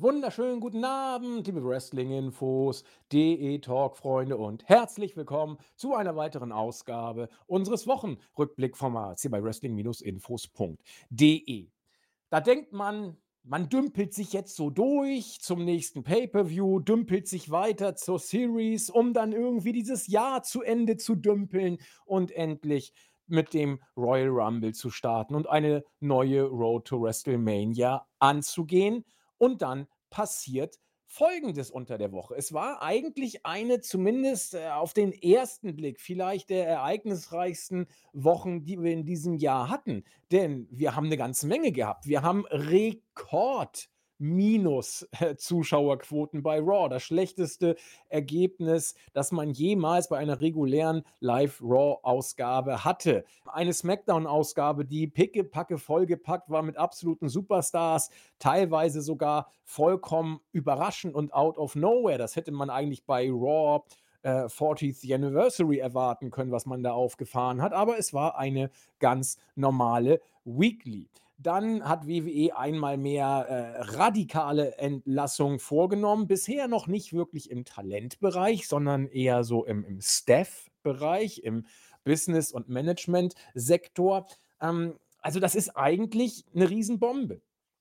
Wunderschönen guten Abend, liebe Wrestling-Infos, DE-Talk-Freunde und herzlich willkommen zu einer weiteren Ausgabe unseres Wochenrückblickformats hier bei Wrestling-Infos.de. Da denkt man, man dümpelt sich jetzt so durch zum nächsten Pay-per-View, dümpelt sich weiter zur Series, um dann irgendwie dieses Jahr zu Ende zu dümpeln und endlich mit dem Royal Rumble zu starten und eine neue Road to WrestleMania anzugehen. Und dann passiert Folgendes unter der Woche. Es war eigentlich eine, zumindest äh, auf den ersten Blick, vielleicht der ereignisreichsten Wochen, die wir in diesem Jahr hatten. Denn wir haben eine ganze Menge gehabt. Wir haben Rekord minus äh, Zuschauerquoten bei Raw. Das schlechteste Ergebnis, das man jemals bei einer regulären Live-Raw-Ausgabe hatte. Eine SmackDown-Ausgabe, die pickepacke vollgepackt war mit absoluten Superstars, teilweise sogar vollkommen überraschend und out of nowhere. Das hätte man eigentlich bei Raw äh, 40th Anniversary erwarten können, was man da aufgefahren hat. Aber es war eine ganz normale Weekly. Dann hat WWE einmal mehr äh, radikale Entlassungen vorgenommen. Bisher noch nicht wirklich im Talentbereich, sondern eher so im, im Staff-Bereich, im Business- und Management-Sektor. Ähm, also das ist eigentlich eine Riesenbombe.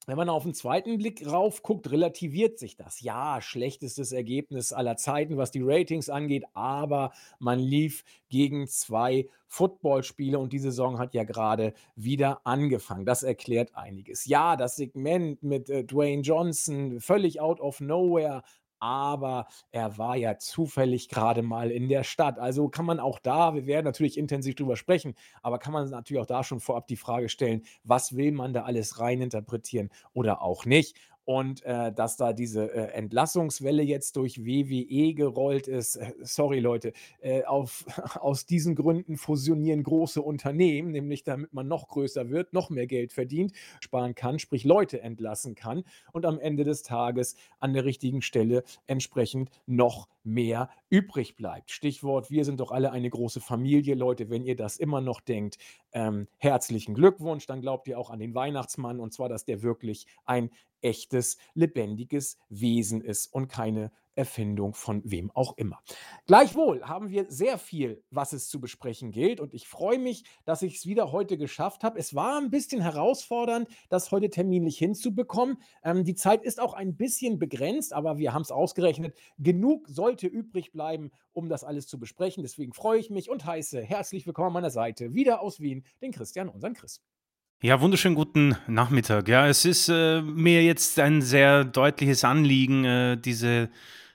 Wenn man auf den zweiten Blick rauf guckt, relativiert sich das. Ja, schlechtestes Ergebnis aller Zeiten, was die Ratings angeht, aber man lief gegen zwei Footballspiele und die Saison hat ja gerade wieder angefangen. Das erklärt einiges. Ja, das Segment mit äh, Dwayne Johnson, völlig out of nowhere, aber er war ja zufällig gerade mal in der Stadt. Also kann man auch da, wir werden natürlich intensiv drüber sprechen, aber kann man natürlich auch da schon vorab die Frage stellen, was will man da alles reininterpretieren oder auch nicht? Und äh, dass da diese äh, Entlassungswelle jetzt durch WWE gerollt ist, äh, sorry Leute, äh, auf, aus diesen Gründen fusionieren große Unternehmen, nämlich damit man noch größer wird, noch mehr Geld verdient, sparen kann, sprich Leute entlassen kann und am Ende des Tages an der richtigen Stelle entsprechend noch mehr übrig bleibt. Stichwort, wir sind doch alle eine große Familie, Leute. Wenn ihr das immer noch denkt, ähm, herzlichen Glückwunsch. Dann glaubt ihr auch an den Weihnachtsmann und zwar, dass der wirklich ein echtes, lebendiges Wesen ist und keine Erfindung von wem auch immer. Gleichwohl haben wir sehr viel, was es zu besprechen gilt und ich freue mich, dass ich es wieder heute geschafft habe. Es war ein bisschen herausfordernd, das heute terminlich hinzubekommen. Ähm, die Zeit ist auch ein bisschen begrenzt, aber wir haben es ausgerechnet. Genug sollte übrig bleiben, um das alles zu besprechen. Deswegen freue ich mich und heiße herzlich willkommen an meiner Seite wieder aus Wien den Christian, unseren Chris. Ja, wunderschönen guten Nachmittag. Ja, es ist äh, mir jetzt ein sehr deutliches Anliegen, äh, diese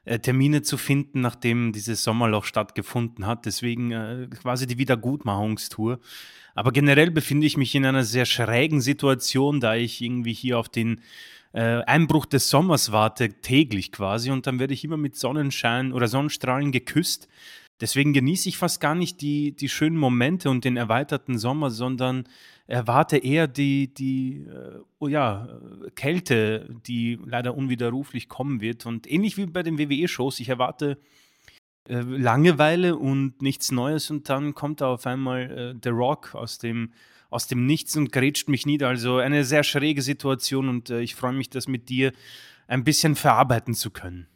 äh, Termine zu finden, nachdem dieses Sommerloch stattgefunden hat. Deswegen äh, quasi die Wiedergutmachungstour. Aber generell befinde ich mich in einer sehr schrägen Situation, da ich irgendwie hier auf den äh, Einbruch des Sommers warte, täglich quasi. Und dann werde ich immer mit Sonnenschein oder Sonnenstrahlen geküsst. Deswegen genieße ich fast gar nicht die, die schönen Momente und den erweiterten Sommer, sondern erwarte eher die, die äh, oh ja, Kälte, die leider unwiderruflich kommen wird. Und ähnlich wie bei den WWE-Shows, ich erwarte äh, Langeweile und nichts Neues und dann kommt da auf einmal äh, The Rock aus dem, aus dem Nichts und grätscht mich nieder. Also eine sehr schräge Situation und äh, ich freue mich, das mit dir ein bisschen verarbeiten zu können.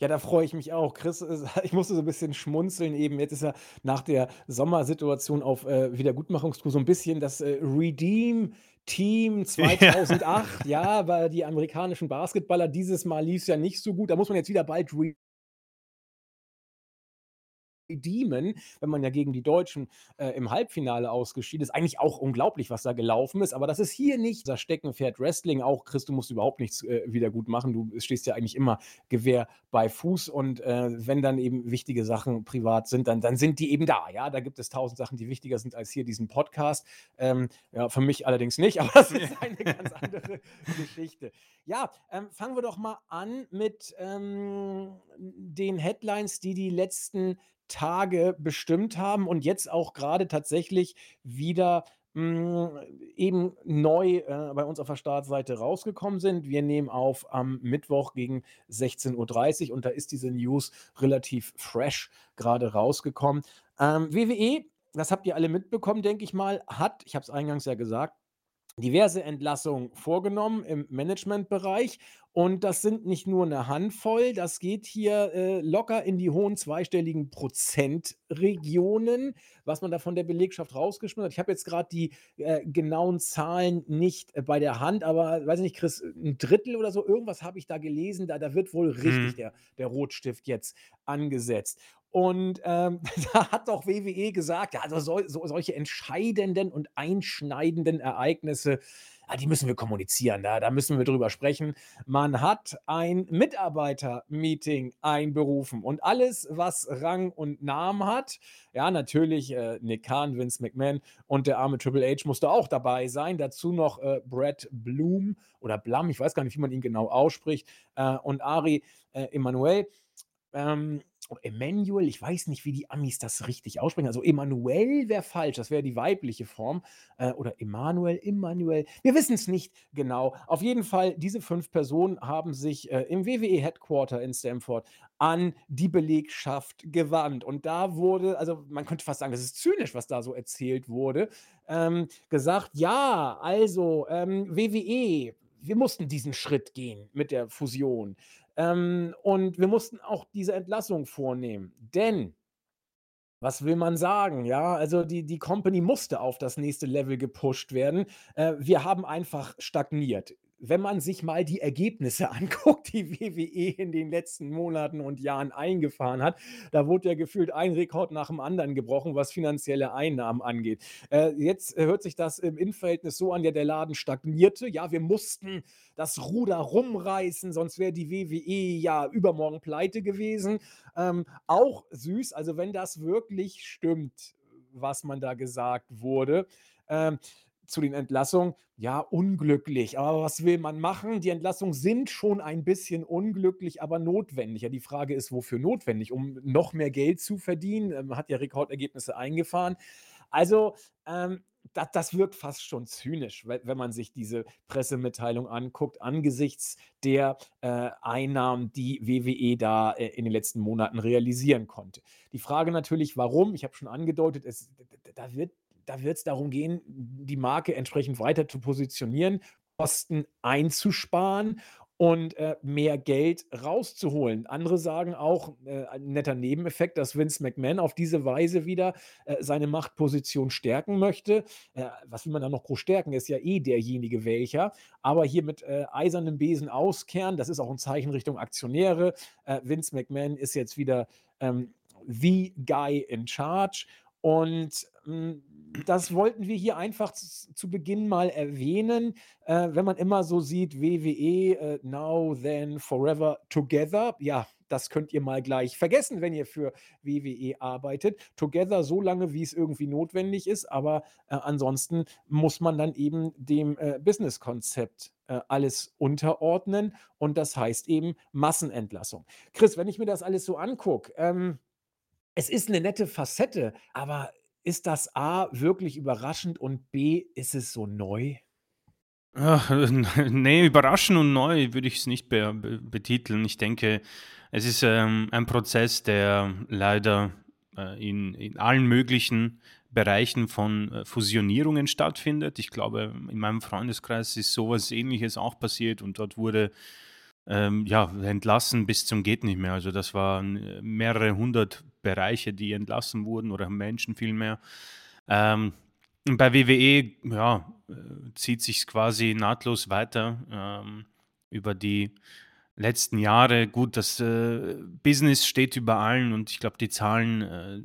Ja, da freue ich mich auch. Chris, ich musste so ein bisschen schmunzeln eben. Jetzt ist er nach der Sommersituation auf äh, Wiedergutmachungstour so ein bisschen das äh, Redeem Team 2008, ja. ja, weil die amerikanischen Basketballer dieses Mal lief es ja nicht so gut. Da muss man jetzt wieder bald redeemen, wenn man ja gegen die Deutschen äh, im Halbfinale ausgeschieden ist. Eigentlich auch unglaublich, was da gelaufen ist, aber das ist hier nicht das Steckenpferd Wrestling. Auch Chris, du musst überhaupt nichts äh, wieder gut machen. Du stehst ja eigentlich immer Gewehr bei Fuß und äh, wenn dann eben wichtige Sachen privat sind, dann, dann sind die eben da. Ja, da gibt es tausend Sachen, die wichtiger sind als hier diesen Podcast. Ähm, ja, für mich allerdings nicht, aber das ist eine ganz andere Geschichte. Ja, ähm, fangen wir doch mal an mit ähm, den Headlines, die die letzten Tage bestimmt haben und jetzt auch gerade tatsächlich wieder, hm, eben neu, äh, bei uns auf der Startseite rausgekommen sind. Wir nehmen auf am Mittwoch gegen 16:30 und da ist diese News relativ fresh gerade rausgekommen. Ähm, WWE, das habt ihr alle mitbekommen, denke ich mal, hat, ich habe es eingangs ja gesagt diverse Entlassungen vorgenommen im Managementbereich und das sind nicht nur eine Handvoll, das geht hier, äh, locker in die hohen zweistelligen Prozentregionen, was man da von der Belegschaft rausgeschmissen hat. Ich habe jetzt gerade die, äh, genauen Zahlen nicht, äh, bei der Hand, aber weiß ich nicht, Chris, ein Drittel oder so, irgendwas habe ich da gelesen, da da wird wohl richtig Mhm. der der Rotstift jetzt angesetzt. Und, ähm, da hat doch WWE gesagt, ja, also sol so solche entscheidenden und einschneidenden Ereignisse, ah, die müssen wir kommunizieren, da da müssen wir drüber sprechen. Man hat ein Mitarbeiter-Meeting einberufen und alles, was Rang und Namen hat ja, natürlich, äh, Nick Khan, Vince McMahon und der arme Triple H musste auch dabei sein. Dazu noch, äh, Brad Bloom oder Blum, ich weiß gar nicht, wie man ihn genau ausspricht, äh, und Ari, äh, Emanuel. Ähm, Emanuel, ich weiß nicht, wie die Amis das richtig aussprechen. Also Emanuel wäre falsch, das wäre die weibliche Form. Äh, oder Emanuel, Immanuel. Wir wissen es nicht genau. Auf jeden Fall, diese fünf Personen haben sich äh, im WWE Headquarter in Stamford an die Belegschaft gewandt. Und da wurde, also man könnte fast sagen, das ist zynisch, was da so erzählt wurde, ähm, gesagt, ja, also ähm, WWE, wir mussten diesen Schritt gehen mit der Fusion. Ähm, und wir mussten auch diese Entlassung vornehmen, denn was will man sagen? Ja, also die die Company musste auf das nächste Level gepusht werden. Äh, wir haben einfach stagniert. Wenn man sich mal die Ergebnisse anguckt, die WWE in den letzten Monaten und Jahren eingefahren hat, da wurde ja gefühlt ein Rekord nach dem anderen gebrochen, was finanzielle Einnahmen angeht. Äh, jetzt hört sich das im Innenverhältnis so an, ja, der Laden stagnierte. Ja, wir mussten das Ruder rumreißen, sonst wäre die WWE ja übermorgen pleite gewesen. Ähm, auch süß, also wenn das wirklich stimmt, was man da gesagt wurde, ähm, zu den Entlassungen, ja, unglücklich. Aber was will man machen? Die Entlassungen sind schon ein bisschen unglücklich, aber notwendig. Ja, die Frage ist, wofür notwendig? Um noch mehr Geld zu verdienen? Ähm, man hat ja Rekordergebnisse eingefahren. Also, ähm, da das wirkt fast schon zynisch, we wenn man sich diese Pressemitteilung anguckt, angesichts der, äh, Einnahmen, die WWE da, äh, in den letzten Monaten realisieren konnte. Die Frage natürlich, warum? Ich habe schon angedeutet, es d d da wird wird's darum gehen, die Marke entsprechend weiter zu positionieren, Kosten einzusparen und, äh, mehr Geld rauszuholen. Andere sagen auch, äh, ein netter Nebeneffekt, dass Vince McMahon auf diese Weise wieder, äh, seine Machtposition stärken möchte. Äh, was will man da noch groß stärken? Ist ja eh derjenige welcher. Aber hier mit, äh, eisernem Besen auskehren, das ist auch ein Zeichen Richtung Aktionäre. Äh, Vince McMahon ist jetzt wieder, ähm, the guy in charge und, das wollten wir hier einfach zu Beginn mal erwähnen. Äh, wenn man immer so sieht, WWE, äh, Now, Then, Forever, Together, ja, das könnt ihr mal gleich vergessen, wenn ihr für WWE arbeitet. Together so lange, wie es irgendwie notwendig ist, aber, äh, ansonsten muss man dann eben dem, äh, Businesskonzept, äh, alles unterordnen und das heißt eben Massenentlassung. Chris, wenn ich mir das alles so angucke, ähm es ist 'ne nette Facette, aber ist das A wirklich überraschend und B, ist es so neu? Ach, ne, überraschend und neu würde ich es nicht be be betiteln. Ich denke, es ist, ähm, ein Prozess, der leider, äh, in in allen möglichen Bereichen von, äh, Fusionierungen stattfindet. Ich glaube, in meinem Freundeskreis ist so was Ähnliches auch passiert und dort wurde, ähm, ja, entlassen bis zum geht nicht mehr. Also, das waren, äh, mehrere hundert Bereiche, die entlassen wurden oder Menschen vielmehr. Ähm, bei WWE, ja, äh, zieht sich's quasi nahtlos weiter, ähm, über die letzten Jahre. Gut, das, äh, Business steht über allen und ich glaube, die Zahlen, äh,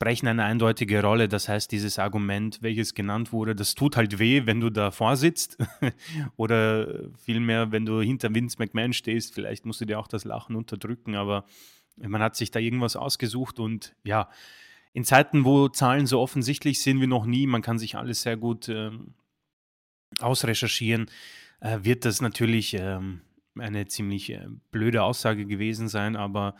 sprechen eine eindeutige Rolle. Das heißt, dieses Argument, welches genannt wurde, das tut halt weh, wenn du davor sitzt oder vielmehr, wenn du hinter Vince McMahon stehst. Vielleicht musst du dir auch das Lachen unterdrücken, aber man hat sich da irgendwas ausgesucht und ja, in Zeiten, wo Zahlen so offensichtlich sind wie noch nie, man kann sich alles sehr gut, ähm, ausrecherchieren, äh, wird das natürlich, ähm, eine ziemlich, äh, blöde Aussage gewesen sein, aber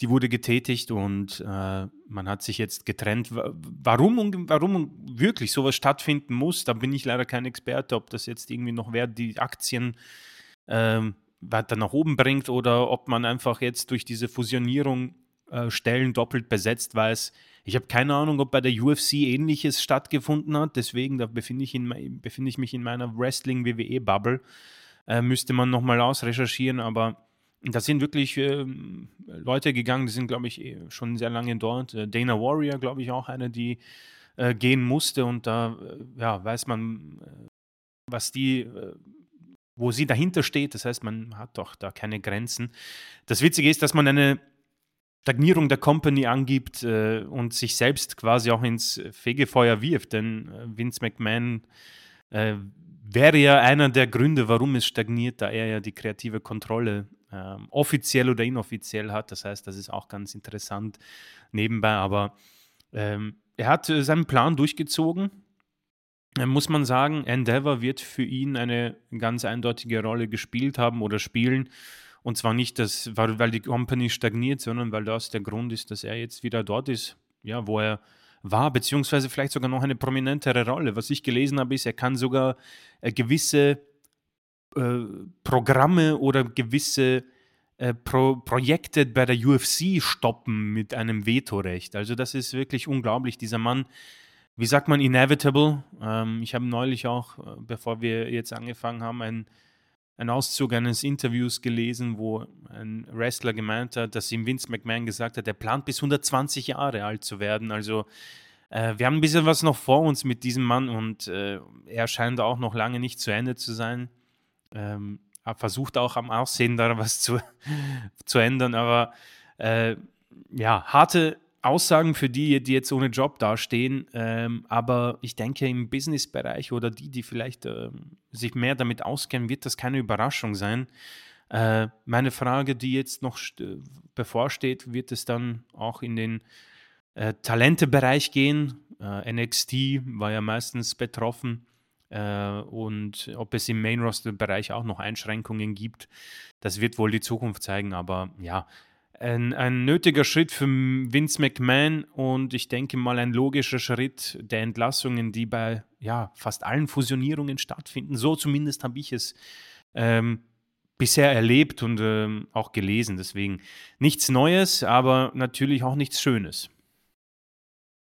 die wurde getätigt und, äh, man hat sich jetzt getrennt. Wa warum warum wirklich so was stattfinden muss, da bin ich leider kein Experte, ob das jetzt irgendwie noch Wert die Aktien, ähm, weiter nach oben bringt oder ob man einfach jetzt durch diese Fusionierung äh, Stellen doppelt besetzt weiß. Ich habe keine Ahnung, ob bei der UFC ähnliches stattgefunden hat. Deswegen, da befinde ich, in, befinde ich mich in meiner Wrestling-WWE-Bubble. Äh, müsste man nochmal ausrecherchieren, aber da sind wirklich äh, Leute gegangen, die sind, glaube ich, eh schon sehr lange dort. Äh, Dana Warrior, glaube ich, auch eine, die äh, gehen musste und da äh, ja, weiß man, äh, was die wo sie dahinter steht. Das heißt, man hat doch da keine Grenzen. Das Witzige ist, dass man eine Stagnierung der Company angibt und sich selbst quasi auch ins Fegefeuer wirft. Denn Vince McMahon wäre ja einer der Gründe, warum es stagniert, da er ja die kreative Kontrolle ähm, offiziell oder inoffiziell hat. Das heißt, das ist auch ganz interessant nebenbei. Aber ähm, er hat äh, seinen Plan durchgezogen muss man sagen, Endeavor wird für ihn eine ganz eindeutige Rolle gespielt haben oder spielen. Und zwar nicht, dass, weil die Company stagniert, sondern weil das der Grund ist, dass er jetzt wieder dort ist, ja, wo er war, beziehungsweise vielleicht sogar noch eine prominentere Rolle. Was ich gelesen habe, ist, er kann sogar äh, gewisse äh, Programme oder gewisse äh, Pro Projekte bei der UFC stoppen mit einem Vetorecht. Also das ist wirklich unglaublich. Dieser Mann wie sagt man, inevitable. Ähm, ich habe neulich auch, äh, bevor wir jetzt angefangen haben, ein, einen Auszug eines Interviews gelesen, wo ein Wrestler gemeint hat, dass ihm Vince McMahon gesagt hat, er plant bis 120 Jahre alt zu werden. Also äh, wir haben ein bisschen was noch vor uns mit diesem Mann und äh, er scheint auch noch lange nicht zu Ende zu sein. Ähm, er versucht auch am Aussehen da was zu, zu ändern, aber äh, ja, harte Aussagen für die, die jetzt ohne Job dastehen. Ähm, aber ich denke, im Businessbereich oder die, die vielleicht äh, sich mehr damit auskennen, wird das keine Überraschung sein. Äh, meine Frage, die jetzt noch bevorsteht, wird es dann auch in den äh, Talentebereich gehen? Äh, NXT war ja meistens betroffen. Äh, und ob es im Main-Roster-Bereich auch noch Einschränkungen gibt, das wird wohl die Zukunft zeigen. Aber ja, ein, ein nötiger Schritt für Vince McMahon und ich denke mal ein logischer Schritt der Entlassungen, die bei ja, fast allen Fusionierungen stattfinden. So zumindest habe ich es ähm, bisher erlebt und ähm, auch gelesen. Deswegen nichts Neues, aber natürlich auch nichts Schönes.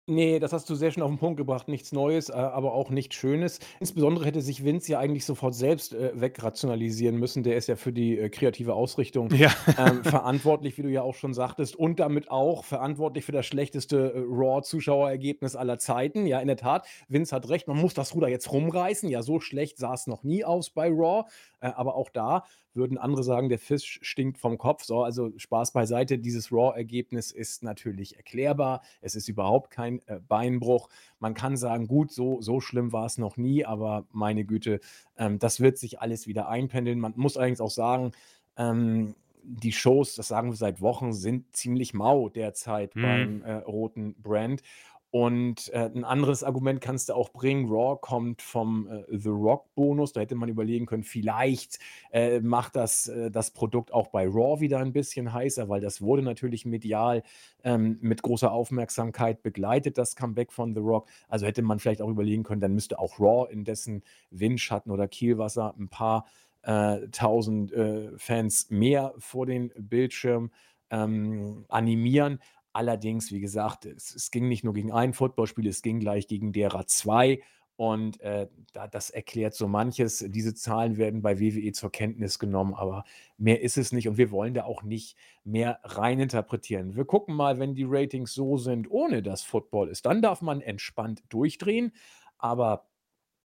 Nee, das hast du sehr schön auf den Punkt gebracht. Nichts Neues, äh, aber auch nichts Schönes. Insbesondere hätte sich Vince ja eigentlich sofort selbst, äh, wegrationalisieren müssen. Der ist ja für die, äh, kreative Ausrichtung, Ja. ähm, verantwortlich, wie du ja auch schon sagtest, und damit auch verantwortlich für das schlechteste, äh, Raw-Zuschauerergebnis aller Zeiten. Ja, in der Tat, Vince hat recht, man muss das Ruder jetzt rumreißen. Ja, so schlecht sah es noch nie aus bei Raw. Äh, aber auch da würden andere sagen, der Fisch stinkt vom Kopf. So, also Spaß beiseite. Dieses Raw-Ergebnis ist natürlich erklärbar. Es ist überhaupt kein äh, Beinbruch. Man kann sagen, gut, so, so schlimm war es noch nie, aber meine Güte, ähm, das wird sich alles wieder einpendeln. Man muss allerdings auch sagen, ähm, die Shows, das sagen wir seit Wochen, sind ziemlich mau derzeit mhm. beim äh, roten Brand. Und äh, 'n anderes Argument kannst du auch bringen. Raw kommt vom, äh, The Rock-Bonus. Da hätte man überlegen können, vielleicht, äh, macht das, äh, das Produkt auch bei Raw wieder ein bisschen heißer, weil das wurde natürlich medial, ähm, mit großer Aufmerksamkeit begleitet, das Comeback von The Rock. Also hätte man vielleicht auch überlegen können, dann müsste auch Raw in dessen Windschatten oder Kielwasser ein paar, äh, Tausend, äh, Fans mehr vor den Bildschirm, ähm, animieren. Allerdings, wie gesagt, es, es ging nicht nur gegen ein Footballspiel, es ging gleich gegen derer zwei. Und äh, da, das erklärt so manches. Diese Zahlen werden bei WWE zur Kenntnis genommen, aber mehr ist es nicht. Und wir wollen da auch nicht mehr reininterpretieren. Wir gucken mal, wenn die Ratings so sind, ohne dass Football ist, dann darf man entspannt durchdrehen. Aber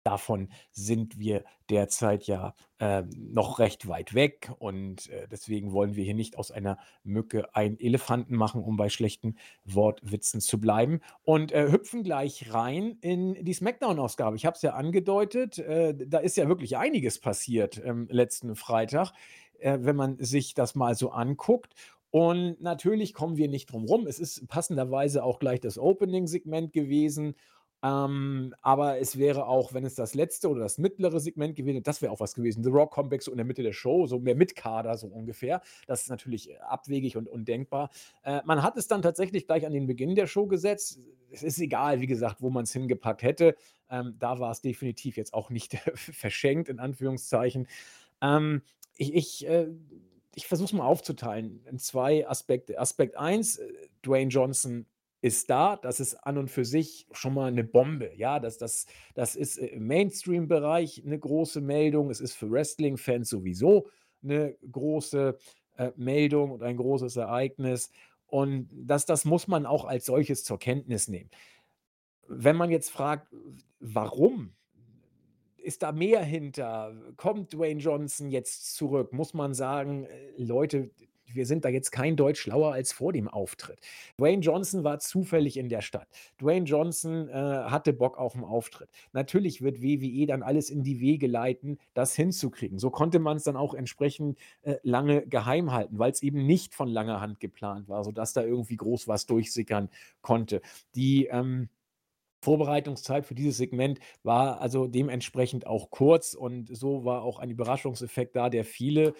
Davon sind wir derzeit ja äh, noch recht weit weg und äh, deswegen wollen wir hier nicht aus einer Mücke einen Elefanten machen, um bei schlechten Wortwitzen zu bleiben. Und äh, hüpfen gleich rein in die SmackDown-Ausgabe. Ich habe es ja angedeutet, äh, da ist ja wirklich einiges passiert ähm, letzten Freitag, äh, wenn man sich das mal so anguckt. Und natürlich kommen wir nicht drum rum. Es ist passenderweise auch gleich das Opening-Segment gewesen. Ähm, aber es wäre auch, wenn es das letzte oder das mittlere Segment gewesen wäre, das wäre auch was gewesen. The Rock Comeback so in der Mitte der Show, so mehr mit Kader so ungefähr. Das ist natürlich äh, abwegig und undenkbar. Äh, man hat es dann tatsächlich gleich an den Beginn der Show gesetzt. Es ist egal, wie gesagt, wo man es hingepackt hätte. Ähm, da war es definitiv jetzt auch nicht verschenkt, in Anführungszeichen. Ähm, ich, ich äh, ich versuche es mal aufzuteilen in zwei Aspekte. Aspekt 1, äh, Dwayne Johnson ist da. Das ist an und für sich schon mal eine Bombe. Ja, das, das, das ist äh, im Mainstream-Bereich eine große Meldung. Es ist für Wrestling-Fans sowieso eine große äh, Meldung und ein großes Ereignis. Und das, das muss man auch als solches zur Kenntnis nehmen. Wenn man jetzt fragt, warum ist da mehr hinter? Kommt Dwayne Johnson jetzt zurück? Muss man sagen, äh, Leute, wir sind da jetzt kein Deutsch schlauer als vor dem Auftritt. Dwayne Johnson war zufällig in der Stadt. Dwayne Johnson äh, hatte Bock auf den Auftritt. Natürlich wird WWE dann alles in die Wege leiten, das hinzukriegen. So konnte man es dann auch entsprechend äh, lange geheim halten, weil es eben nicht von langer Hand geplant war, sodass da irgendwie groß was durchsickern konnte. Die ähm, Vorbereitungszeit für dieses Segment war also dementsprechend auch kurz und so war auch ein Überraschungseffekt da, der viele,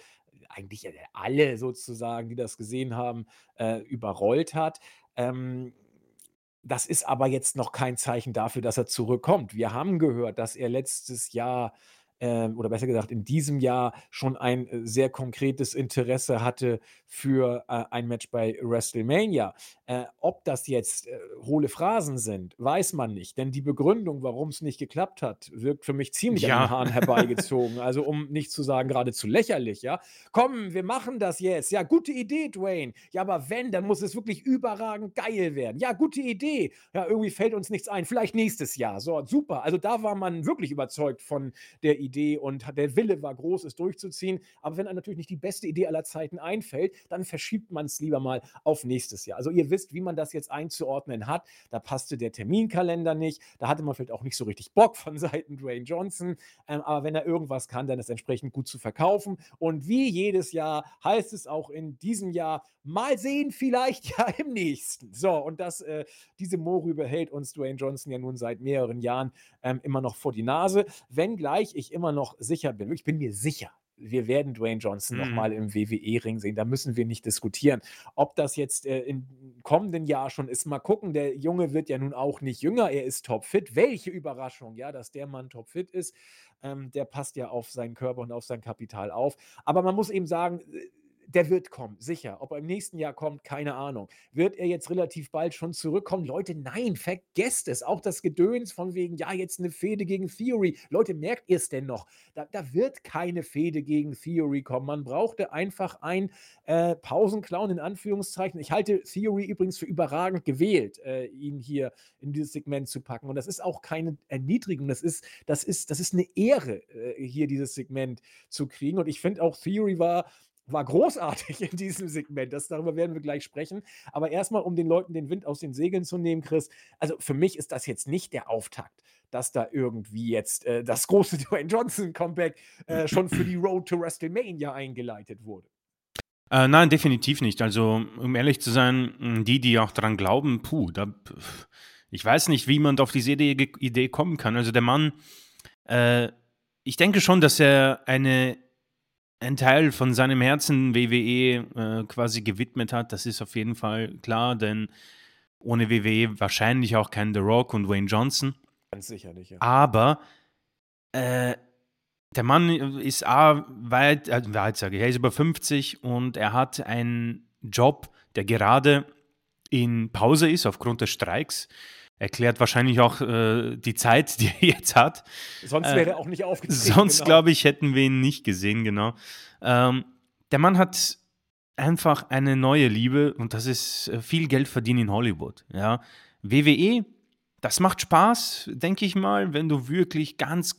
eigentlich alle sozusagen, die das gesehen haben, äh, überrollt hat. Ähm, das ist aber jetzt noch kein Zeichen dafür, dass er zurückkommt. Wir haben gehört, dass er letztes Jahr ähm, oder besser gesagt in diesem Jahr schon ein äh, sehr konkretes Interesse hatte für äh, ein Match bei WrestleMania. Äh, ob das jetzt äh, hohle Phrasen sind, weiß man nicht, denn die Begründung, warum es nicht geklappt hat, wirkt für mich ziemlich ja. an den Haaren herbeigezogen. also um nicht zu sagen geradezu lächerlich, ja. Komm, wir machen das jetzt. Ja, gute Idee, Dwayne. Ja, aber wenn, dann muss es wirklich überragend geil werden. Ja, gute Idee. Ja, irgendwie fällt uns nichts ein. Vielleicht nächstes Jahr. So, super. Also da war man wirklich überzeugt von der Idee Idee und der Wille war groß, es durchzuziehen. Aber wenn einem natürlich nicht die beste Idee aller Zeiten einfällt, dann verschiebt man es lieber mal auf nächstes Jahr. Also ihr wisst, wie man das jetzt einzuordnen hat. Da passte der Terminkalender nicht. Da hatte man vielleicht auch nicht so richtig Bock von Seiten Dwayne Johnson. Ähm, aber wenn er irgendwas kann, dann ist entsprechend gut zu verkaufen. Und wie jedes Jahr heißt es auch in diesem Jahr, mal sehen, vielleicht ja im nächsten. So, und das, äh, diese Mohrrübe hält uns Dwayne Johnson ja nun seit mehreren Jahren ähm, immer noch vor die Nase. Wenngleich ich immer noch sicher bin, ich bin mir sicher, wir werden Dwayne Johnson mhm. nochmal im WWE-Ring sehen. Da müssen wir nicht diskutieren. Ob das jetzt äh, im kommenden Jahr schon ist, mal gucken. Der Junge wird ja nun auch nicht jünger. Er ist topfit. Welche Überraschung, ja, dass der Mann topfit ist. Ähm, der passt ja auf seinen Körper und auf sein Kapital auf. Aber man muss eben sagen, äh, der wird kommen, sicher. Ob er im nächsten Jahr kommt, keine Ahnung. Wird er jetzt relativ bald schon zurückkommen? Leute, nein, vergesst es. Auch das Gedöns von wegen, ja, jetzt eine Fehde gegen Theory. Leute, merkt ihr es denn noch? Da, da, wird keine Fehde gegen Theory kommen. Man brauchte einfach ein äh, Pausenclown in Anführungszeichen. Ich halte Theory übrigens für überragend gewählt, äh, ihn hier in dieses Segment zu packen. Und das ist auch keine Erniedrigung. Das ist, das ist, das ist eine Ehre, äh, hier dieses Segment zu kriegen. Und ich finde auch Theory war war großartig in diesem Segment. Das, darüber werden wir gleich sprechen. Aber erstmal, um den Leuten den Wind aus den Segeln zu nehmen, Chris. Also für mich ist das jetzt nicht der Auftakt, dass da irgendwie jetzt äh, das große Dwayne Johnson Comeback äh, schon für die Road to WrestleMania eingeleitet wurde. Äh, nein, definitiv nicht. Also, um ehrlich zu sein, die, die auch daran glauben, puh, da, ich weiß nicht, wie man auf diese Idee, Idee kommen kann. Also, der Mann, äh, ich denke schon, dass er eine ein Teil von seinem Herzen WWE äh, quasi gewidmet hat. Das ist auf jeden Fall klar, denn ohne WWE wahrscheinlich auch kein The Rock und Wayne Johnson. Ganz sicherlich, ja. Aber äh, der Mann ist A, weit, äh, weit sage ich, er ist über 50 und er hat einen Job, der gerade in Pause ist aufgrund des Streiks erklärt wahrscheinlich auch äh, die Zeit, die er jetzt hat. Sonst wäre äh, er auch nicht aufgetreten. Sonst, genau. glaube ich, hätten wir ihn nicht gesehen, genau. Ähm, der Mann hat einfach eine neue Liebe und das ist äh, viel Geld verdienen in Hollywood. Ja. WWE, das macht Spaß, denke ich mal, wenn du wirklich ganz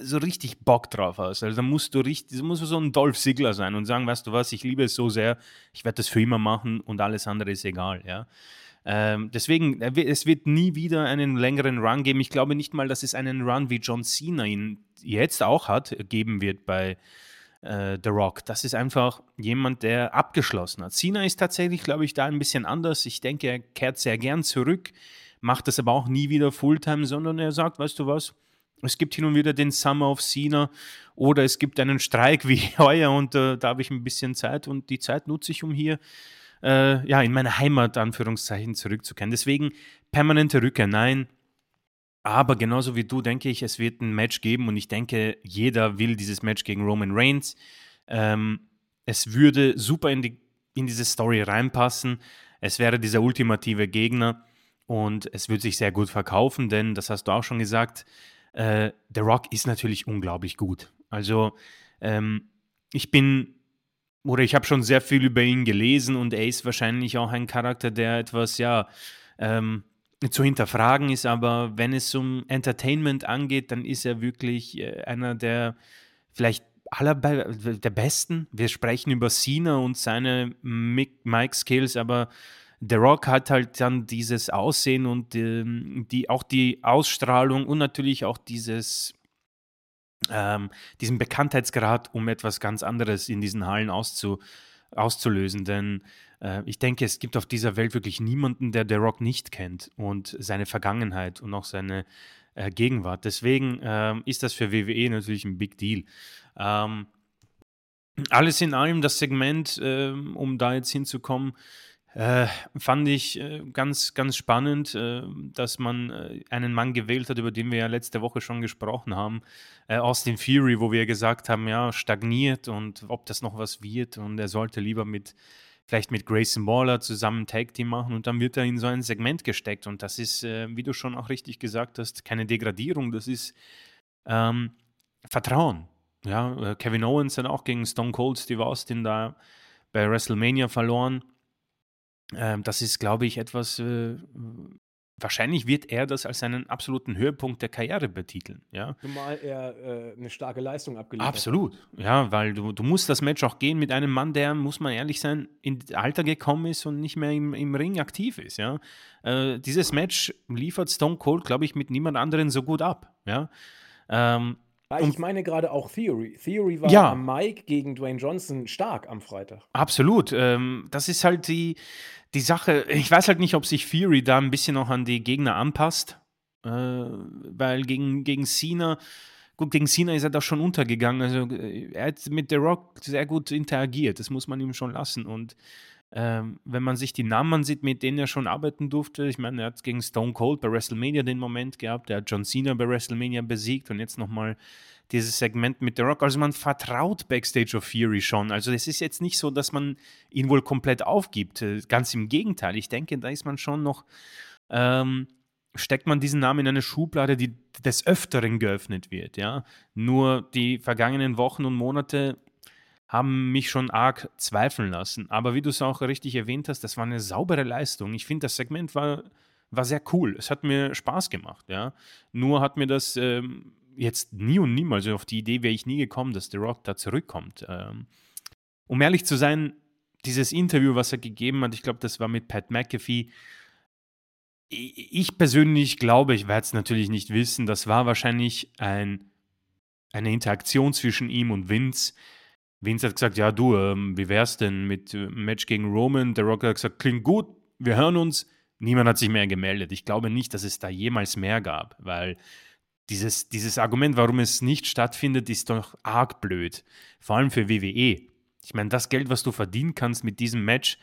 so richtig Bock drauf hast. Also da musst du richtig, musst du so ein Dolph Ziggler sein und sagen, weißt du was, ich liebe es so sehr, ich werde das für immer machen und alles andere ist egal, ja. Ähm, deswegen, es wird nie wieder einen längeren Run geben. Ich glaube nicht mal, dass es einen Run wie John Cena ihn jetzt auch hat, geben wird bei äh, The Rock. Das ist einfach jemand, der abgeschlossen hat. Cena ist tatsächlich, glaube ich, da ein bisschen anders. Ich denke, er kehrt sehr gern zurück, macht das aber auch nie wieder Fulltime, sondern er sagt, weißt du was, es gibt hin und wieder den Summer of Cena oder es gibt einen Streik wie heuer und äh, da habe ich ein bisschen Zeit und die Zeit nutze ich, um hier äh, ja, in meine Heimat, Anführungszeichen, zurückzukehren. Deswegen permanente Rückkehr, nein. Aber genauso wie du denke ich, es wird ein Match geben und ich denke, jeder will dieses Match gegen Roman Reigns. Ähm, es würde super in, die, in diese Story reinpassen. Es wäre dieser ultimative Gegner und es würde sich sehr gut verkaufen, denn, das hast du auch schon gesagt, äh, The Rock ist natürlich unglaublich gut. Also ähm, ich bin oder ich habe schon sehr viel über ihn gelesen und er ist wahrscheinlich auch ein Charakter, der etwas, ja, ähm, zu hinterfragen ist, aber wenn es um Entertainment angeht, dann ist er wirklich äh, einer der vielleicht aller der Besten. Wir sprechen über Cena und seine Mic-Skills, aber The Rock hat halt dann dieses Aussehen und ähm, die, auch die Ausstrahlung und natürlich auch dieses ähm, diesen Bekanntheitsgrad, um etwas ganz anderes in diesen Hallen auszu, auszulösen. Denn äh, ich denke, es gibt auf dieser Welt wirklich niemanden, der The Rock nicht kennt und seine Vergangenheit und auch seine äh, Gegenwart. Deswegen äh, ist das für WWE natürlich ein Big Deal. Ähm, alles in allem, das Segment, ähm, um da jetzt hinzukommen, äh, fand ich äh, ganz, ganz spannend, äh, dass man äh, einen Mann gewählt hat, über den wir ja letzte Woche schon gesprochen haben, äh, Austin Fury, wo wir gesagt haben, ja, stagniert und ob das noch was wird. Und er sollte lieber mit, vielleicht mit Grayson Waller zusammen Tag Team machen. Und dann wird er in so ein Segment gesteckt. Und das ist, äh, wie du schon auch richtig gesagt hast, keine Degradierung, das ist ähm, Vertrauen. Ja, Kevin Owens hat auch gegen Stone Cold Steve Austin da bei WrestleMania verloren ähm, das ist, glaube ich, etwas, äh, wahrscheinlich wird er das als seinen absoluten Höhepunkt der Karriere betiteln, ja. Zumal er äh, eine starke Leistung abgeliefert hat. Absolut, ja, weil du, du musst das Match auch gehen mit einem Mann, der, muss man ehrlich sein, in Alter gekommen ist und nicht mehr im, im Ring aktiv ist, ja. Äh, dieses Match liefert Stone Cold, glaube ich, mit niemand anderen so gut ab, ja. Ähm, ich meine gerade auch Theory. Theory war ja. am Mike gegen Dwayne Johnson stark am Freitag. Absolut. Ähm, das ist halt die, die Sache. Ich weiß halt nicht, ob sich Theory da ein bisschen noch an die Gegner anpasst. Äh, weil gegen, gegen Cena, gut, gegen Cena ist er da schon untergegangen. Also äh, er hat mit The Rock sehr gut interagiert. Das muss man ihm schon lassen. Und ähm, wenn man sich die Namen ansieht, mit denen er schon arbeiten durfte, ich meine, er hat gegen Stone Cold bei WrestleMania den Moment gehabt, er hat John Cena bei WrestleMania besiegt und jetzt nochmal dieses Segment mit The Rock. Also man vertraut Backstage of Fury schon. Also es ist jetzt nicht so, dass man ihn wohl komplett aufgibt. Äh, ganz im Gegenteil. Ich denke, da ist man schon noch, ähm, steckt man diesen Namen in eine Schublade, die des Öfteren geöffnet wird. Ja? Nur die vergangenen Wochen und Monate haben mich schon arg zweifeln lassen. Aber wie du es auch richtig erwähnt hast, das war eine saubere Leistung. Ich finde, das Segment war, war sehr cool. Es hat mir Spaß gemacht. Ja? Nur hat mir das ähm, jetzt nie und niemals, auf die Idee wäre ich nie gekommen, dass The Rock da zurückkommt. Ähm, um ehrlich zu sein, dieses Interview, was er gegeben hat, ich glaube, das war mit Pat McAfee. Ich persönlich glaube, ich werde es natürlich nicht wissen, das war wahrscheinlich ein, eine Interaktion zwischen ihm und Vince Vince hat gesagt, ja du, ähm, wie wär's denn mit äh, Match gegen Roman? Der Rock hat gesagt, klingt gut, wir hören uns. Niemand hat sich mehr gemeldet. Ich glaube nicht, dass es da jemals mehr gab, weil dieses, dieses Argument, warum es nicht stattfindet, ist doch arg blöd. Vor allem für WWE. Ich meine, das Geld, was du verdienen kannst mit diesem Match,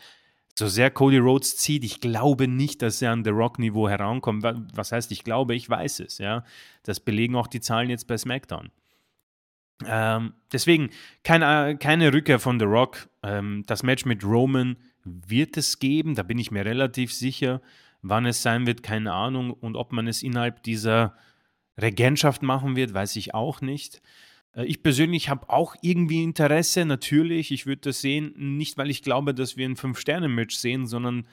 so sehr Cody Rhodes zieht, ich glaube nicht, dass er an The Rock-Niveau herankommt. Was heißt, ich glaube, ich weiß es, ja. Das belegen auch die Zahlen jetzt bei SmackDown. Ähm, deswegen keine, keine Rückkehr von The Rock. Ähm, das Match mit Roman wird es geben, da bin ich mir relativ sicher. Wann es sein wird, keine Ahnung. Und ob man es innerhalb dieser Regentschaft machen wird, weiß ich auch nicht. Äh, ich persönlich habe auch irgendwie Interesse, natürlich. Ich würde das sehen, nicht weil ich glaube, dass wir ein Fünf-Sterne-Match sehen, sondern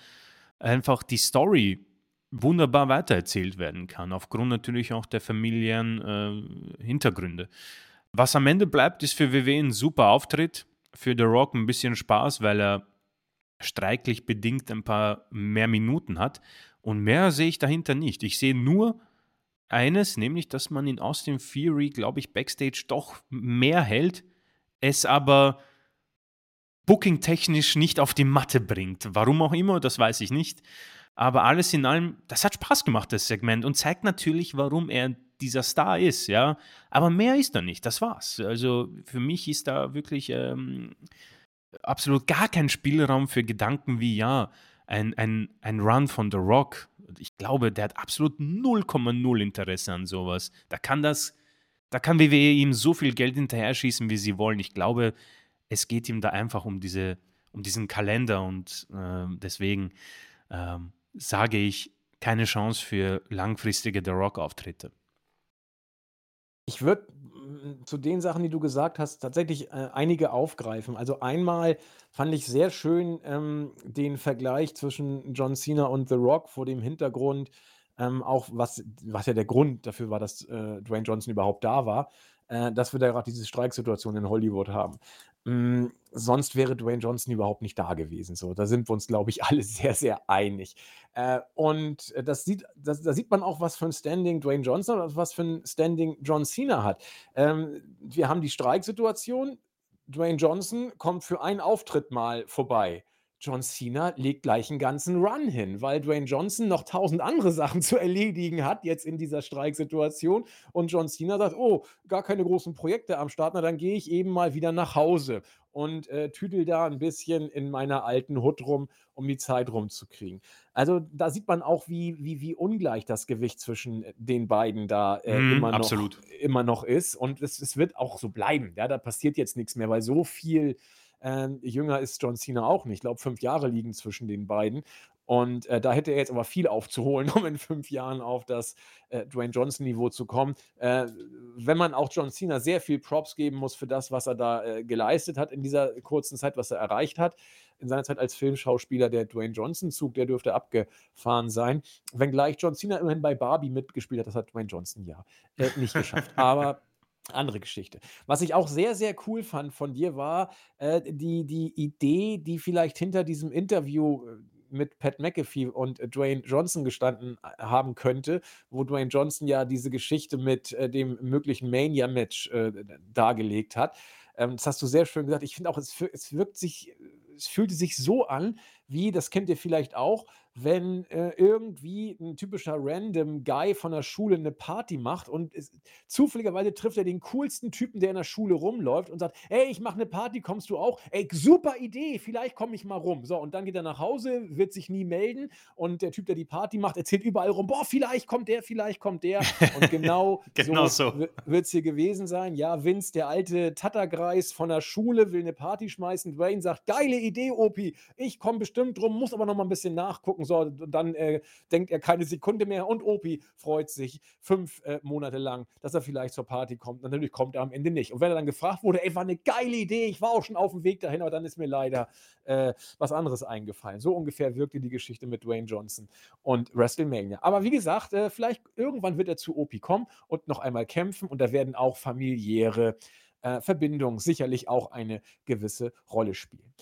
einfach die Story wunderbar weitererzählt werden kann, aufgrund natürlich auch der familiären äh, Hintergründe. Was am Ende bleibt, ist für WWE ein super Auftritt. Für The Rock ein bisschen Spaß, weil er streiklich bedingt ein paar mehr Minuten hat. Und mehr sehe ich dahinter nicht. Ich sehe nur eines, nämlich, dass man in Austin Fury, glaube ich, backstage doch mehr hält, es aber booking-technisch nicht auf die Matte bringt. Warum auch immer, das weiß ich nicht. Aber alles in allem, das hat Spaß gemacht, das Segment, und zeigt natürlich, warum er dieser Star ist, ja. Aber mehr ist da nicht, das war's. Also für mich ist da wirklich ähm, absolut gar kein Spielraum für Gedanken wie, ja, ein, ein, ein Run von The Rock. Ich glaube, der hat absolut 0,0 Interesse an sowas. Da kann das, da kann WWE ihm so viel Geld hinterher schießen, wie sie wollen. Ich glaube, es geht ihm da einfach um diese, um diesen Kalender und äh, deswegen ähm, sage ich keine Chance für langfristige The Rock-Auftritte. Ich würde mm, zu den Sachen, die du gesagt hast, tatsächlich äh, einige aufgreifen. Also einmal fand ich sehr schön ähm, den Vergleich zwischen John Cena und The Rock vor dem Hintergrund, ähm, auch was, was ja der Grund dafür war, dass äh, Dwayne Johnson überhaupt da war, äh, dass wir da gerade diese Streiksituation in Hollywood haben. Hm, sonst wäre Dwayne Johnson überhaupt nicht da gewesen. So, da sind wir uns, glaube ich, alle sehr, sehr einig. Äh, und äh, das sieht, das, da sieht man auch, was für ein Standing Dwayne Johnson oder was für ein Standing John Cena hat. Ähm, wir haben die Streiksituation. Dwayne Johnson kommt für einen Auftritt mal vorbei. John Cena legt gleich einen ganzen Run hin, weil Dwayne Johnson noch tausend andere Sachen zu erledigen hat, jetzt in dieser Streiksituation. Und John Cena sagt: Oh, gar keine großen Projekte am Start, na dann gehe ich eben mal wieder nach Hause und äh, tüdel da ein bisschen in meiner alten Hut rum, um die Zeit rumzukriegen. Also da sieht man auch, wie, wie, wie ungleich das Gewicht zwischen den beiden da äh, Mm, immer, noch, absolut. immer noch ist. Und es, es wird auch so bleiben. Ja, da passiert jetzt nichts mehr, weil so viel ähm, jünger ist John Cena auch nicht. Ich glaube, fünf Jahre liegen zwischen den beiden. Und äh, da hätte er jetzt aber viel aufzuholen, um in fünf Jahren auf das äh, Dwayne Johnson-Niveau zu kommen. Äh, wenn man auch John Cena sehr viel Props geben muss für das, was er da äh, geleistet hat in dieser kurzen Zeit, was er erreicht hat. In seiner Zeit als Filmschauspieler, der Dwayne Johnson-Zug, der dürfte abgefahren sein. Wenngleich John Cena immerhin bei Barbie mitgespielt hat, das hat Dwayne Johnson ja äh, nicht geschafft. Aber andere Geschichte. Was ich auch sehr, sehr cool fand von dir war, äh, die die Idee, die vielleicht hinter diesem Interview, äh, mit Pat McAfee und äh, Dwayne Johnson gestanden äh, haben könnte, wo Dwayne Johnson ja diese Geschichte mit, dem möglichen Mania-Match, dargelegt hat. Ähm, das hast du sehr schön gesagt. Ich finde auch, es es wirkt sich es fühlte sich so an, wie das kennt ihr vielleicht auch, wenn äh, irgendwie ein typischer random Guy von der Schule eine Party macht und es, zufälligerweise trifft er den coolsten Typen, der in der Schule rumläuft und sagt, ey, ich mache eine Party, kommst du auch? Ey, super Idee, vielleicht komme ich mal rum. So, und dann geht er nach Hause, wird sich nie melden und der Typ, der die Party macht, erzählt überall rum, boah, vielleicht kommt der, vielleicht kommt der. Und genau, Genau so so. wird es hier gewesen sein. Ja, Vince, der alte Tattergreis von der Schule, will eine Party schmeißen. Dwayne sagt, geile Idee, Opi, ich komme bestimmt drum, muss aber noch mal ein bisschen nachgucken. So, dann äh, denkt er keine Sekunde mehr und Opi freut sich fünf äh, Monate lang, dass er vielleicht zur Party kommt. Natürlich kommt er am Ende nicht. Und wenn er dann gefragt wurde, ey, war eine geile Idee, ich war auch schon auf dem Weg dahin, aber dann ist mir leider äh, was anderes eingefallen. So ungefähr wirkte die Geschichte mit Dwayne Johnson und WrestleMania. Aber wie gesagt, äh, vielleicht irgendwann wird er zu Opi kommen und noch einmal kämpfen und da werden auch familiäre äh, Verbindungen sicherlich auch eine gewisse Rolle spielen.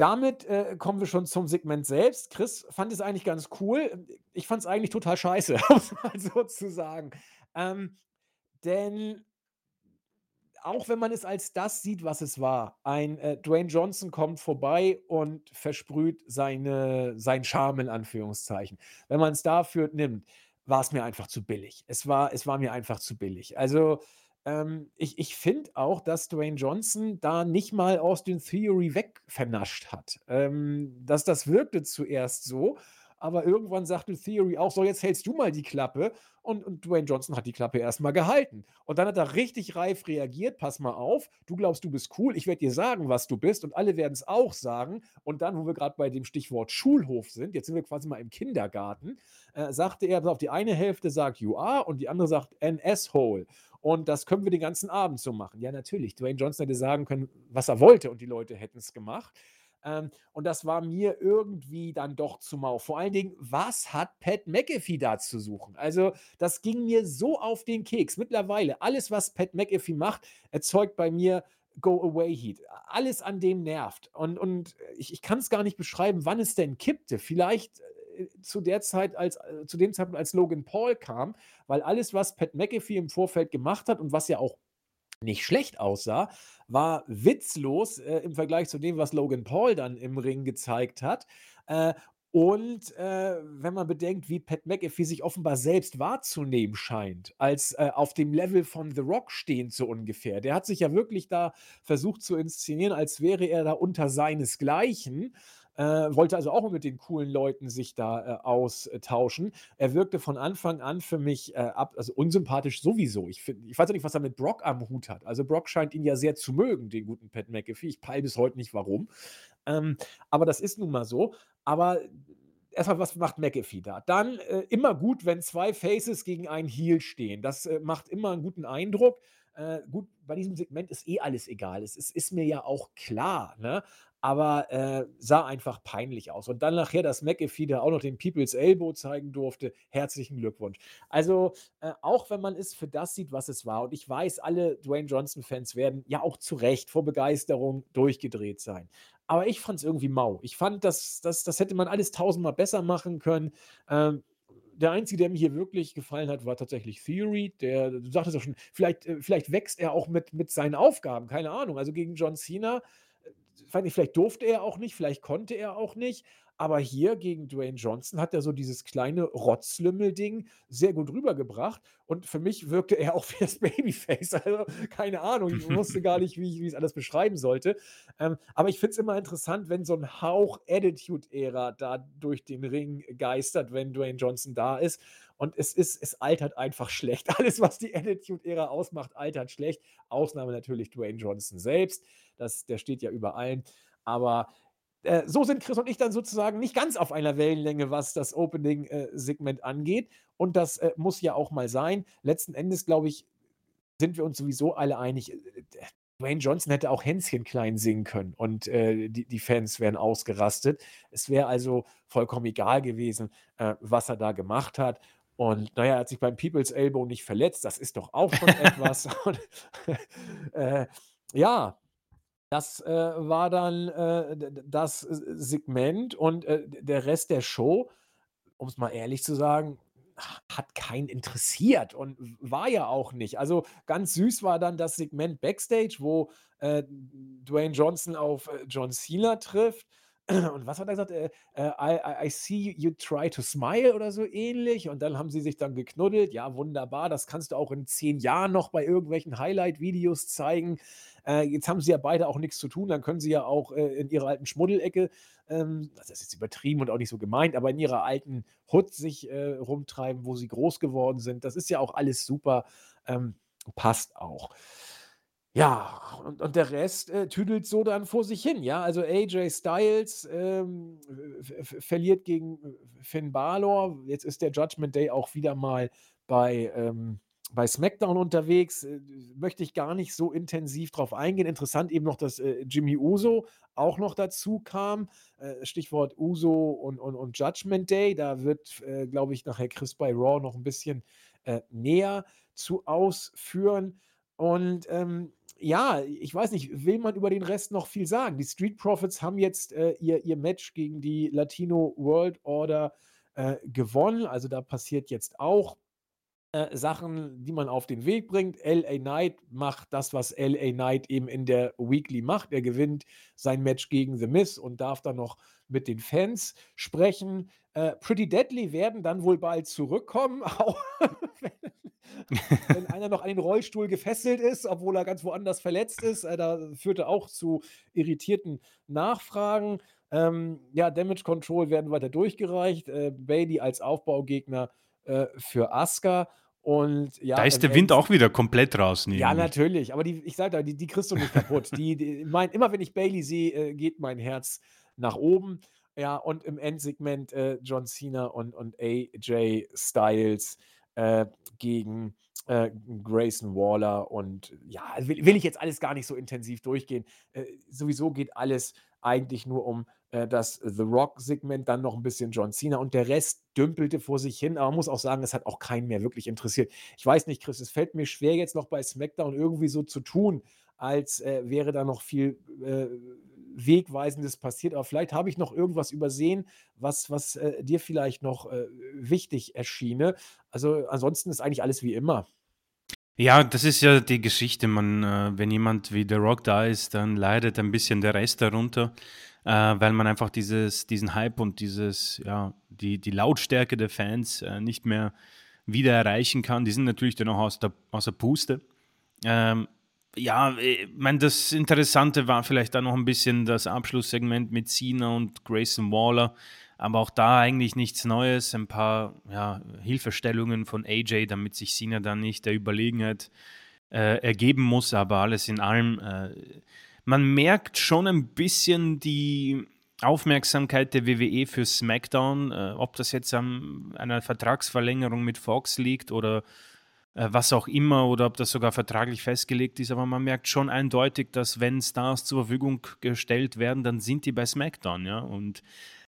Damit äh, kommen wir schon zum Segment selbst. Chris fand es eigentlich ganz cool. Ich fand es eigentlich total scheiße, um es mal so zu sagen. Ähm, denn auch wenn man es als das sieht, was es war, ein äh, Dwayne Johnson kommt vorbei und versprüht seine, sein Charme in Anführungszeichen. Wenn man es dafür nimmt, war es mir einfach zu billig. Es war, es war mir einfach zu billig. Also ähm, ich ich finde auch, dass Dwayne Johnson da nicht mal Austin Theory wegvernascht hat. Ähm, dass das wirkte zuerst so, aber irgendwann sagte Theory auch: „So, jetzt hältst du mal die Klappe.“ Und und Dwayne Johnson hat die Klappe erst mal gehalten. Und dann hat er richtig reif reagiert: „Pass mal auf, du glaubst, du bist cool. Ich werde dir sagen, was du bist und alle werden es auch sagen.“ Und dann, wo wir gerade bei dem Stichwort Schulhof sind, jetzt sind wir quasi mal im Kindergarten, äh, sagte er: „Pass auf, die eine Hälfte sagt „You are“ und die andere sagt „An asshole.“ Und das können wir den ganzen Abend so machen. Ja, natürlich. Dwayne Johnson hätte sagen können, was er wollte und die Leute hätten es gemacht. Ähm, und das war mir irgendwie dann doch zu mau. Vor allen Dingen, was hat Pat McAfee da zu suchen? Also, das ging mir so auf den Keks. Mittlerweile, alles, was Pat McAfee macht, erzeugt bei mir Go-Away-Heat. Alles an dem nervt. Und, und ich, ich kann es gar nicht beschreiben, wann es denn kippte. Vielleicht äh, zu der Zeit, als, äh, zu dem Zeitpunkt, als Logan Paul kam, weil alles, was Pat McAfee im Vorfeld gemacht hat und was ja auch nicht schlecht aussah, war witzlos äh, im Vergleich zu dem, was Logan Paul dann im Ring gezeigt hat. Äh, und äh, wenn man bedenkt, wie Pat McAfee sich offenbar selbst wahrzunehmen scheint, als äh, auf dem Level von The Rock stehend so ungefähr. Der hat sich ja wirklich da versucht zu inszenieren, als wäre er da unter seinesgleichen. Äh, wollte also auch mit den coolen Leuten sich da äh, austauschen. Er wirkte von Anfang an für mich äh, ab, also unsympathisch sowieso. Ich, find, ich weiß ja nicht, was er mit Brock am Hut hat. Also Brock scheint ihn ja sehr zu mögen, den guten Pat McAfee. Ich peile bis heute nicht warum. Ähm, aber das ist nun mal so. Aber erstmal, was macht McAfee da? Dann äh, immer gut, wenn zwei Faces gegen einen Heel stehen. Das äh, macht immer einen guten Eindruck. Äh, gut, bei diesem Segment ist eh alles egal. Es ist, ist mir ja auch klar, ne? aber äh, sah einfach peinlich aus. Und dann nachher, dass McAfee da auch noch den People's Elbow zeigen durfte, herzlichen Glückwunsch. Also, äh, auch wenn man es für das sieht, was es war, und ich weiß, alle Dwayne Johnson-Fans werden ja auch zu Recht vor Begeisterung durchgedreht sein. Aber ich fand es irgendwie mau. Ich fand, das, das, das hätte man alles tausendmal besser machen können. Ähm, der Einzige, der mir hier wirklich gefallen hat, war tatsächlich Theory. Der, du sagtest ja schon, vielleicht, äh, vielleicht wächst er auch mit, mit seinen Aufgaben, keine Ahnung. Also gegen John Cena weiß nicht, vielleicht durfte er auch nicht, vielleicht konnte er auch nicht, aber hier gegen Dwayne Johnson hat er so dieses kleine Rotzlümmel-Ding sehr gut rübergebracht und für mich wirkte er auch wie das Babyface. Also keine Ahnung, ich wusste gar nicht, wie ich, es alles beschreiben sollte. Ähm, aber ich finde es immer interessant, wenn so ein Hauch Attitude-Ära da durch den Ring geistert, wenn Dwayne Johnson da ist. Und es ist, es altert einfach schlecht. Alles, was die Attitude-Ära ausmacht, altert schlecht. Ausnahme natürlich Dwayne Johnson selbst. Das, der steht ja über allen. Aber äh, so sind Chris und ich dann sozusagen nicht ganz auf einer Wellenlänge, was das Opening-Segment äh, angeht. Und das äh, muss ja auch mal sein. Letzten Endes, glaube ich, sind wir uns sowieso alle einig. Äh, Dwayne Johnson hätte auch Hänschen klein singen können und äh, die, die, Fans wären ausgerastet. Es wäre also vollkommen egal gewesen, äh, was er da gemacht hat. Und naja, er hat sich beim People's Elbow nicht verletzt. Das ist doch auch schon etwas. und, äh, ja, das äh, war dann äh, das Segment und äh, der Rest der Show, um es mal ehrlich zu sagen, hat keinen interessiert und war ja auch nicht. Also ganz süß war dann das Segment Backstage, wo äh, Dwayne Johnson auf äh, John Cena trifft und was hat er gesagt? Äh, äh, I, I, see you try to smile oder so ähnlich. Und dann haben sie sich dann geknuddelt. Ja, wunderbar. Das kannst du auch in zehn Jahren noch bei irgendwelchen Highlight-Videos zeigen. Äh, jetzt haben sie ja beide auch nichts zu tun. Dann können sie ja auch äh, in ihrer alten Schmuddelecke, ähm, das ist jetzt übertrieben und auch nicht so gemeint, aber in ihrer alten Hut sich äh, rumtreiben, wo sie groß geworden sind. Das ist ja auch alles super. Ähm, passt auch. Ja, und, und der Rest äh, tüdelt so dann vor sich hin, ja. Also AJ Styles ähm, verliert gegen äh, Finn Balor. Jetzt ist der Judgment Day auch wieder mal bei, ähm, bei SmackDown unterwegs. Äh, möchte ich gar nicht so intensiv drauf eingehen. Interessant eben noch, dass äh, Jimmy Uso auch noch dazu kam. Äh, Stichwort Uso und, und, und Judgment Day. Da wird, äh, glaube ich, nachher Chris bei Raw noch ein bisschen näher zu ausführen. Und ähm, ja, ich weiß nicht, will man über den Rest noch viel sagen? Die Street Profits haben jetzt äh, ihr, ihr Match gegen die Latino World Order äh, gewonnen. Also da passiert jetzt auch äh, Sachen, die man auf den Weg bringt. LA Knight macht das, was LA Knight eben in der Weekly macht. Er gewinnt sein Match gegen The Miz und darf dann noch mit den Fans sprechen. Äh, Pretty Deadly werden dann wohl bald zurückkommen, auch wenn, wenn einer noch an den Rollstuhl gefesselt ist, obwohl er ganz woanders verletzt ist. Äh, da führte auch zu irritierten Nachfragen. Ähm, ja, Damage Control werden weiter durchgereicht. Äh, Bailey als Aufbaugegner äh, für Asuka. Und ja, da ist der Wind auch wieder komplett raus. Ja, natürlich. Aber die, ich sage da, die, die kriegst du nicht kaputt. die, die, mein, immer wenn ich Bailey sehe, äh, geht mein Herz nach oben. Ja, und im Endsegment äh, John Cena und, und AJ Styles äh, gegen äh, Grayson Waller. Und ja, will, will, ich jetzt alles gar nicht so intensiv durchgehen. Äh, sowieso geht alles eigentlich nur um äh, das The Rock-Segment, dann noch ein bisschen John Cena und der Rest dümpelte vor sich hin. Aber man muss auch sagen, es hat auch keinen mehr wirklich interessiert. Ich weiß nicht, Chris, es fällt mir schwer, jetzt noch bei SmackDown irgendwie so zu tun, als äh, wäre da noch viel äh, Wegweisendes passiert. Aber vielleicht habe ich noch irgendwas übersehen, was, was äh, dir vielleicht noch äh, wichtig erschiene. Also ansonsten ist eigentlich alles wie immer. Ja, das ist ja die Geschichte. Man, äh, wenn jemand wie The Rock da ist, dann leidet ein bisschen der Rest darunter, äh, weil man einfach dieses, diesen Hype und dieses, ja, die, die Lautstärke der Fans äh, nicht mehr wieder erreichen kann. Die sind natürlich dann auch aus der, aus der Puste. Ähm, ja, ich meine, das Interessante war vielleicht dann noch ein bisschen das Abschlusssegment mit Cena und Grayson Waller. Aber auch da eigentlich nichts Neues. Ein paar ja, Hilfestellungen von AJ, damit sich Cena dann nicht der Überlegenheit äh, ergeben muss. Aber alles in allem, äh, man merkt schon ein bisschen die Aufmerksamkeit der WWE für SmackDown. Äh, ob das jetzt an einer Vertragsverlängerung mit Fox liegt oder äh, was auch immer oder ob das sogar vertraglich festgelegt ist, aber man merkt schon eindeutig, dass wenn Stars zur Verfügung gestellt werden, dann sind die bei SmackDown, ja. Und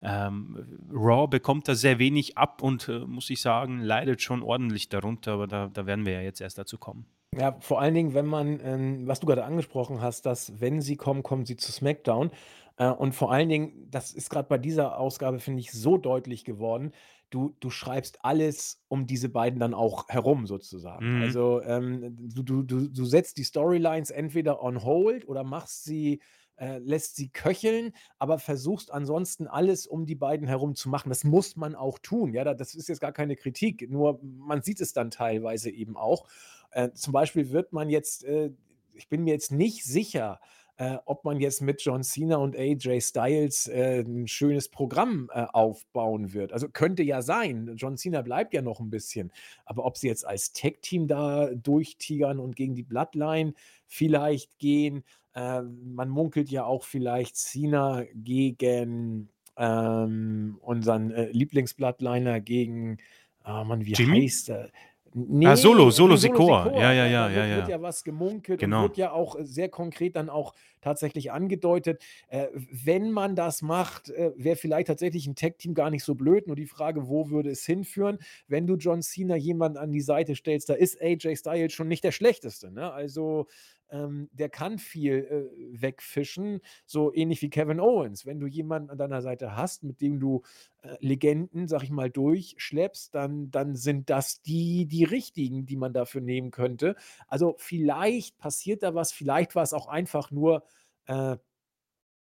ähm, Raw bekommt da sehr wenig ab und äh, muss ich sagen, leidet schon ordentlich darunter, aber da, da werden wir ja jetzt erst dazu kommen. Ja, vor allen Dingen, wenn man, ähm, was du gerade angesprochen hast, dass wenn sie kommen, kommen sie zu SmackDown. Äh, und vor allen Dingen, das ist gerade bei dieser Ausgabe, finde ich, so deutlich geworden. Du, du schreibst alles um diese beiden dann auch herum, sozusagen. Mhm. Also ähm, du, du, du, setzt die Storylines entweder on hold oder machst sie äh, lässt sie köcheln, aber versuchst ansonsten alles um die beiden herum zu machen. Das muss man auch tun. Ja, das ist jetzt gar keine Kritik, nur man sieht es dann teilweise eben auch. Äh, zum Beispiel wird man jetzt, äh, ich bin mir jetzt nicht sicher, äh, ob man jetzt mit John Cena und AJ Styles äh, ein schönes Programm äh, aufbauen wird. Also könnte ja sein. John Cena bleibt ja noch ein bisschen. Aber ob sie jetzt als Tech-Team da durchtigern und gegen die Bloodline vielleicht gehen, äh, man munkelt ja auch vielleicht Cena gegen ähm, unseren äh, Lieblingsbloodliner gegen, ah Mann, wie Jimmy? heißt er? Nee, ah, Solo, Solo Sikor. Ja, ja, ja, da ja, wird, ja. wird ja was gemunkelt Genau. und wird ja auch sehr konkret dann auch tatsächlich angedeutet. Äh, wenn man das macht, äh, wäre vielleicht tatsächlich ein Tech-Team gar nicht so blöd. Nur die Frage, wo würde es hinführen? Wenn du John Cena jemanden an die Seite stellst, da ist AJ Styles schon nicht der schlechteste. Ne? Also ähm, der kann viel äh, wegfischen, so ähnlich wie Kevin Owens. Wenn du jemanden an deiner Seite hast, mit dem du äh, Legenden, sag ich mal, durchschleppst, dann, dann sind das die, die richtigen, die man dafür nehmen könnte. Also vielleicht passiert da was, vielleicht war es auch einfach nur äh,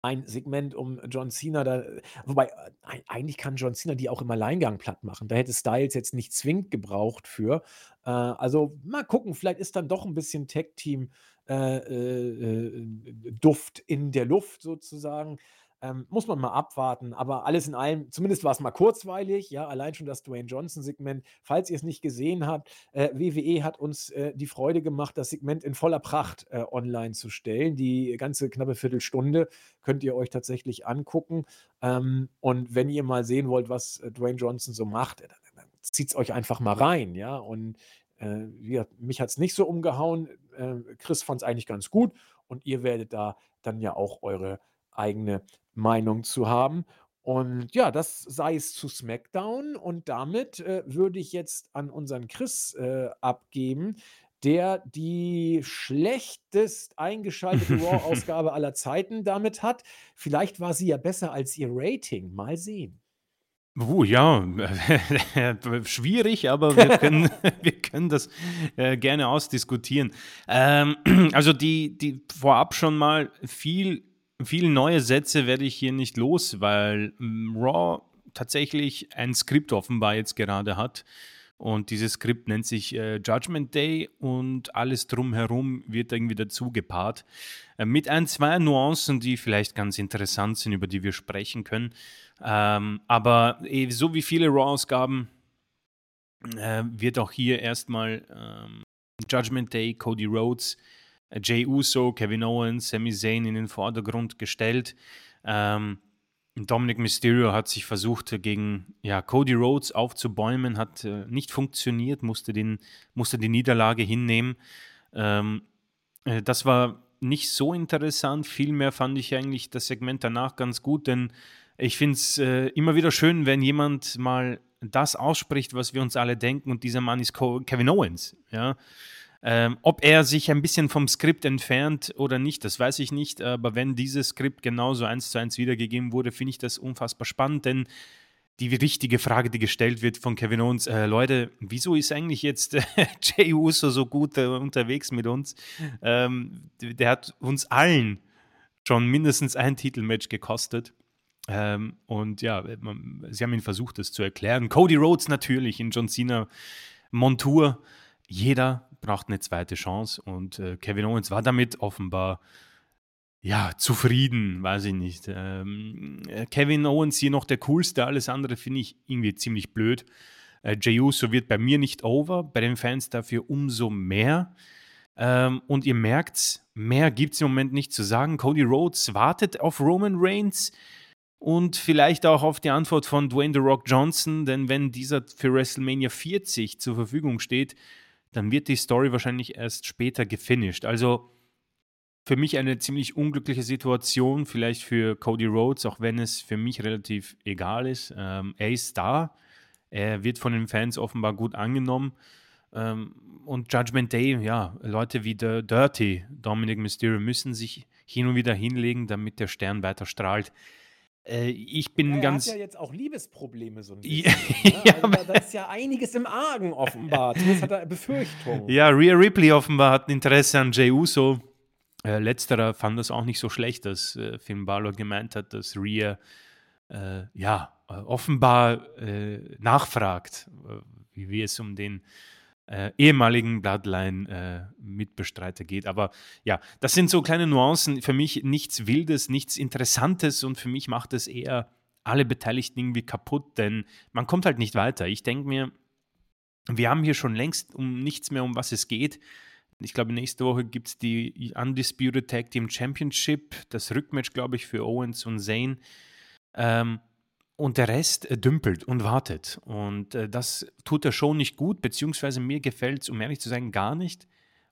ein Segment um John Cena, da, wobei äh, eigentlich kann John Cena die auch im Alleingang platt machen. Da hätte Styles jetzt nicht zwingend gebraucht für. Äh, also mal gucken, vielleicht ist dann doch ein bisschen Tech-Team äh, äh, äh, Duft in der Luft sozusagen. Ähm, muss man mal abwarten, aber alles in allem, zumindest war es mal kurzweilig, ja, allein schon das Dwayne Johnson-Segment. Falls ihr es nicht gesehen habt, äh, WWE hat uns äh, die Freude gemacht, das Segment in voller Pracht äh, online zu stellen. Die ganze knappe Viertelstunde könnt ihr euch tatsächlich angucken. Ähm, und wenn ihr mal sehen wollt, was äh, Dwayne Johnson so macht, dann, dann zieht es euch einfach mal rein, ja. Und äh, mich hat es nicht so umgehauen. Äh, Chris fand es eigentlich ganz gut und ihr werdet da dann ja auch eure eigene Meinung zu haben. Und ja, das sei es zu SmackDown. Und damit äh, würde ich jetzt an unseren Chris äh, abgeben, der die schlechtest eingeschaltete Raw-Ausgabe aller Zeiten damit hat. Vielleicht war sie ja besser als ihr Rating. Mal sehen. Uh, ja, schwierig, aber wir können, wir können das äh, gerne ausdiskutieren. Ähm, also die, die vorab schon mal viel, viele neue Sätze werde ich hier nicht los, weil ähm, Raw tatsächlich ein Skript offenbar jetzt gerade hat. Und dieses Skript nennt sich äh, Judgment Day und alles drumherum wird irgendwie dazu gepaart. Äh, mit ein, zwei Nuancen, die vielleicht ganz interessant sind, über die wir sprechen können. Ähm, aber eh, so wie viele Raw-Ausgaben äh, wird auch hier erstmal ähm, Judgment Day, Cody Rhodes, äh, Jay Uso, Kevin Owens, Sami Zayn in den Vordergrund gestellt. Ähm, Dominic Mysterio hat sich versucht, gegen ja, Cody Rhodes aufzubäumen, hat äh, nicht funktioniert, musste, den, musste die Niederlage hinnehmen. Ähm, äh, das war nicht so interessant. Vielmehr fand ich eigentlich das Segment danach ganz gut, denn ich finde es äh, immer wieder schön, wenn jemand mal das ausspricht, was wir uns alle denken, und dieser Mann ist Kevin Owens. Ja? Ähm, ob er sich ein bisschen vom Skript entfernt oder nicht, das weiß ich nicht. Aber wenn dieses Skript genauso eins zu eins wiedergegeben wurde, finde ich das unfassbar spannend, denn die richtige Frage, die gestellt wird von Kevin Owens, äh, Leute, wieso ist eigentlich jetzt äh, Jay Uso so gut äh, unterwegs mit uns? Ähm, der hat uns allen schon mindestens ein Titelmatch gekostet. Ähm, und ja, man, sie haben ihn versucht, das zu erklären. Cody Rhodes natürlich in John Cena Montur. Jeder braucht eine zweite Chance und äh, Kevin Owens war damit offenbar ja, zufrieden, weiß ich nicht. Ähm, äh, Kevin Owens hier noch der coolste, alles andere finde ich irgendwie ziemlich blöd. Äh, Jey Uso wird bei mir nicht over, bei den Fans dafür umso mehr. Ähm, und ihr merkt, mehr gibt es im Moment nicht zu sagen. Cody Rhodes wartet auf Roman Reigns und vielleicht auch auf die Antwort von Dwayne The Rock Johnson, denn wenn dieser für WrestleMania 40 zur Verfügung steht, dann wird die Story wahrscheinlich erst später gefinisht. Also für mich eine ziemlich unglückliche Situation, vielleicht für Cody Rhodes, auch wenn es für mich relativ egal ist. Ähm, er ist da, er wird von den Fans offenbar gut angenommen. Ähm, und Judgment Day, ja, Leute wie der Dirty, Dominic Mysterio, müssen sich hin und wieder hinlegen, damit der Stern weiter strahlt. Äh, ich bin ja, er ganz. hat ja jetzt auch Liebesprobleme so ein bisschen. ne? ja, also da, ist ja einiges im Argen offenbar. Zumindest hat er Befürchtungen. ja, Rhea Ripley offenbar hat Interesse an Jey Uso. Äh, letzterer fand das auch nicht so schlecht, dass äh, Finn Balor gemeint hat, dass Rhea äh, ja äh, offenbar äh, nachfragt, äh, wie, wie es um den ehemaligen Bloodline-Mitbestreiter geht. Aber ja, das sind so kleine Nuancen. Für mich nichts Wildes, nichts Interessantes und für mich macht es eher alle Beteiligten irgendwie kaputt, denn man kommt halt nicht weiter. Ich denke mir, wir haben hier schon längst um nichts mehr, um was es geht. Ich glaube, nächste Woche gibt es die Undisputed Tag Team Championship, das Rückmatch, glaube ich, für Owens und Zane. Ähm, und der Rest äh, dümpelt und wartet. Und äh, das tut er schon nicht gut, beziehungsweise mir gefällt es, um ehrlich zu sein, gar nicht.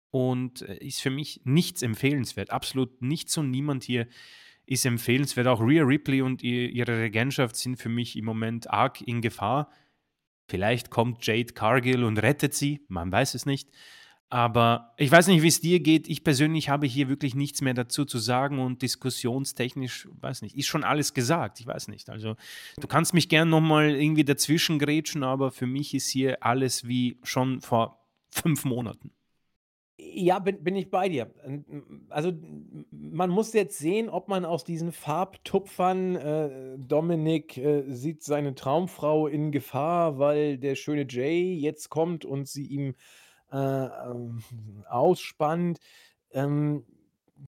Und äh, ist für mich nichts empfehlenswert. Absolut nichts und niemand hier ist empfehlenswert. Auch Rhea Ripley und ihr, ihre Regentschaft sind für mich im Moment arg in Gefahr. Vielleicht kommt Jade Cargill und rettet sie, man weiß es nicht. Aber ich weiß nicht, wie es dir geht. Ich persönlich habe hier wirklich nichts mehr dazu zu sagen und diskussionstechnisch, weiß nicht, ist schon alles gesagt. Ich weiß nicht. Also, du kannst mich gern nochmal irgendwie dazwischen grätschen, aber für mich ist hier alles wie schon vor fünf Monaten. Ja, bin, bin ich bei dir. Also, man muss jetzt sehen, ob man aus diesen Farbtupfern, äh, Dominik äh, sieht seine Traumfrau in Gefahr, weil der schöne Jay jetzt kommt und sie ihm äh, ähm, ausspannt. Ähm,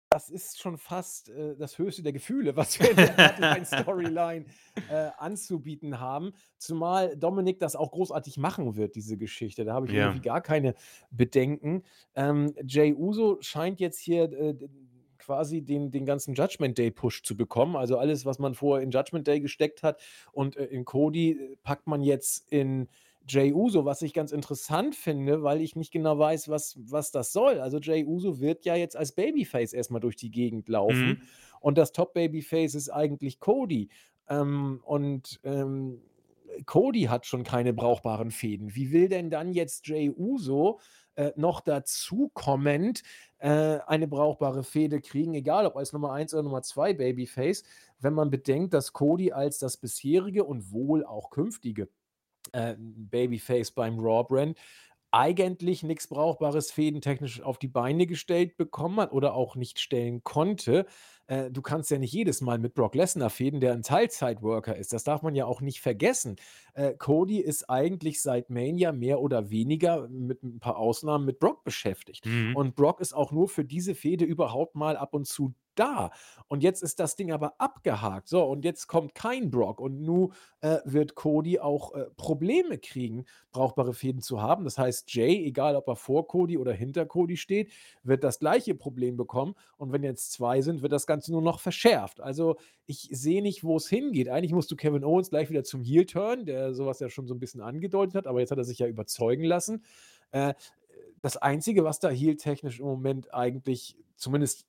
das ist schon fast äh, das höchste der Gefühle, was wir in der Hardline-Storyline äh, anzubieten haben. Zumal Dominik das auch großartig machen wird, diese Geschichte. Da habe ich Ja. irgendwie gar keine Bedenken. Ähm, Jay Uso scheint jetzt hier äh, quasi den, den ganzen Judgment Day-Push zu bekommen. Also alles, was man vorher in Judgment Day gesteckt hat und äh, in Cody äh, packt man jetzt in Jay Uso, was ich ganz interessant finde, weil ich nicht genau weiß, was, was das soll. Also Jay Uso wird ja jetzt als Babyface erstmal durch die Gegend laufen Mhm. und das Top-Babyface ist eigentlich Cody. Ähm, und ähm, Cody hat schon keine brauchbaren Fäden. Wie will denn dann jetzt Jay Uso äh, noch dazu kommend äh, eine brauchbare Fehde kriegen, egal ob als Nummer 1 oder Nummer 2 Babyface, wenn man bedenkt, dass Cody als das bisherige und wohl auch künftige äh, Babyface beim Raw Brand eigentlich nichts Brauchbares fädentechnisch auf die Beine gestellt bekommen hat oder auch nicht stellen konnte. Äh, du kannst ja nicht jedes Mal mit Brock Lesnar fäden, der ein Teilzeitworker ist. Das darf man ja auch nicht vergessen. Äh, Cody ist eigentlich seit Mania mehr oder weniger mit ein paar Ausnahmen mit Brock beschäftigt. Mhm. Und Brock ist auch nur für diese Fehde überhaupt mal ab und zu da. Und jetzt ist das Ding aber abgehakt. So, und jetzt kommt kein Brock. Und nun äh, wird Cody auch äh, Probleme kriegen, brauchbare Fäden zu haben. Das heißt, Jay, egal ob er vor Cody oder hinter Cody steht, wird das gleiche Problem bekommen. Und wenn jetzt zwei sind, wird das Ganze nur noch verschärft. Also ich sehe nicht, wo es hingeht. Eigentlich musst du Kevin Owens gleich wieder zum Heel turn, der sowas ja schon so ein bisschen angedeutet hat, aber jetzt hat er sich ja überzeugen lassen. Äh, das Einzige, was da heel-technisch im Moment eigentlich, zumindest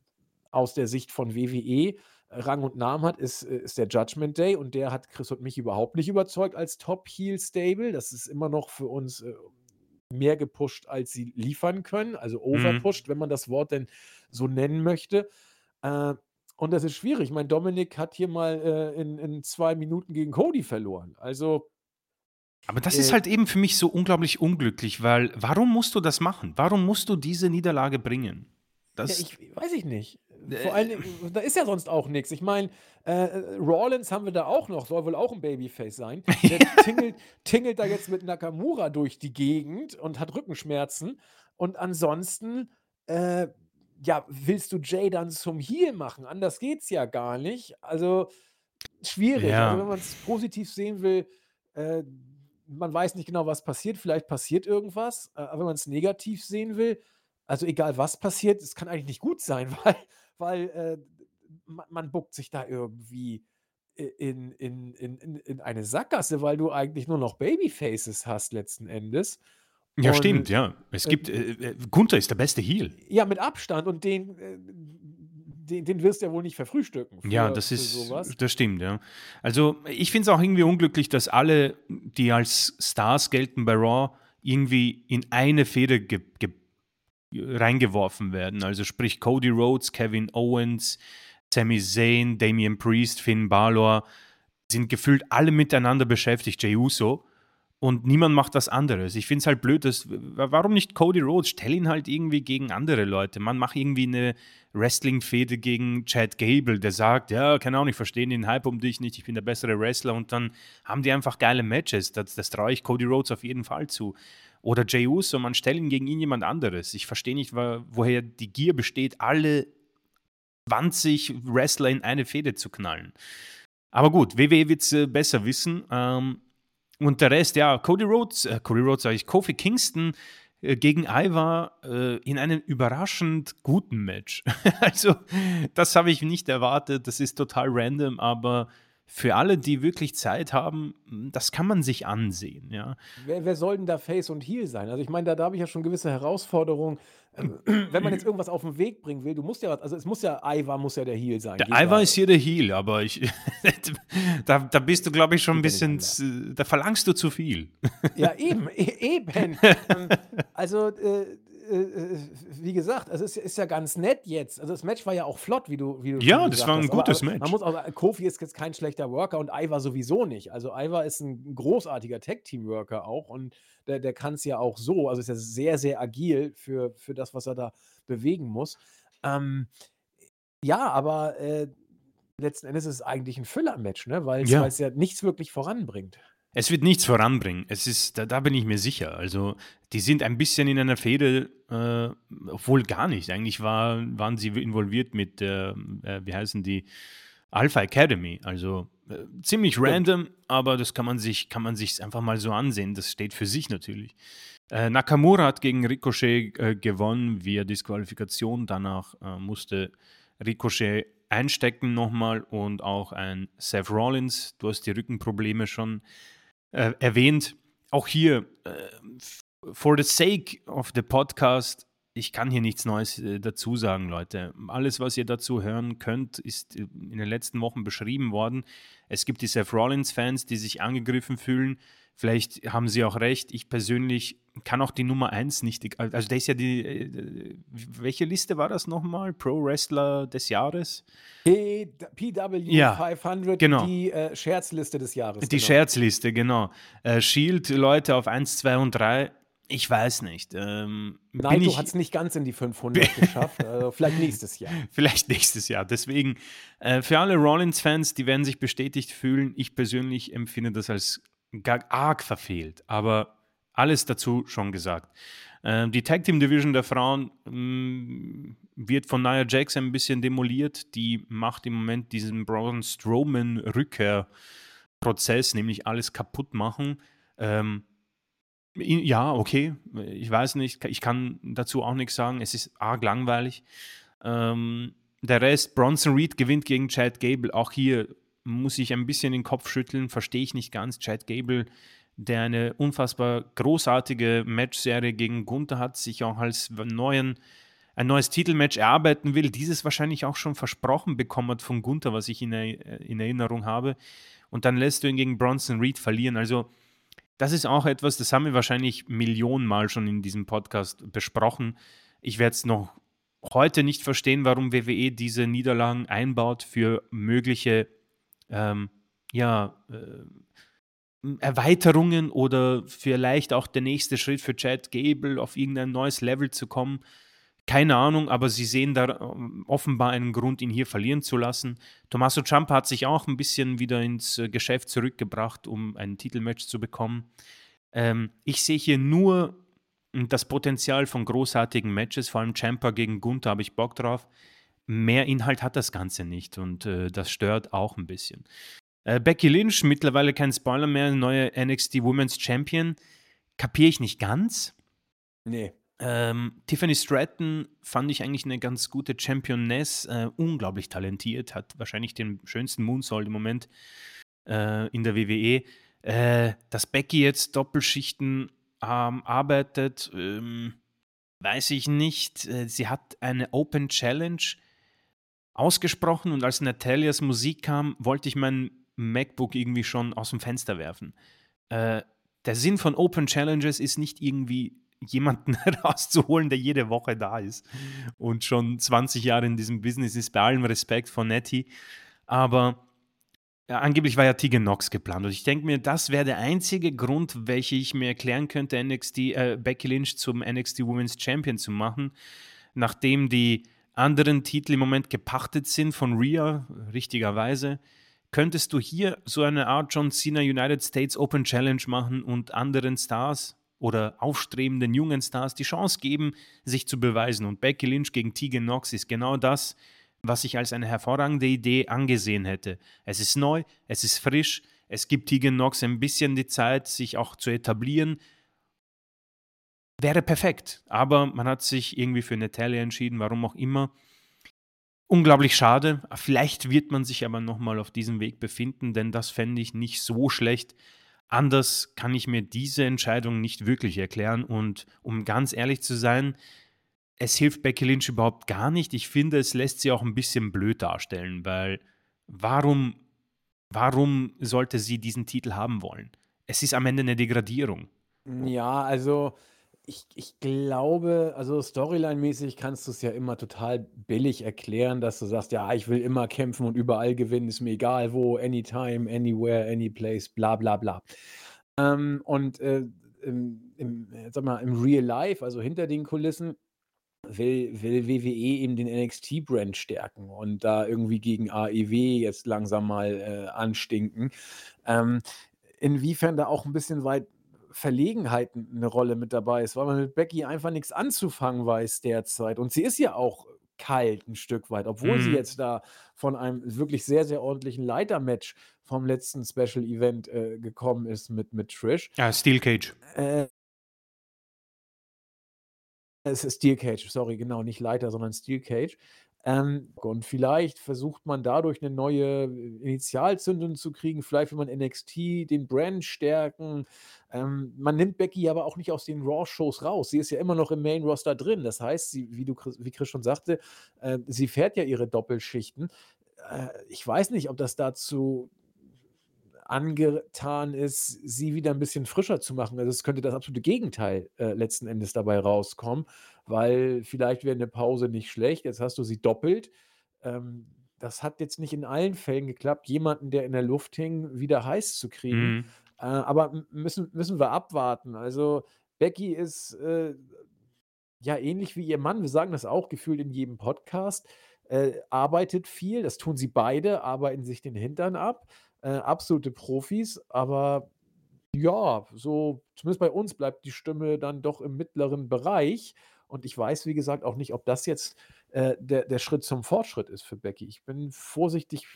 aus der Sicht von WWE, Rang und Namen hat, ist, äh, ist der Judgment Day und der hat Chris und mich überhaupt nicht überzeugt als Top-Heel-Stable. Das ist immer noch für uns äh, mehr gepusht, als sie liefern können, also Mhm. overpushed, wenn man das Wort denn so nennen möchte. Äh, und das ist schwierig. Ich meine, Dominik hat hier mal äh, in, in zwei Minuten gegen Cody verloren. Also, Aber das ist Äh, halt eben für mich so unglaublich unglücklich, weil warum musst du das machen? Warum musst du diese Niederlage bringen? ja, Das, ich weiß ich nicht. Vor allen Dingen, da ist ja sonst auch nichts. Ich meine, äh, Rawlins haben wir da auch noch, soll wohl auch ein Babyface sein. Der tingelt, tingelt da jetzt mit Nakamura durch die Gegend und hat Rückenschmerzen. Und ansonsten, äh, ja, willst du Jay dann zum Heel machen? Anders geht's ja gar nicht. Also schwierig. Also, wenn Ja. man es positiv sehen will, äh, man weiß nicht genau, was passiert. Vielleicht passiert irgendwas. Äh, aber wenn man es negativ sehen will, also egal was passiert, es kann eigentlich nicht gut sein, weil, weil äh, man, man buckt sich da irgendwie in, in, in, in, in eine Sackgasse, weil du eigentlich nur noch Babyfaces hast letzten Endes. Ja, stimmt, Und ja. Es äh, gibt, äh, äh, Gunther ist der beste Heel. ja, mit Abstand und den, äh, den, den wirst du ja wohl nicht verfrühstücken Ja, für, das für ist, sowas. das stimmt, ja. Also ich finde es auch irgendwie unglücklich, dass alle, die als Stars gelten bei Raw, irgendwie in eine Fehde ge ge reingeworfen werden. Also sprich Cody Rhodes, Kevin Owens, Sami Zayn, Damian Priest, Finn Balor, sind gefühlt alle miteinander beschäftigt, Jey Uso. Und niemand macht was anderes. Ich finde es halt blöd, dass, warum nicht Cody Rhodes? Stell ihn halt irgendwie gegen andere Leute. Man macht irgendwie eine Wrestling-Fehde gegen Chad Gable, der sagt, ja, keine Ahnung, ich verstehe den Hype um dich nicht, ich bin der bessere Wrestler. Und dann haben die einfach geile Matches. Das, das traue ich Cody Rhodes auf jeden Fall zu. Oder Jey Uso, man stellt ihn gegen ihn jemand anderes. Ich verstehe nicht, woher die Gier besteht, alle 20 Wrestler in eine Fehde zu knallen. Aber gut, WWE wird es besser wissen. Ähm, und der Rest, ja, Cody Rhodes, äh, Cody Rhodes sage ich, Kofi Kingston äh, gegen Ivar äh, in einem überraschend guten Match. also, das habe ich nicht erwartet. Das ist total random, aber für alle, die wirklich Zeit haben, das kann man sich ansehen, ja. Wer, wer soll denn da Face und Heel sein? Also ich meine, da, da habe ich ja schon gewisse Herausforderungen. Ähm, wenn man jetzt irgendwas auf den Weg bringen will, du musst ja, was- also es muss ja, Ivar muss ja der Heel sein. Der Ivar ist hier der Heel, aber ich, da, da bist du, glaube ich, schon ein bisschen, da verlangst du zu viel. Ja, eben, e eben. Ähm, also, äh, äh, äh, wie gesagt, also es ist, ist ja ganz nett jetzt. Also das Match war ja auch flott, wie du, wie du Ja, das war ein hast. Aber, gutes aber Match. man muss auch sagen, Kofi ist jetzt kein schlechter Worker und Ivar sowieso nicht. Also Ivar ist ein großartiger Tag-Team-Worker auch und der, der kann es ja auch so. Also ist ja sehr, sehr agil für, für das, was er da bewegen muss. Ähm, ja, aber äh, letzten Endes ist es eigentlich ein Füller-Match, ne? weil Ja. es ja nichts wirklich voranbringt. Es wird nichts voranbringen. Es ist, da, da bin ich mir sicher. Also, die sind ein bisschen in einer Fehde, äh, obwohl gar nicht. Eigentlich war, waren sie involviert mit, äh, äh, wie heißen die, Alpha Academy. Also äh, ziemlich random, aber das kann man sich, kann man sich einfach mal so ansehen. Das steht für sich natürlich. Äh, Nakamura hat gegen Ricochet äh, gewonnen via Disqualifikation. Danach musste Ricochet einstecken nochmal und auch ein Seth Rollins. Du hast die Rückenprobleme schon äh, erwähnt. Auch hier, äh, for the sake of the podcast, ich kann hier nichts Neues äh, dazu sagen, Leute. Alles, was ihr dazu hören könnt, ist äh, in den letzten Wochen beschrieben worden. Es gibt die Seth Rollins-Fans, die sich angegriffen fühlen. Vielleicht haben sie auch recht. Ich persönlich kann auch die Nummer 1 nicht. Also, da ist ja die. Äh, welche Liste war das nochmal? Pro Wrestler des Jahres? P PW Ja, 500, genau. die äh, Scherzliste des Jahres. Die genau. Scherzliste, genau. Äh, Shield, Leute auf 1, 2 und 3. Ich weiß nicht. Ähm, Naito ich, hat es nicht ganz in die 500 geschafft. Also vielleicht nächstes Jahr. Vielleicht nächstes Jahr. Deswegen, äh, für alle Rollins-Fans, die werden sich bestätigt fühlen. Ich persönlich empfinde das als arg verfehlt. Aber alles dazu schon gesagt. Äh, die Tag Team Division der Frauen mh, wird von Nia Jax ein bisschen demoliert. Die macht im Moment diesen Braun Strowman Rückkehrprozess, nämlich alles kaputt machen. Ähm, ja, okay, ich weiß nicht, ich kann dazu auch nichts sagen. Es ist arg langweilig. Ähm, der Rest, Bronson Reed gewinnt gegen Chad Gable. Auch hier muss ich ein bisschen den Kopf schütteln, verstehe ich nicht ganz. Chad Gable, der eine unfassbar großartige Matchserie gegen Gunther hat, sich auch als neuen, ein neues Titelmatch erarbeiten will, dieses wahrscheinlich auch schon versprochen bekommen hat von Gunther, was ich in, in Erinnerung habe. Und dann lässt du ihn gegen Bronson Reed verlieren. Also, das ist auch etwas, das haben wir wahrscheinlich Millionenmal schon in diesem Podcast besprochen. Ich werde es noch heute nicht verstehen, warum WWE diese Niederlagen einbaut für mögliche ähm, ja, äh, Erweiterungen oder vielleicht auch der nächste Schritt für Chad Gable auf irgendein neues Level zu kommen. Keine Ahnung, aber sie sehen da ähm, offenbar einen Grund, ihn hier verlieren zu lassen. Tommaso Ciampa hat sich auch ein bisschen wieder ins äh, Geschäft zurückgebracht, um ein Titelmatch zu bekommen. Ähm, ich sehe hier nur das Potenzial von großartigen Matches, vor allem Ciampa gegen Gunther habe ich Bock drauf. Mehr Inhalt hat das Ganze nicht und äh, das stört auch ein bisschen. Äh, Becky Lynch, mittlerweile kein Spoiler mehr, neue NXT Women's Champion, kapiere ich nicht ganz. Nee. Ähm, Tiffany Stratton fand ich eigentlich eine ganz gute Championess, äh, unglaublich talentiert, hat wahrscheinlich den schönsten Moonsault im Moment äh, in der WWE. Äh, dass Becky jetzt Doppelschichten ähm, arbeitet, ähm, weiß ich nicht. Äh, sie hat eine Open Challenge ausgesprochen und als Natalias Musik kam, wollte ich mein MacBook irgendwie schon aus dem Fenster werfen. Äh, der Sinn von Open Challenges ist nicht irgendwie jemanden rauszuholen, der jede Woche da ist und schon 20 Jahre in diesem Business ist, bei allem Respekt von Nettie. Aber ja, angeblich war ja Tegan Knox geplant. Und ich denke mir, das wäre der einzige Grund, welchen ich mir erklären könnte, NXT, äh, Becky Lynch zum NXT Women's Champion zu machen, nachdem die anderen Titel im Moment gepachtet sind von Rhea, richtigerweise. Könntest du hier so eine Art John Cena United States Open Challenge machen und anderen Stars oder aufstrebenden jungen Stars die Chance geben, sich zu beweisen? Und Becky Lynch gegen Tegan Knox ist genau das, was ich als eine hervorragende Idee angesehen hätte. Es ist neu, es ist frisch, es gibt Tegan Knox ein bisschen die Zeit, sich auch zu etablieren. Wäre perfekt, aber man hat sich irgendwie für Natalia entschieden, warum auch immer. Unglaublich schade. Vielleicht wird man sich aber nochmal auf diesem Weg befinden, denn das fände ich nicht so schlecht. Anders kann ich mir diese Entscheidung nicht wirklich erklären. Und um ganz ehrlich zu sein, es hilft Becky Lynch überhaupt gar nicht. Ich finde, es lässt sie auch ein bisschen blöd darstellen, weil warum, warum sollte sie diesen Titel haben wollen? Es ist am Ende eine Degradierung. Ja, also ich, ich glaube, also Storyline-mäßig kannst du es ja immer total billig erklären, dass du sagst, ja, ich will immer kämpfen und überall gewinnen, ist mir egal wo, anytime, anywhere, anyplace, bla bla bla. Ähm, und äh, im, im, sag mal, im Real Life, also hinter den Kulissen, will, will WWE eben den NXT-Brand stärken und da irgendwie gegen AEW jetzt langsam mal äh, anstinken. Ähm, inwiefern da auch ein bisschen weit Verlegenheit eine Rolle mit dabei ist, weil man mit Becky einfach nichts anzufangen weiß derzeit. Und sie ist ja auch kalt ein Stück weit, obwohl sie Mhm. jetzt da von einem wirklich sehr, sehr ordentlichen Leitermatch vom letzten Special Event äh, gekommen ist mit, mit Trish. Ja, Steel Cage. Äh, es ist Steel Cage, sorry, genau, nicht Leiter, sondern Steel Cage. Ähm, und vielleicht versucht man dadurch eine neue Initialzündung zu kriegen. Vielleicht will man NXT, den Brand stärken. Ähm, man nimmt Becky aber auch nicht aus den Raw-Shows raus. Sie ist ja immer noch im Main-Roster drin. Das heißt, sie, wie, du, wie Chris schon sagte, äh, sie fährt ja ihre Doppelschichten. Äh, ich weiß nicht, ob das dazu angetan ist, sie wieder ein bisschen frischer zu machen. Also es könnte das absolute Gegenteil äh, letzten Endes dabei rauskommen, weil vielleicht wäre eine Pause nicht schlecht. Jetzt hast du sie doppelt. Ähm, das hat jetzt nicht in allen Fällen geklappt, jemanden, der in der Luft hing, wieder heiß zu kriegen. Mhm. Äh, aber müssen, müssen wir abwarten. Also Becky ist äh, ja ähnlich wie ihr Mann, wir sagen das auch gefühlt in jedem Podcast, äh, arbeitet viel, das tun sie beide, arbeiten sich den Hintern ab, äh, absolute Profis, aber ja, so zumindest bei uns bleibt die Stimme dann doch im mittleren Bereich und ich weiß, wie gesagt, auch nicht, ob das jetzt äh, der, der Schritt zum Fortschritt ist für Becky. Ich bin vorsichtig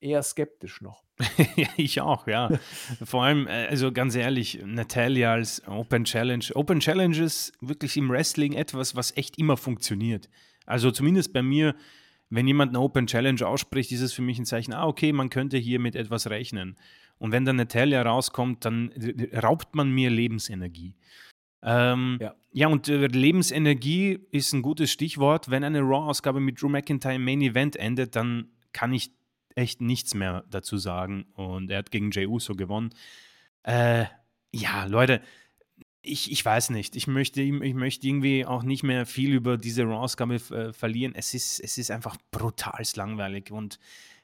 eher skeptisch noch. Ich auch, ja. Vor allem, äh, also ganz ehrlich, Natalia als Open Challenge. Open Challenge ist wirklich im Wrestling etwas, was echt immer funktioniert. Also zumindest bei mir, wenn jemand eine Open Challenge ausspricht, ist es für mich ein Zeichen, ah, okay, man könnte hier mit etwas rechnen. Und wenn dann Natalia rauskommt, dann raubt man mir Lebensenergie. Ähm, Ja. ja, und äh, Lebensenergie ist ein gutes Stichwort. Wenn eine Raw-Ausgabe mit Drew McIntyre im Main Event endet, dann kann ich echt nichts mehr dazu sagen. Und er hat gegen Jey Uso gewonnen. Äh, ja, Leute, ich, ich weiß nicht. Ich möchte, ich möchte irgendwie auch nicht mehr viel über diese Raw-Ausgabe äh, verlieren. Es ist, es ist einfach brutal langweilig. Und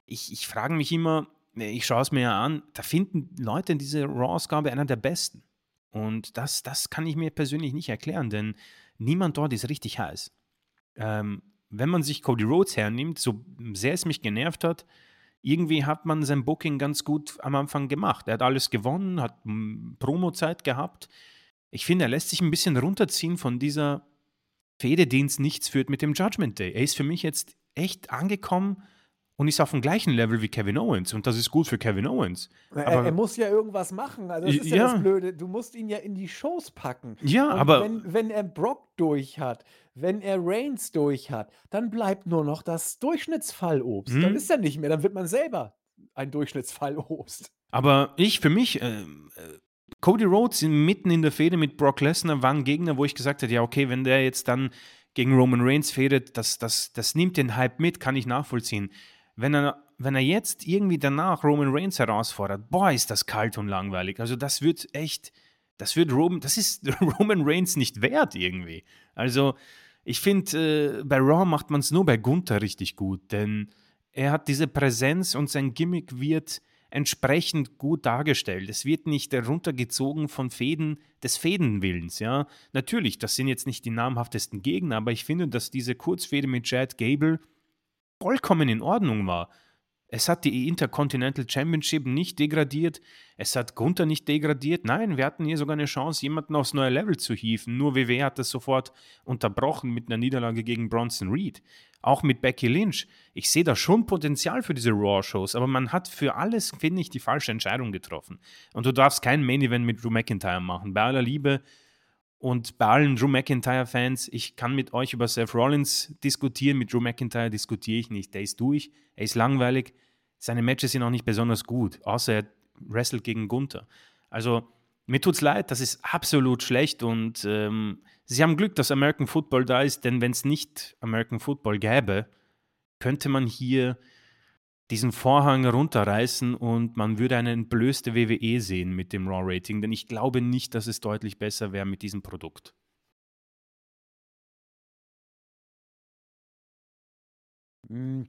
ich, ich frage mich immer, ich schaue es mir ja an, da finden Leute in diese Raw-Ausgabe einer der besten. Und das, das kann ich mir persönlich nicht erklären, denn niemand dort ist richtig heiß. ähm, wenn man sich Cody Rhodes hernimmt, so sehr es mich genervt hat, irgendwie hat man sein Booking ganz gut am Anfang gemacht. Er hat alles gewonnen, hat Promo-Zeit gehabt. Ich finde, er lässt sich ein bisschen runterziehen von dieser Fehde, die ins Nichts führt mit dem Judgment Day. Er ist für mich jetzt echt angekommen und ist auf dem gleichen Level wie Kevin Owens. Und das ist gut für Kevin Owens. Er, er muss ja irgendwas machen. Also das ist ja, ja, das Blöde. Du musst ihn ja in die Shows packen. Ja, und aber. Wenn, wenn er Brock durch hat, wenn er Reigns durch hat, dann bleibt nur noch das Durchschnittsfallobst. Hm. Dann ist er nicht mehr. Dann wird man selber ein Durchschnittsfallobst. Aber ich, für mich, äh, Cody Rhodes mitten in der Fehde mit Brock Lesnar war ein Gegner, wo ich gesagt habe, ja, okay, wenn der jetzt dann gegen Roman Reigns fädet, das, das, das nimmt den Hype mit, kann ich nachvollziehen wenn er, wenn er jetzt irgendwie danach Roman Reigns herausfordert, boah, ist das kalt und langweilig. Also das wird echt, das wird Roman, das ist Roman Reigns nicht wert irgendwie. Also ich finde, äh, bei Raw macht man es nur bei Gunther richtig gut, denn er hat diese Präsenz und sein Gimmick wird entsprechend gut dargestellt. Es wird nicht heruntergezogen von Fäden des Fädenwillens, ja. Natürlich, das sind jetzt nicht die namhaftesten Gegner, aber ich finde, dass diese Kurzfäde mit Chad Gable vollkommen in Ordnung war. Es hat die Intercontinental Championship nicht degradiert, es hat Gunther nicht degradiert. Nein, wir hatten hier sogar eine Chance, jemanden aufs neue Level zu hieven. Nur WWE hat das sofort unterbrochen mit einer Niederlage gegen Bronson Reed. Auch mit Becky Lynch. Ich sehe da schon Potenzial für diese Raw-Shows, aber man hat für alles, finde ich, die falsche Entscheidung getroffen. Und du darfst kein Main-Event mit Drew McIntyre machen. Bei aller Liebe, und bei allen Drew McIntyre-Fans, ich kann mit euch über Seth Rollins diskutieren, mit Drew McIntyre diskutiere ich nicht. Der ist durch, er ist langweilig, seine Matches sind auch nicht besonders gut, außer er wrestelt gegen Gunther. Also mir tut's leid, das ist absolut schlecht und ähm, sie haben Glück, dass American Football da ist, denn wenn es nicht American Football gäbe, könnte man hier diesen Vorhang runterreißen und man würde eine entblößte WWE sehen mit dem Raw-Rating, denn ich glaube nicht, dass es deutlich besser wäre mit diesem Produkt. Hm,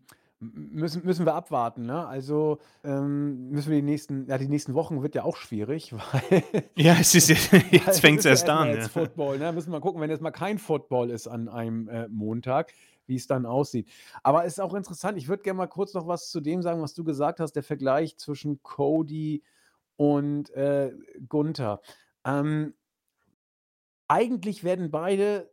müssen, müssen wir abwarten, ne? Also ähm, müssen wir die nächsten, ja, die nächsten Wochen wird ja auch schwierig, weil. Ja, es ist jetzt, jetzt fängt es erst an. Jetzt ja. Football, ne? Müssen wir mal gucken, wenn jetzt mal kein Football ist an einem äh, Montag wie es dann aussieht. Aber es ist auch interessant, ich würde gerne mal kurz noch was zu dem sagen, was du gesagt hast, der Vergleich zwischen Cody und äh, Gunther. Ähm, eigentlich werden beide,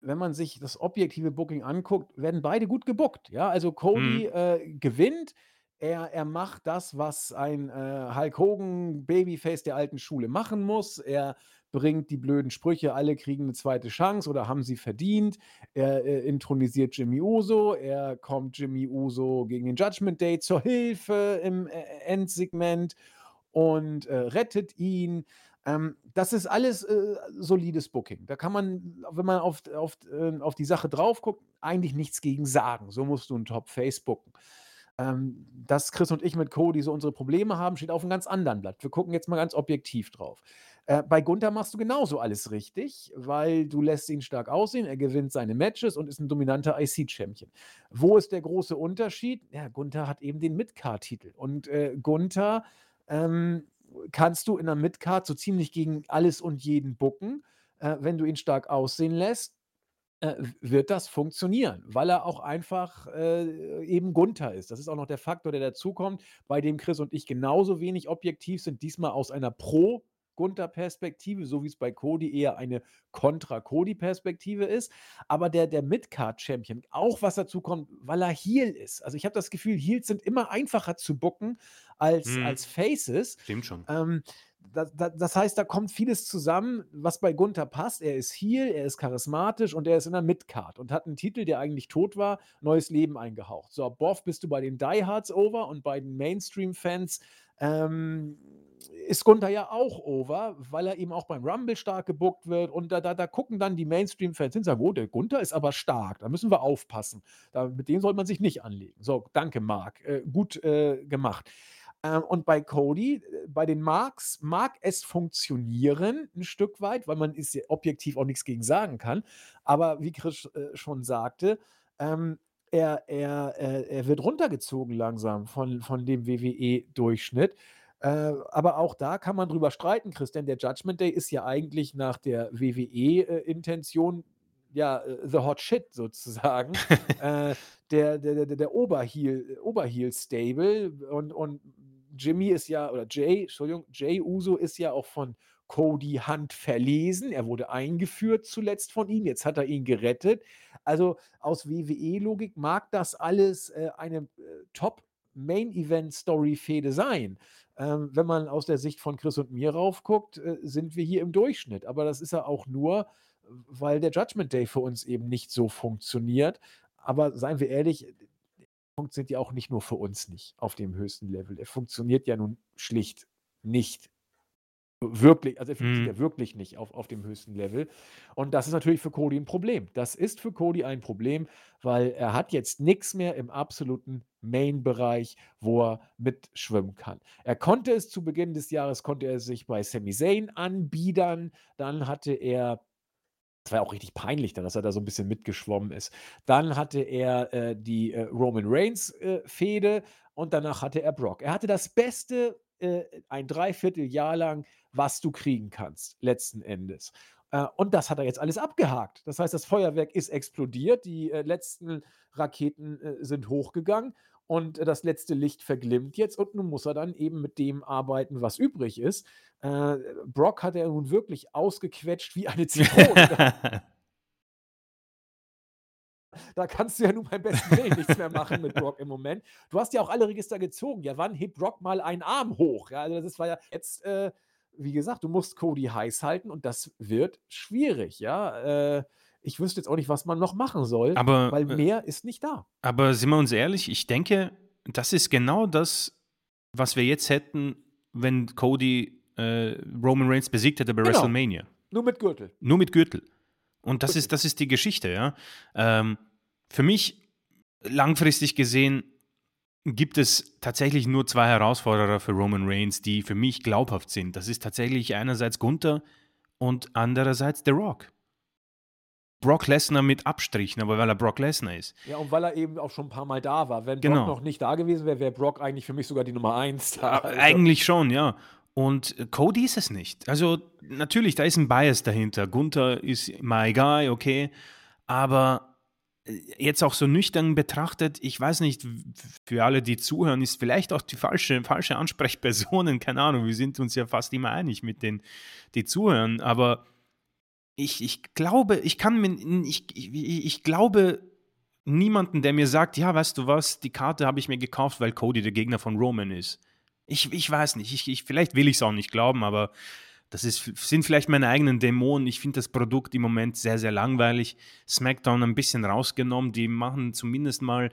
wenn man sich das objektive Booking anguckt, werden beide gut gebuckt. Ja, also Cody mhm. äh, gewinnt. Er, er macht das, was ein äh, Hulk Hogan Babyface der alten Schule machen muss. Er bringt die blöden Sprüche, alle kriegen eine zweite Chance oder haben sie verdient. Er äh, intronisiert Jimmy Uso, er kommt Jimmy Uso gegen den Judgment Day zur Hilfe im äh, Endsegment und äh, rettet ihn. Ähm, das ist alles äh, solides Booking. Da kann man, wenn man auf, auf, äh, auf die Sache drauf guckt, eigentlich nichts gegen sagen. So musst du einen Top-Face booken. Ähm, dass Chris und ich mit Cody so unsere Probleme haben, steht auf einem ganz anderen Blatt. Wir gucken jetzt mal ganz objektiv drauf. Äh, bei Gunther machst du genauso alles richtig, weil du lässt ihn stark aussehen, er gewinnt seine Matches und ist ein dominanter IC-Champion. Wo ist der große Unterschied? Ja, Gunther hat eben den Midcard-Titel. Und äh, Gunther ähm, kannst du in der Midcard so ziemlich gegen alles und jeden bucken. Äh, wenn du ihn stark aussehen lässt, äh, wird das funktionieren, weil er auch einfach äh, eben Gunther ist. Das ist auch noch der Faktor, der dazukommt, bei dem Chris und ich genauso wenig objektiv sind, diesmal aus einer Pro- Gunther-Perspektive, so wie es bei Cody eher eine Contra-Cody-Perspektive ist. Aber der, der Midcard-Champion, auch was dazu kommt, weil er Heel ist. Also ich habe das Gefühl, Heels sind immer einfacher zu bucken als, hm. als Faces. Stimmt schon. Ähm, das, das, das, heißt, da kommt vieles zusammen, was bei Gunther passt. Er ist Heel, er ist charismatisch und er ist in der Midcard und hat einen Titel, der eigentlich tot war, neues Leben eingehaucht. So, Boff bist du bei den Diehards over und bei den Mainstream-Fans ähm, ist Gunther ja auch over, weil er eben auch beim Rumble stark gebuckt wird. Und da, da, da gucken dann die Mainstream-Fans hin und sagen: Oh, der Gunther ist aber stark, da müssen wir aufpassen. Da, mit dem soll man sich nicht anlegen. So, danke, Marc. Äh, gut äh, gemacht. Ähm, und bei Cody, äh, bei den Marks, mag es funktionieren ein Stück weit, weil man ist ja objektiv auch nichts gegen sagen kann. Aber wie Chris äh, schon sagte, ähm, er, er, er, er wird runtergezogen langsam von, von dem WWE-Durchschnitt. Äh, aber auch da kann man drüber streiten, Chris, denn der Judgment Day ist ja eigentlich nach der WWE-Intention ja, äh, the hot shit sozusagen. äh, der, der, der, der Oberheel, Oberheel Stable und, und Jimmy ist ja, oder Jay, Entschuldigung, Jay Uso ist ja auch von Cody Hunt verlesen. Er wurde eingeführt zuletzt von ihm. Jetzt hat er ihn gerettet. Also aus WWE-Logik mag das alles äh, eine äh, Top-Main-Event-Story-Fehde sein. Ähm, wenn man aus der Sicht von Chris und mir raufguckt, äh, sind wir hier im Durchschnitt. Aber das ist ja auch nur, weil der Judgment Day für uns eben nicht so funktioniert. Aber seien wir ehrlich, funktioniert ja auch nicht nur für uns nicht auf dem höchsten Level. Er funktioniert ja nun schlicht nicht wirklich, also er funktioniert Mhm. ja wirklich nicht auf, auf dem höchsten Level. Und das ist natürlich für Cody ein Problem. Das ist für Cody ein Problem, weil er hat jetzt nichts mehr im absoluten Main-Bereich, wo er mitschwimmen kann. Er konnte es zu Beginn des Jahres, konnte er sich bei Sami Zayn anbiedern. Dann hatte er das war ja auch richtig peinlich dann, dass er da so ein bisschen mitgeschwommen ist. Dann hatte er, äh, die, äh, Roman Reigns, äh, und danach hatte er Brock. Er hatte das Beste, äh, ein Dreivierteljahr lang, was du kriegen kannst, letzten Endes. Äh, und das hat er jetzt alles abgehakt. Das heißt, das Feuerwerk ist explodiert, die, äh, letzten Raketen, äh, sind hochgegangen und, das letzte Licht verglimmt jetzt und nun muss er dann eben mit dem arbeiten, was übrig ist. Brock hat er nun wirklich ausgequetscht wie eine Zitrone. Da da kannst du ja nun beim besten Willen nichts mehr machen mit Brock im Moment. Du hast ja auch alle Register gezogen. Ja, wann hebt Brock mal einen Arm hoch? Ja, also das war ja jetzt, äh, wie gesagt, du musst Cody heiß halten und das wird schwierig, ja. Äh, ich wüsste jetzt auch nicht, was man noch machen soll, Aber, weil äh mehr ist nicht da. aber sind wir uns ehrlich, ich denke, das ist genau das, was wir jetzt hätten, wenn Cody äh, Roman Reigns besiegt hätte bei Genau. WrestleMania. Nur mit Gürtel. Nur mit Gürtel. Und das Richtig. ist, das ist die Geschichte, ja. Ähm, für mich, langfristig gesehen, gibt es tatsächlich nur zwei Herausforderer für Roman Reigns, die für mich glaubhaft sind. Das ist tatsächlich einerseits Gunther und andererseits The Rock. Brock Lesnar mit Abstrichen, aber weil er Brock Lesnar ist. Ja, und weil er eben auch schon ein paar Mal da war. Wenn Genau. Brock noch nicht da gewesen wäre, wäre Brock eigentlich für mich sogar die Nummer 1 da. Also, Eigentlich schon, ja. Und Cody ist es nicht. Also natürlich, da ist ein Bias dahinter. Gunther ist my guy, okay. Aber jetzt auch so nüchtern betrachtet, ich weiß nicht, für alle, die zuhören, ist vielleicht auch die falsche, falsche Ansprechpersonen, keine Ahnung, wir sind uns ja fast immer einig mit denen, die zuhören, aber ich, ich glaube, ich kann mir, ich, ich, ich glaube niemanden, der mir sagt, ja, weißt du was, die Karte habe ich mir gekauft, weil Cody der Gegner von Roman ist. Ich, ich weiß nicht, ich, ich, vielleicht will ich es auch nicht glauben, aber das ist, sind vielleicht meine eigenen Dämonen. Ich finde das Produkt im Moment sehr, sehr langweilig. SmackDown ein bisschen rausgenommen. Die machen zumindest mal,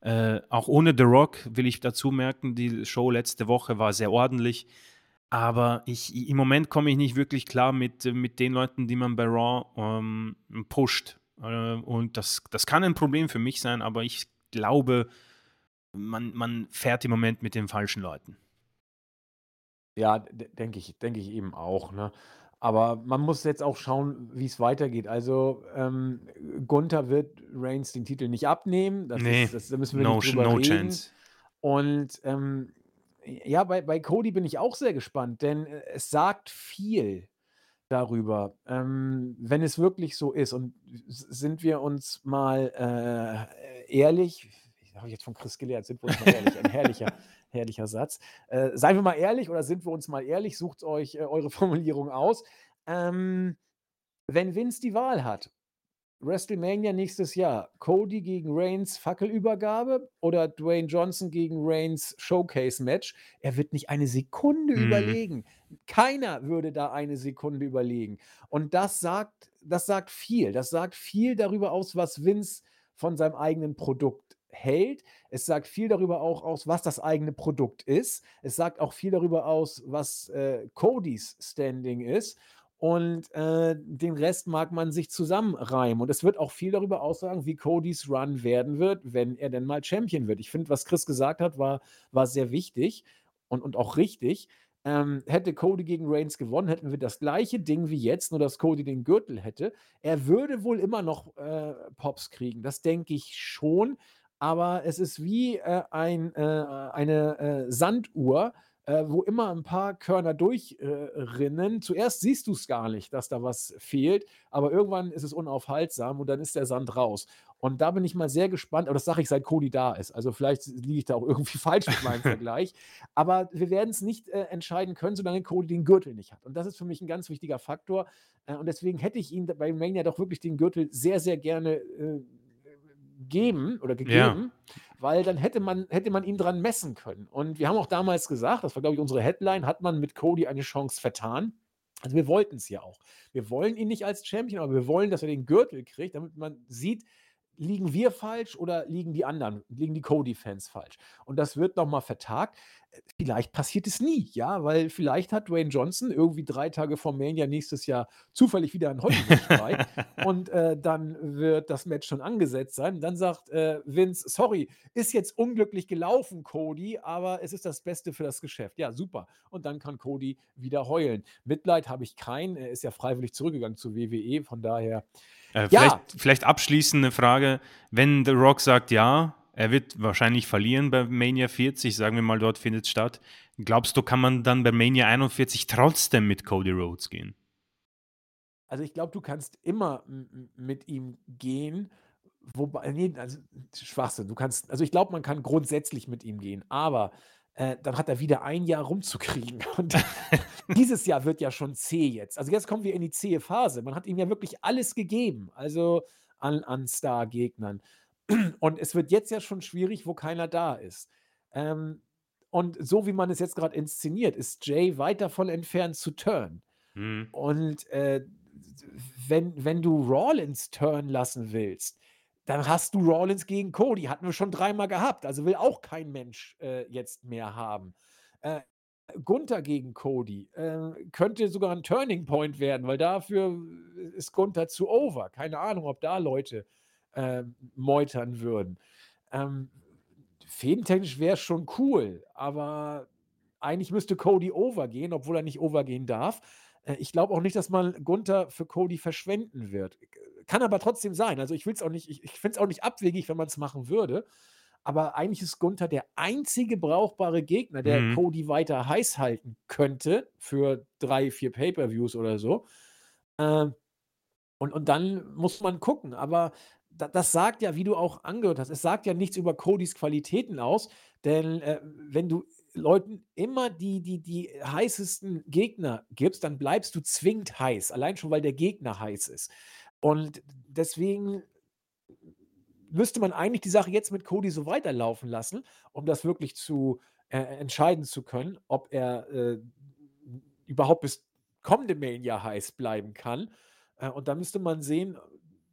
äh, auch ohne The Rock, will ich dazu merken, die Show letzte Woche war sehr ordentlich. Aber ich, im Moment komme ich nicht wirklich klar mit, mit den Leuten, die man bei Raw ähm, pusht. Äh, und das, das kann ein Problem für mich sein, aber ich glaube, man, man fährt im Moment mit den falschen Leuten. Ja, denke ich denke ich eben auch, ne? Aber man muss jetzt auch schauen, wie es weitergeht. Also, ähm, Gunther wird Reigns den Titel nicht abnehmen. Das Nee, ist das da müssen wir no, nicht ch- drüber no reden. chance. Und, ähm, ja, bei bei Cody bin ich auch sehr gespannt, denn, äh, es sagt viel darüber, ähm, wenn es wirklich so ist und s sind wir uns mal, äh, ehrlich habe ich jetzt von Chris gelehrt, sind wir uns mal ehrlich, ein herrlicher herrlicher Satz. Äh, seien wir mal ehrlich oder sind wir uns mal ehrlich, sucht euch, äh, eure Formulierung aus. Ähm, wenn Vince die Wahl hat, WrestleMania nächstes Jahr, Cody gegen Reigns Fackelübergabe oder Dwayne Johnson gegen Reigns Showcase-Match, er wird nicht eine Sekunde Mhm. überlegen. Keiner würde da eine Sekunde überlegen. Und das sagt das sagt viel. Das sagt viel darüber aus, was Vince von seinem eigenen Produkt hält. Es sagt viel darüber auch aus, was das eigene Produkt ist. Es sagt auch viel darüber aus, was, äh, Codys Standing ist. Und, äh, den Rest mag man sich zusammenreimen. Und es wird auch viel darüber aussagen, wie Codys Run werden wird, wenn er denn mal Champion wird. Ich finde, was Chris gesagt hat, war war sehr wichtig und und auch richtig. Ähm, hätte Cody gegen Reigns gewonnen, hätten wir das gleiche Ding wie jetzt, nur dass Cody den Gürtel hätte. Er würde wohl immer noch, äh, Pops kriegen, das denke ich schon, aber es ist wie, äh, ein, äh, eine, äh, Sanduhr. äh, wo immer ein paar Körner durchrinnen. Zuerst siehst du es gar nicht, dass da was fehlt, aber irgendwann ist es unaufhaltsam und dann ist der Sand raus. Und da bin ich mal sehr gespannt, aber das sage ich, seit Cody da ist. Also vielleicht liege ich da auch irgendwie falsch mit meinem Vergleich. Aber wir werden es nicht äh, entscheiden können, solange Cody den Gürtel nicht hat. Und das ist für mich ein ganz wichtiger Faktor. Äh, und deswegen hätte ich ihm bei Mania doch wirklich den Gürtel sehr, sehr gerne äh, geben oder gegeben, ja. weil dann hätte man, hätte man ihn dran messen können. Und wir haben auch damals gesagt, das war, glaube ich, unsere Headline, hat man mit Cody eine Chance vertan. Also wir wollten es ja auch. Wir wollen ihn nicht als Champion, aber wir wollen, dass er den Gürtel kriegt, damit man sieht, liegen wir falsch oder liegen die anderen, liegen die Cody-Fans falsch? Und das wird nochmal vertagt. Vielleicht passiert es nie, ja, weil vielleicht hat Dwayne Johnson irgendwie drei Tage vor Mania nächstes Jahr zufällig wieder einen Hollywood-Streit und äh, dann wird das Match schon angesetzt sein. Dann sagt äh, Vince, sorry, ist jetzt unglücklich gelaufen, Cody, aber es ist das Beste für das Geschäft. Ja, super. Und dann kann Cody wieder heulen. Mitleid habe ich keinen. Er ist ja freiwillig zurückgegangen zu WWE, von daher äh, vielleicht, ja. vielleicht abschließende Frage. Wenn The Rock sagt ja, er wird wahrscheinlich verlieren bei Mania 40, sagen wir mal, dort findet es statt. Glaubst du, kann man dann bei Mania 41 trotzdem mit Cody Rhodes gehen? Also ich glaube, du kannst immer mit ihm gehen. Wobei, nee, also Schwachsinn. Du kannst, also ich glaube, man kann grundsätzlich mit ihm gehen, aber äh, dann hat er wieder ein Jahr rumzukriegen. Und dieses Jahr wird ja schon zäh jetzt. Also jetzt kommen wir in die zähe Phase. Man hat ihm ja wirklich alles gegeben, also an, an Star-Gegnern. Und es wird jetzt ja schon schwierig, wo keiner da ist. Ähm, und so wie man es jetzt gerade inszeniert, ist Jay weit davon entfernt zu turn. Mhm. Und äh, wenn, wenn du Rollins turn lassen willst, dann hast du Rollins gegen Cody. Hatten wir schon dreimal gehabt. Also will auch kein Mensch äh, jetzt mehr haben. Äh, Gunther gegen Cody äh, könnte sogar ein Turning Point werden, weil dafür ist Gunther zu over. Keine Ahnung, ob da Leute äh, meutern würden. Ähm, Fädentechnisch wäre es schon cool, aber eigentlich müsste Cody overgehen, obwohl er nicht overgehen darf. Äh, ich glaube auch nicht, dass man Gunther für Cody verschwenden wird. Kann aber trotzdem sein. Also ich will es auch nicht, ich, ich finde es auch nicht abwegig, wenn man es machen würde. Aber eigentlich ist Gunther der einzige brauchbare Gegner, der mhm. Cody weiter heiß halten könnte für drei, vier Pay-Per-Views oder so. Äh, und, und dann muss man gucken. Aber da, das sagt ja, wie du auch angehört hast, es sagt ja nichts über Codys Qualitäten aus. Denn äh, wenn du Leuten immer die, die, die heißesten Gegner gibst, dann bleibst du zwingend heiß. Allein schon, weil der Gegner heiß ist. Und deswegen müsste man eigentlich die Sache jetzt mit Cody so weiterlaufen lassen, um das wirklich zu äh, entscheiden zu können, ob er äh, überhaupt bis kommende Mania heiß bleiben kann. Äh, und da müsste man sehen,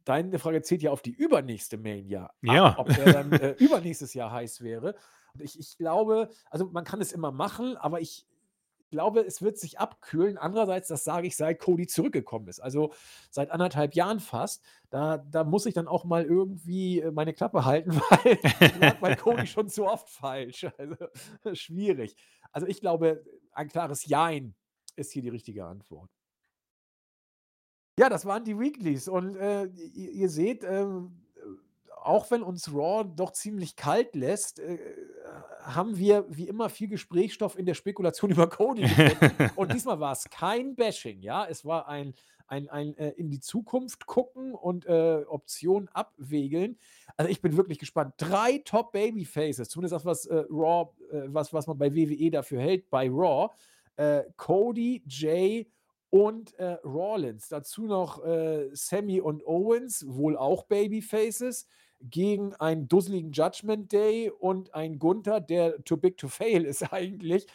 deine Frage zählt ja auf die übernächste Mania. Ja. Ab, ob er dann äh, übernächstes Jahr heiß wäre. Ich, ich glaube, also man kann es immer machen, aber ich glaube, es wird sich abkühlen. Andererseits, das sage ich, seit Cody zurückgekommen ist. Also seit anderthalb Jahren fast. Da, da muss ich dann auch mal irgendwie äh, meine Klappe halten, weil lag bei Cody schon zu oft falsch. Also schwierig. Also ich glaube, ein klares Jein ist hier die richtige Antwort. Ja, das waren die Weeklies. Und äh, ihr, ihr, seht, äh, auch wenn uns Raw doch ziemlich kalt lässt, äh, haben wir wie immer viel Gesprächsstoff in der Spekulation über Cody und diesmal war es kein Bashing, ja. Es war ein, ein, ein äh, in die Zukunft gucken und äh, Optionen abwägeln. Also ich bin wirklich gespannt. Drei Top Babyfaces, zumindest das, was äh, Raw, äh, was, was man bei WWE dafür hält, bei Raw. Äh, Cody, Jay und äh, Rawlins. Dazu noch Sammy und Owens, wohl auch Babyfaces gegen einen dusseligen Judgment Day und ein Gunther, der too big to fail ist eigentlich.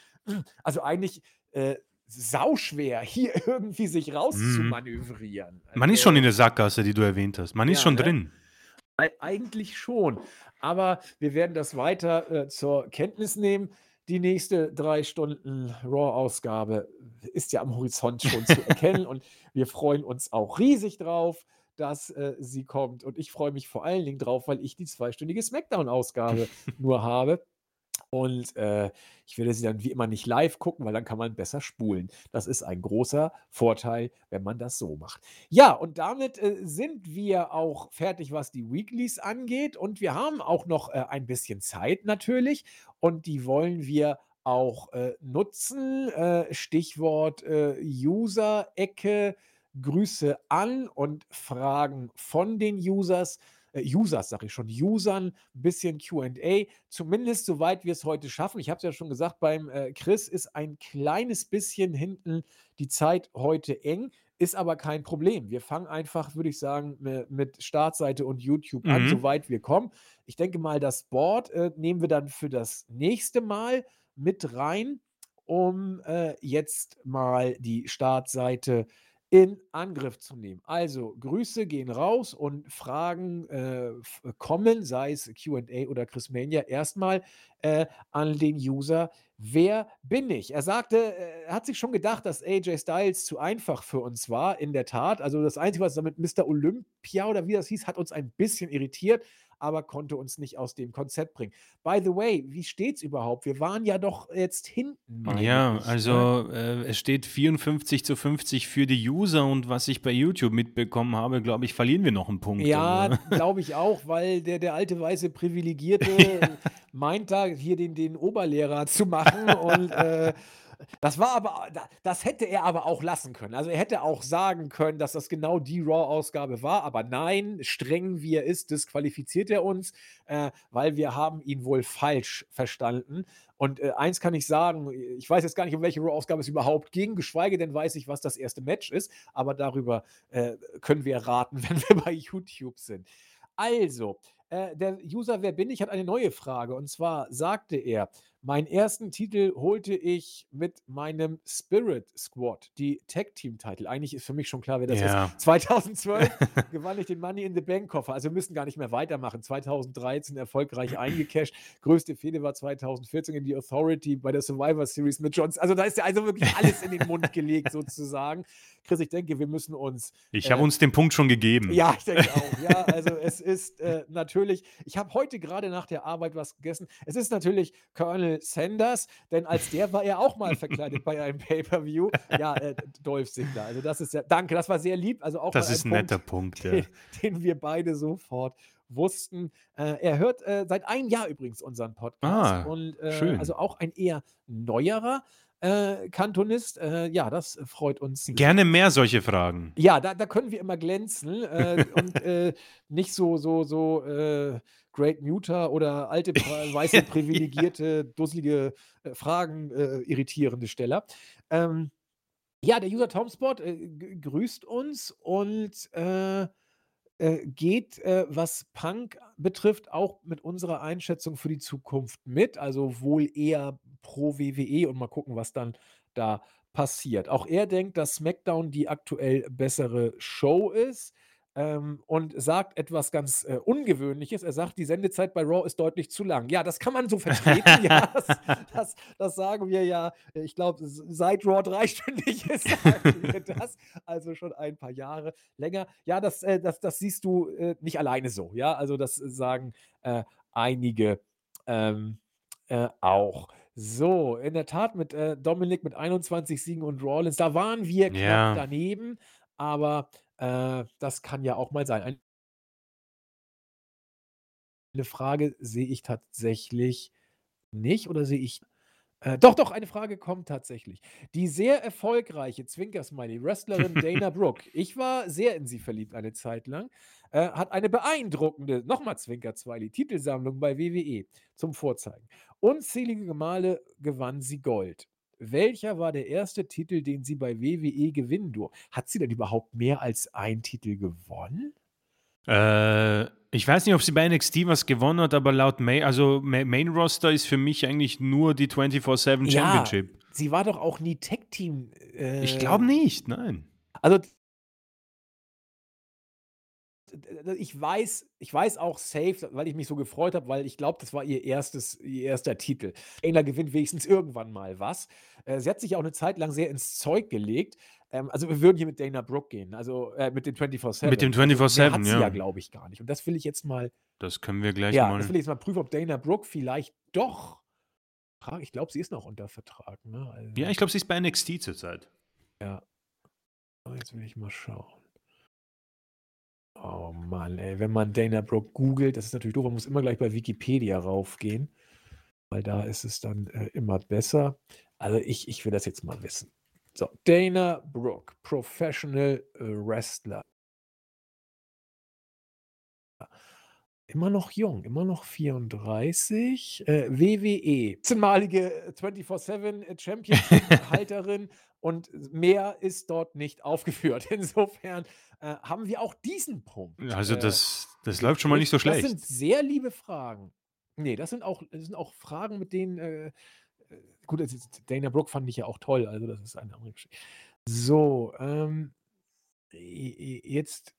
Also eigentlich äh, sauschwer, hier irgendwie sich rauszumanövrieren. Mhm. Man ist schon in der Sackgasse, die du erwähnt hast. Man ist schon ne? drin. Eigentlich schon. Aber wir werden das weiter äh, zur Kenntnis nehmen. Die nächste drei Stunden Raw-Ausgabe ist ja am Horizont schon zu erkennen und wir freuen uns auch riesig drauf dass äh, sie kommt. Und ich freue mich vor allen Dingen drauf, weil ich die zweistündige Smackdown-Ausgabe nur habe. Und äh, ich werde sie dann wie immer nicht live gucken, weil dann kann man besser spulen. Das ist ein großer Vorteil, wenn man das so macht. Ja, und damit äh, sind wir auch fertig, was die Weeklies angeht. Und wir haben auch noch äh, ein bisschen Zeit natürlich. Und die wollen wir auch äh, nutzen. Äh, Stichwort äh, User-Ecke, Grüße an und Fragen von den Users. Äh, Users, sage ich schon, Usern, bisschen QA, zumindest soweit wir es heute schaffen. Ich habe es ja schon gesagt, beim äh, Chris ist ein kleines bisschen hinten die Zeit heute eng. Ist aber kein Problem. Wir fangen einfach, würde ich sagen, mit Startseite und YouTube an, Mhm. soweit wir kommen. Ich denke mal, das Board äh, nehmen wir dann für das nächste Mal mit rein, um äh, jetzt mal die Startseite in Angriff zu nehmen. Also Grüße gehen raus und Fragen äh, f- kommen, sei es QA oder Chris Mania, erstmal äh, an den User. Wer bin ich? Er sagte, äh, er hat sich schon gedacht, dass AJ Styles zu einfach für uns war, in der Tat. Also das Einzige, was damit Mr. Olympia oder wie das hieß, hat uns ein bisschen irritiert, aber konnte uns nicht aus dem Konzept bringen. By the way, wie steht's überhaupt? Wir waren ja doch jetzt hinten, Ja, ich. Ne? also äh, es steht 54 zu 50 für die User und was ich bei YouTube mitbekommen habe, glaube ich, verlieren wir noch einen Punkt. Ja, Also, glaube ich auch, weil der, der alte weiße Privilegierte meint da hier den, den Oberlehrer zu machen und äh, das war aber, da- das hätte er aber auch lassen können. Also er hätte auch sagen können, dass das genau die Raw-Ausgabe war, aber nein, streng wie er ist, disqualifiziert er uns, äh, weil wir haben ihn wohl falsch verstanden. Und äh, eins kann ich sagen, ich weiß jetzt gar nicht, um welche Raw-Ausgabe es überhaupt ging, geschweige denn weiß ich, was das erste Match ist, aber darüber äh, können wir raten, wenn wir bei YouTube sind. Also, äh, der User Wer bin ich hat eine neue Frage. Und zwar sagte er, meinen ersten Titel holte ich mit meinem Spirit Squad, die Tag-Team-Titel. Eigentlich ist für mich schon klar, wer das Ja. ist. 2012 gewann ich den Money in the Bank Koffer. Also wir müssen gar nicht mehr weitermachen. 2013 erfolgreich eingecashed. Größte Fehde war 2014 in die Authority bei der Survivor Series mit Johns. Also da ist ja also wirklich alles in den Mund gelegt sozusagen. Chris, ich denke, wir müssen uns ich Äh, habe uns den Punkt schon gegeben. ja, ich denke auch. Ja, also es ist äh, natürlich, ich habe heute gerade nach der Arbeit was gegessen. Es ist natürlich Colonel Sanders, denn als der war er auch mal verkleidet bei einem Pay-Per-View. Ja, äh, Dolph Ziggler. Also das ist ja, danke, das war sehr lieb. Also auch Das ist ein netter Punkt, ja. den, den wir beide sofort wussten. Äh, er hört äh, seit einem Jahr übrigens unseren Podcast Ah, und äh, schön. also auch ein eher neuerer äh, Kantonist. Äh, ja, das freut uns Gerne mehr solche Fragen. ja, da, da können wir immer glänzen äh, und äh, nicht so, so, so äh, Great Muter oder alte, pra- weiße, privilegierte, dusselige äh, Fragen, äh, irritierende Steller. Ähm, ja, der User Tomspot äh, grüßt uns und äh, geht, äh, was Punk betrifft, auch mit unserer Einschätzung für die Zukunft mit. Also wohl eher pro WWE und mal gucken, was dann da passiert. Auch er denkt, dass SmackDown die aktuell bessere Show ist. Ähm, und sagt etwas ganz äh, Ungewöhnliches. Er sagt, die Sendezeit bei Raw ist deutlich zu lang. Ja, das kann man so vertreten. ja, das, das, das sagen wir ja. Ich glaube, seit Raw dreistündig ist, sagen wir das. Also schon ein paar Jahre länger. Ja, das, äh, das, das siehst du äh, nicht alleine so. Ja, also das sagen äh, einige ähm, äh, auch. So, in der Tat mit äh, Dominik mit 21 Siegen und Rollins, da waren wir knapp Ja. daneben, aber äh, das kann ja auch mal sein. Ein- Eine Frage sehe ich tatsächlich nicht oder sehe ich äh, doch, doch, eine Frage kommt tatsächlich. Die sehr erfolgreiche Zwinker-Smiley-Wrestlerin Dana Brooke, ich war sehr in sie verliebt eine Zeit lang, äh, hat eine beeindruckende, nochmal Zwinker-Smiley, Titelsammlung bei WWE zum Vorzeigen. Unzählige Male gewann sie Gold. Welcher war der erste Titel, den sie bei WWE gewinnen durfte? Hat sie denn überhaupt mehr als einen Titel gewonnen? Äh, ich weiß nicht, ob sie bei NXT was gewonnen hat, aber laut Main, also Ma- Main Roster ist für mich eigentlich nur die 24-7 Ja, Championship. sie war doch auch nie Tag-Team. Äh, Ich glaube nicht, nein. Also ich weiß, ich weiß auch safe, weil ich mich so gefreut habe, weil ich glaube, das war ihr erstes, ihr erster Titel. Engler gewinnt wenigstens irgendwann mal was. Äh, sie hat sich auch eine Zeit lang sehr ins Zeug gelegt. Ähm, also wir würden hier mit Dana Brooke gehen, also äh, mit dem 24-7. Mit dem Also mehr 24/7, hat sie ja. ja, glaube ich, gar nicht. Und das will ich jetzt mal, Das können wir gleich ja, mal. das will ich jetzt mal prüfen, ob Dana Brooke vielleicht doch, ich glaube, sie ist noch unter Vertrag. Ne? Also, Ja, ich glaube, sie ist bei NXT zurzeit. Ja. Oh, Jetzt will ich mal schauen. Oh Mann, ey, wenn man Dana Brooke googelt, das ist natürlich doof, man muss immer gleich bei Wikipedia raufgehen. weil da ist es dann äh, immer besser. Also ich, ich will das jetzt mal wissen. So, Dana Brooke, Professional äh, Wrestler. Immer noch jung, immer noch 34. Äh, WWE, 18-malige 24-7 Championship-Halterin und mehr ist dort nicht aufgeführt. Insofern äh, haben wir auch diesen Punkt. Also äh, das, das läuft schon mal nicht so das schlecht. sind sehr liebe Fragen. Nee, das sind auch, das sind auch Fragen, mit denen, äh, äh, gut, das ist, Dana Brooke fand ich ja auch toll, also das ist eine andere Geschichte. So, ähm, jetzt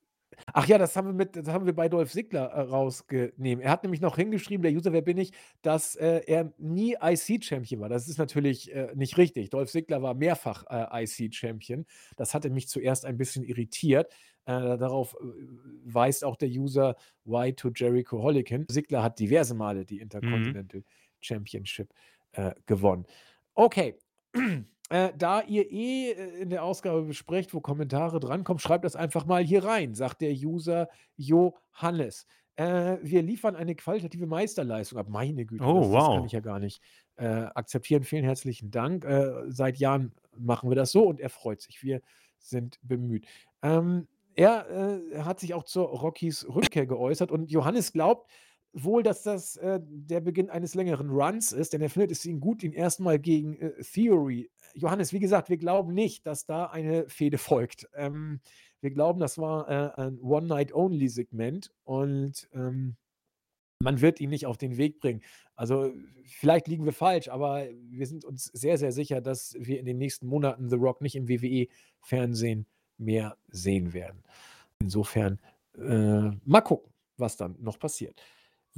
Ach ja, das haben wir mit das haben wir bei Dolph Ziggler, äh, rausgenommen. Er hat nämlich noch hingeschrieben, der User, wer bin ich, dass, äh, er nie IC-Champion war. Das ist natürlich, äh, nicht richtig. Dolph Ziggler war mehrfach, äh, IC-Champion. Das hatte mich zuerst ein bisschen irritiert. Äh, darauf, weist auch der User Y to Jericho Holic hin. Ziggler hat diverse Male die Mhm. Intercontinental Championship, äh, gewonnen. Okay. Äh, da ihr eh äh, in der Ausgabe besprecht, wo Kommentare drankommen, schreibt das einfach mal hier rein, sagt der User Johannes. Äh, wir liefern eine qualitative Meisterleistung ab. Meine Güte, Oh, das, das kann wow. ich ja gar nicht äh, akzeptieren. Vielen herzlichen Dank. Äh, seit Jahren machen wir das so und er freut sich. Wir sind bemüht. Ähm, er äh, hat sich auch zur Rockys Rückkehr geäußert und Johannes glaubt, wohl, dass das äh, der Beginn eines längeren Runs ist, denn er findet es ihn gut, ihn erstmal gegen äh, Theory. Johannes, wie gesagt, wir glauben nicht, dass da eine Fehde folgt. Ähm, wir glauben, das war äh, ein One-Night-Only-Segment und ähm, man wird ihn nicht auf den Weg bringen. Also vielleicht liegen wir falsch, aber wir sind uns sehr, sehr sicher, dass wir in den nächsten Monaten The Rock nicht im WWE-Fernsehen mehr sehen werden. Insofern äh, mal gucken, was dann noch passiert.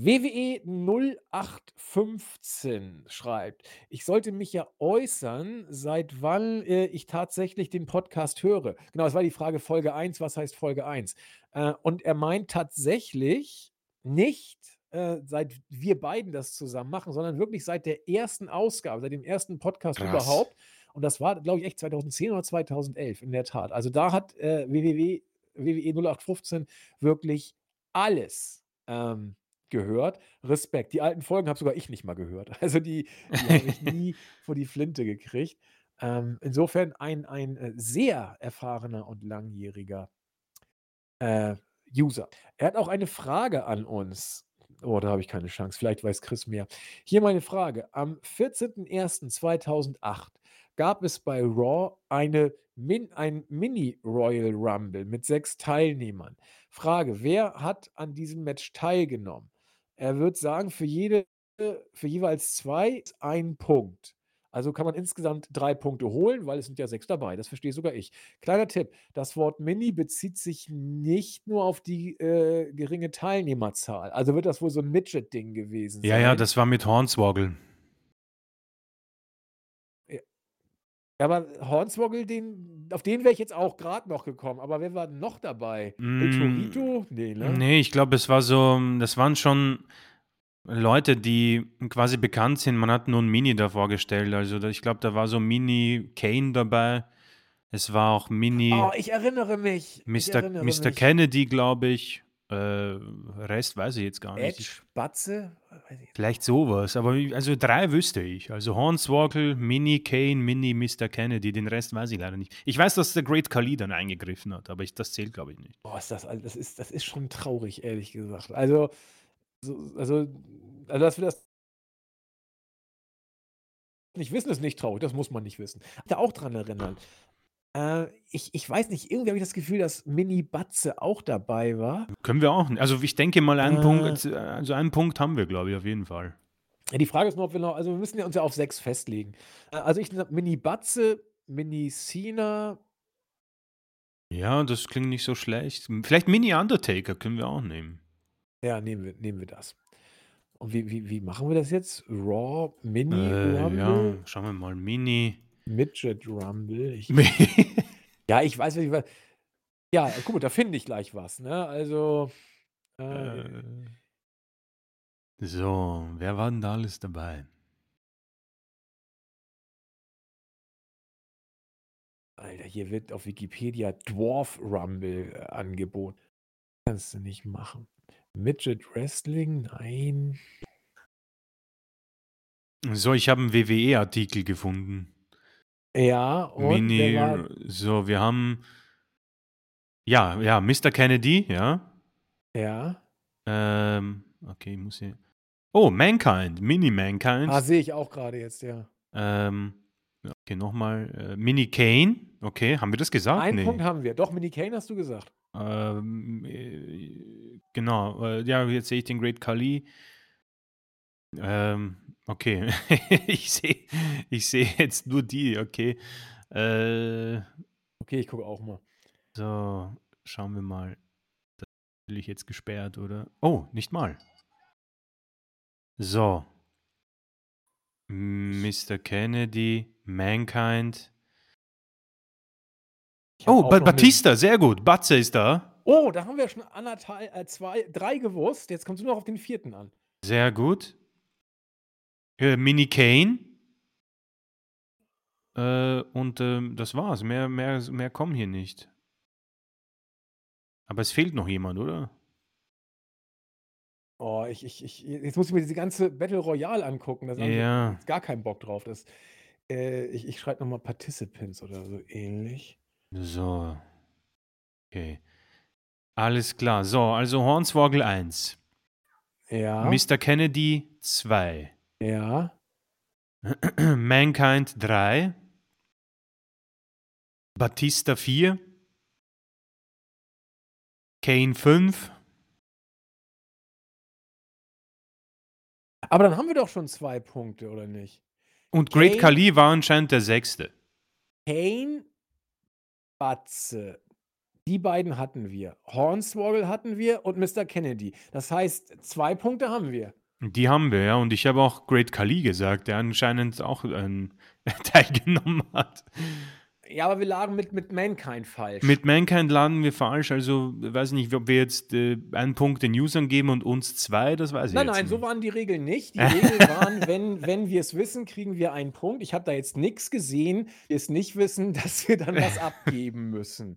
WWE 0815 schreibt, ich sollte mich ja äußern, seit wann äh, ich tatsächlich den Podcast höre. Genau, das war die Frage Folge 1, was heißt Folge 1? Äh, und er meint tatsächlich nicht, äh, seit wir beiden das zusammen machen, sondern wirklich seit der ersten Ausgabe, seit dem ersten Podcast Krass. überhaupt. Und das war, glaube ich, echt 2010 oder 2011, in der Tat. Also da hat www, WWE 0815 wirklich alles ähm, gehört. Respekt. Die alten Folgen habe sogar ich nicht mal gehört. Also die, die habe ich nie vor die Flinte gekriegt. Ähm, insofern ein, ein äh, sehr erfahrener und langjähriger äh, User. Er hat auch eine Frage an uns. Oh, da habe ich keine Chance. Vielleicht weiß Chris mehr. Hier meine Frage. Am 14.01.2008 gab es bei Raw eine Min ein Mini-Royal Rumble mit sechs Teilnehmern. Frage, wer hat an diesem Match teilgenommen? Er wird sagen, für jede, für jeweils zwei ein Punkt. Also kann man insgesamt drei Punkte holen, weil es sind ja sechs dabei. Das verstehe sogar ich. Kleiner Tipp: Das Wort Mini bezieht sich nicht nur auf die äh, geringe Teilnehmerzahl. Also wird das wohl so ein Midget-Ding gewesen Ja, ja, sein. das war mit Hornswoggle. Aber Hornswoggle, den, auf den wäre ich jetzt auch gerade noch gekommen. Aber wer war denn noch dabei? El Mm, Torito? Nee, ne? nee, ich glaube, es war so, das waren schon Leute, die quasi bekannt sind. Man hat nur ein Mini da vorgestellt. Also ich glaube, da war so Mini Kane dabei. Es war auch Mini Oh, ich erinnere mich. Ich Mr. erinnere Mr. mich. Kennedy, glaube ich. Äh, Rest weiß ich jetzt gar nicht. Ich, Edge, Batze? Ich. vielleicht sowas. Aber also drei wüsste ich. Also Hornswoggle, Mini Kane, Mini Mr. Kennedy. Den Rest weiß ich leider nicht. Ich weiß, dass der Great Khali dann eingegriffen hat, aber ich, das zählt, glaube ich, nicht. Boah, ist das, das, ist, das ist schon traurig, ehrlich gesagt. Also, so, also, also, dass wir das nicht wissen, ist nicht traurig. Das muss man nicht wissen. Da auch dran erinnern. Äh, ich, ich weiß nicht, irgendwie habe ich das Gefühl, dass Mini Batze auch dabei war. Können wir auch. nicht. Also ich denke mal, einen Äh. Punkt, also einen Punkt haben wir, glaube ich, auf jeden Fall. Die Frage ist nur, ob wir noch, also wir müssen ja uns ja auf sechs festlegen. Äh, also ich Mini Batze, Mini Cena, Ja, das klingt nicht so schlecht. Vielleicht Mini Undertaker können wir auch nehmen. ja, nehmen wir, nehmen wir das. Und wie, wie, wie machen wir das jetzt? Raw, Mini Äh, ja, schauen wir mal. Mini. Midget Rumble. Ich, ja, ich weiß, was ich weiß. Ja, guck mal, da finde ich gleich was, ne? Also, äh, Äh, so, wer war denn da alles dabei? Alter, hier wird auf Wikipedia Dwarf Rumble äh, angeboten. Kannst du nicht machen. Midget Wrestling? Nein. So, ich habe einen WWE-Artikel gefunden. Ja, und Mini, war so, wir haben, ja, ja, Mr. Kennedy, ja. ja. Ähm, okay, ich muss hier. Oh, Mankind, Mini Mankind. Ah, sehe ich auch gerade jetzt, ja. Ähm, okay, nochmal. Äh, Mini Kane, okay, haben wir das gesagt? Einen Nee. Punkt haben wir. Doch, Mini Kane hast du gesagt. Ähm, äh, genau, äh, ja, jetzt sehe ich den Great Khali. Ähm, okay, ich sehe ich sehe jetzt nur die, okay. Äh, Okay, ich gucke auch mal. so, schauen wir mal. Das ist natürlich jetzt gesperrt, oder? Oh, nicht mal. So. Mr. Kennedy, Mankind. Oh, ba Batista, sehr gut. Batze ist da. Oh, da haben wir schon anderthalb, äh, zwei, drei gewusst. Jetzt kommst du noch auf den vierten an. Sehr gut. Äh, Mini Kane. Äh, und ähm, das war's. Mehr, mehr, mehr kommen hier nicht. Aber es fehlt noch jemand, oder? Oh, ich, ich, ich, jetzt muss ich mir diese ganze Battle Royale angucken. Das habe ich Ja. gar keinen Bock drauf. Das, äh, ich ich schreibe nochmal Participants oder so ähnlich. So. Okay. Alles klar. So, also Hornswoggle 1. Ja, Mr. Kennedy 2. ja. Mankind 3. Batista 4. Kane 5. Aber dann haben wir doch schon zwei Punkte, oder nicht? Und Great Kane- Khali war anscheinend der sechste. Kane, Batze. Die beiden hatten wir. Hornswoggle hatten wir und Mr. Kennedy. Das heißt, zwei Punkte haben wir. Die haben wir, ja. Und ich habe auch Great Khali gesagt, der anscheinend auch ähm, teilgenommen hat. Ja, aber wir lagen mit, mit Mankind falsch. Mit Mankind laden wir falsch. Also, weiß nicht, ob wir jetzt äh, einen Punkt den Usern geben und uns zwei, das weiß ich Nein, jetzt nein, nicht. so waren die Regeln nicht. Die Regeln waren, wenn, wenn wir es wissen, kriegen wir einen Punkt. Ich habe da jetzt nichts gesehen, wir es nicht wissen, dass wir dann was abgeben müssen.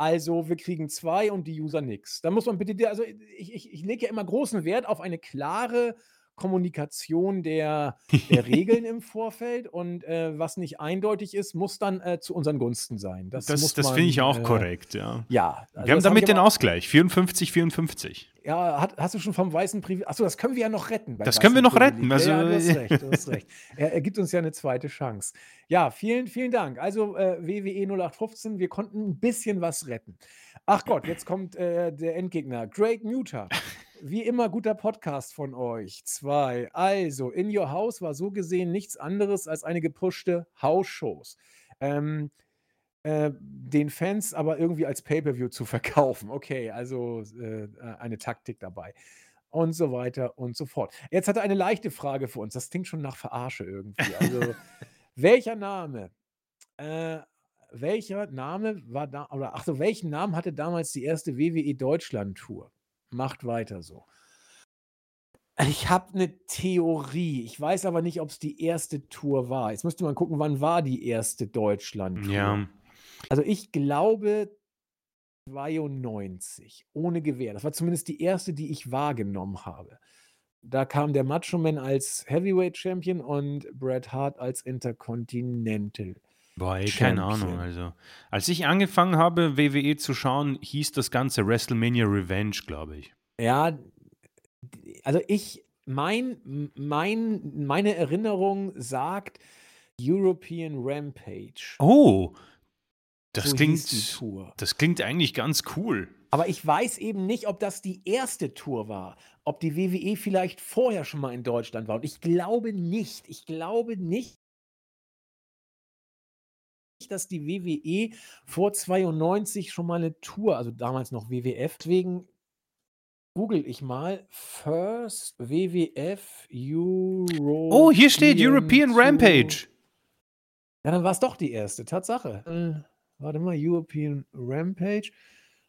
Also, wir kriegen zwei und die User nichts. Da muss man bitte, also ich, ich, ich lege ja immer großen Wert auf eine klare Kommunikation der, der Regeln im Vorfeld und äh, was nicht eindeutig ist, muss dann äh, zu unseren Gunsten sein. Das, das das finde ich auch äh, korrekt, ja. Ja. also wir haben damit ich den Ausgleich. 54, 54. ja, hat, hast du schon vom weißen Privileg. Achso, das können wir ja noch retten. Das können wir noch retten, Privileg. ja, du also- hast recht, du hast recht. Er, er gibt uns ja eine zweite Chance. Ja, vielen, vielen Dank. Also äh, WWE 0815, wir konnten ein bisschen was retten. Ach Gott, jetzt kommt äh, der Endgegner. Great Muter. Wie immer guter Podcast von euch. Zwei. Also, In Your House war so gesehen nichts anderes als eine gepushte House-Shows. Ähm, äh, den Fans aber irgendwie als Pay-per-View zu verkaufen. Okay, also äh, eine Taktik dabei. Und so weiter und so fort. Jetzt hat er eine leichte Frage für uns. Das klingt schon nach Verarsche irgendwie. Also, welcher Name, äh, welcher Name war da, oder ach so, welchen Namen hatte damals die erste WWE Deutschland-Tour? Macht weiter so. Ich habe eine Theorie. Ich weiß aber nicht, ob es die erste Tour war. Jetzt müsste man gucken, wann war die erste Deutschland-Tour? Ja. Also ich glaube 92, ohne Gewehr. Das war zumindest die erste, die ich wahrgenommen habe. Da kam der Macho Man als Heavyweight Champion und Bret Hart als Intercontinental. Boah, ey, keine. Ahnung. Also, als ich angefangen habe, WWE zu schauen, hieß das Ganze WrestleMania Revenge, glaube ich. Ja, also ich, mein, mein, meine Erinnerung sagt European Rampage. Oh, das so klingt, das klingt eigentlich ganz cool. Aber ich weiß eben nicht, ob das die erste Tour war. Ob die WWE vielleicht vorher schon mal in Deutschland war. Und ich glaube nicht. Ich glaube nicht, dass die WWE vor 92 schon mal eine Tour, also damals noch WWF, deswegen google ich mal First WWF Euro. Oh, hier steht European Rampage. Ja, dann war es doch die erste, Tatsache. Äh, warte mal, European Rampage.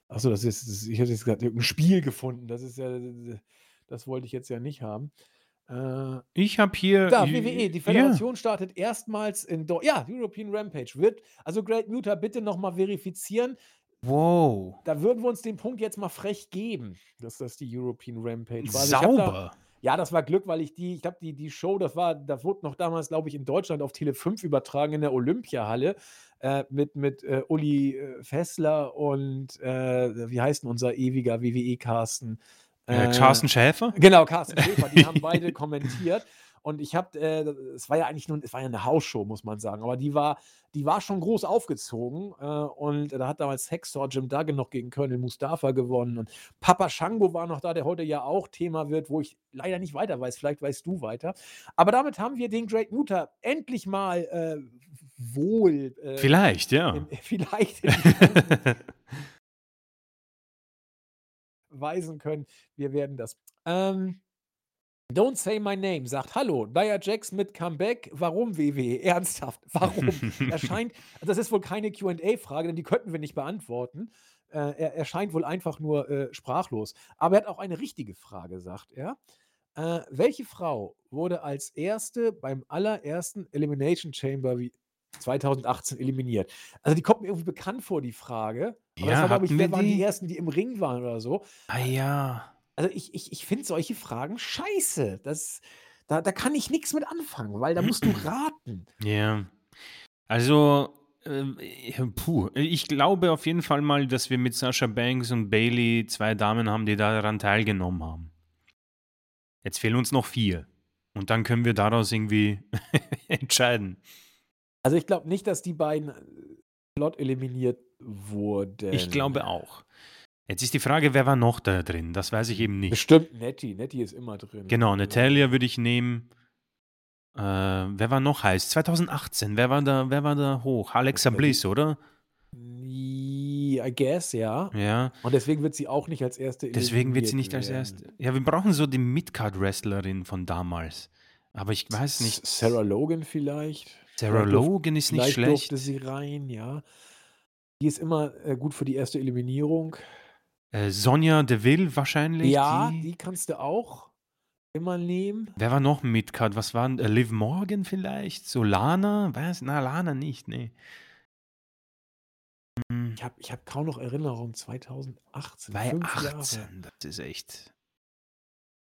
Achso, das ist, das, ich hätte jetzt gerade irgendein Spiel gefunden. Das ist ja, das wollte ich jetzt ja nicht haben. Äh, Ich habe hier. da, WWE, die ja. Föderation startet erstmals in Deu Ja, European Rampage wird. Also Great Muta, bitte nochmal verifizieren. Wow. Da würden wir uns den Punkt jetzt mal frech geben, dass das die European Rampage war. Also hab da, Sauber. Ja, das war Glück, weil ich die ich glaube, die die Show, das war das wurde noch damals, glaube ich, in Deutschland auf Tele 5 übertragen in der Olympiahalle, äh, mit mit, äh, Uli, äh, Fessler und, äh, wie heißt 'n unser ewiger WWE-Carsten? Äh, Äh, Carsten Schäfer? genau, Carsten Schäfer, die haben beide kommentiert und ich habe, äh es war ja eigentlich nur es war ja 'ne Hausshow, muss man sagen, aber die war die war schon groß aufgezogen, äh, und da hat damals Hacksaw Jim Duggan noch gegen Colonel Mustafa gewonnen und Papa Shango war noch da, der heute ja auch Thema wird, wo ich leider nicht weiter weiß. Vielleicht weißt du weiter. Aber damit haben wir den Great Muta endlich mal, äh, wohl, äh, Vielleicht, ja. in vielleicht in weisen können. Wir werden das ähm, Don't Say My Name sagt: „Hallo, Nia Jax mit Comeback. Warum WWE? Ernsthaft, warum?“ Er scheint das ist wohl keine Q&A-Frage, denn die könnten wir nicht beantworten. Äh, er er scheint wohl einfach nur, äh, sprachlos. Aber er hat auch eine richtige Frage, sagt er. Äh, welche Frau wurde als Erste beim allerersten Elimination Chamber wie 2018 eliminiert? Also, die kommt mir irgendwie bekannt vor, die Frage. Aber das Ja, war, glaube ich wer waren die? Ersten, die im Ring waren oder so. Ah ja. Also, ich ich ich finde solche Fragen scheiße. Das da da kann ich nix mit anfangen, weil da musst du raten. Ja. Also, äh, puh, ich glaube auf jeden Fall mal, dass wir mit Sasha Banks und Bayley 2 Damen haben, die daran teilgenommen haben. Jetzt fehlen uns noch 4. Und dann können wir daraus irgendwie entscheiden. Also, ich glaube nicht, dass die beiden, äh, flott eliminiert wurden. Ich glaube auch. Jetzt ist die Frage, wer war noch da drin? Das weiß ich eben nicht. Bestimmt Nettie. Nettie ist immer drin. Genau, Natalia würde ich nehmen. Äh, wer war noch heiß? 2018, wer war da, wer war da hoch? Alexa Bliss, oder? I guess, ja. Ja. Und deswegen wird sie auch nicht als Erste Deswegen wird sie nicht als erste. Ja, wir brauchen so die Midcard-Wrestlerin von damals. Aber ich weiß nicht. Sarah Logan vielleicht? Sarah Logan ist nicht schlecht. sie rein, ja. Die ist immer, äh, gut für die erste Eliminierung. Äh, Sonja Deville wahrscheinlich. Ja, die. die kannst du auch immer nehmen. Wer war noch Midcard? Was waren äh, Liv Morgan vielleicht? So Lana? Was? Na, Lana nicht, nee. Hm, Ich habe ich habe kaum noch Erinnerungen. 2018, 5 Jahre. 2018, das ist echt.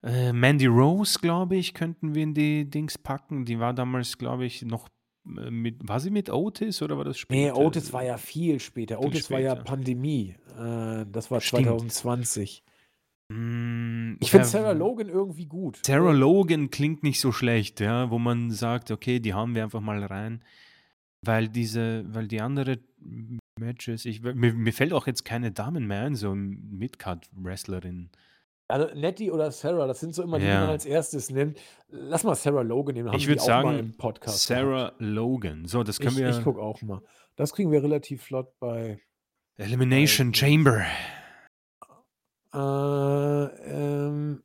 Äh, Mandy Rose, glaube ich, könnten wir in die Dings packen. Die war damals, glaube ich, noch mit. War sie mit Otis oder war das Nee, später? Otis war ja viel später. Otis war ja später. Pandemie. Äh, das war Stimmt. 2020. Hm, Ich finde Sarah Logan irgendwie gut. Sarah Logan klingt nicht so schlecht, ja, wo man sagt, okay, die haben wir einfach mal rein, weil diese, weil die andere Matches, ich, mir, mir fällt auch jetzt keine Damen mehr ein, so Midcard-Wrestlerin. Also Nettie oder Sarah, das sind so immer die, die Ja. man als erstes nimmt. Lass mal Sarah Logan nehmen. Haben Ich würde die sagen, im Podcast Sarah Logan. So, das gehabt. können Ich, ich wir. gucke auch mal. Das kriegen wir relativ flott bei. Elimination bei Chamber. äh, ähm,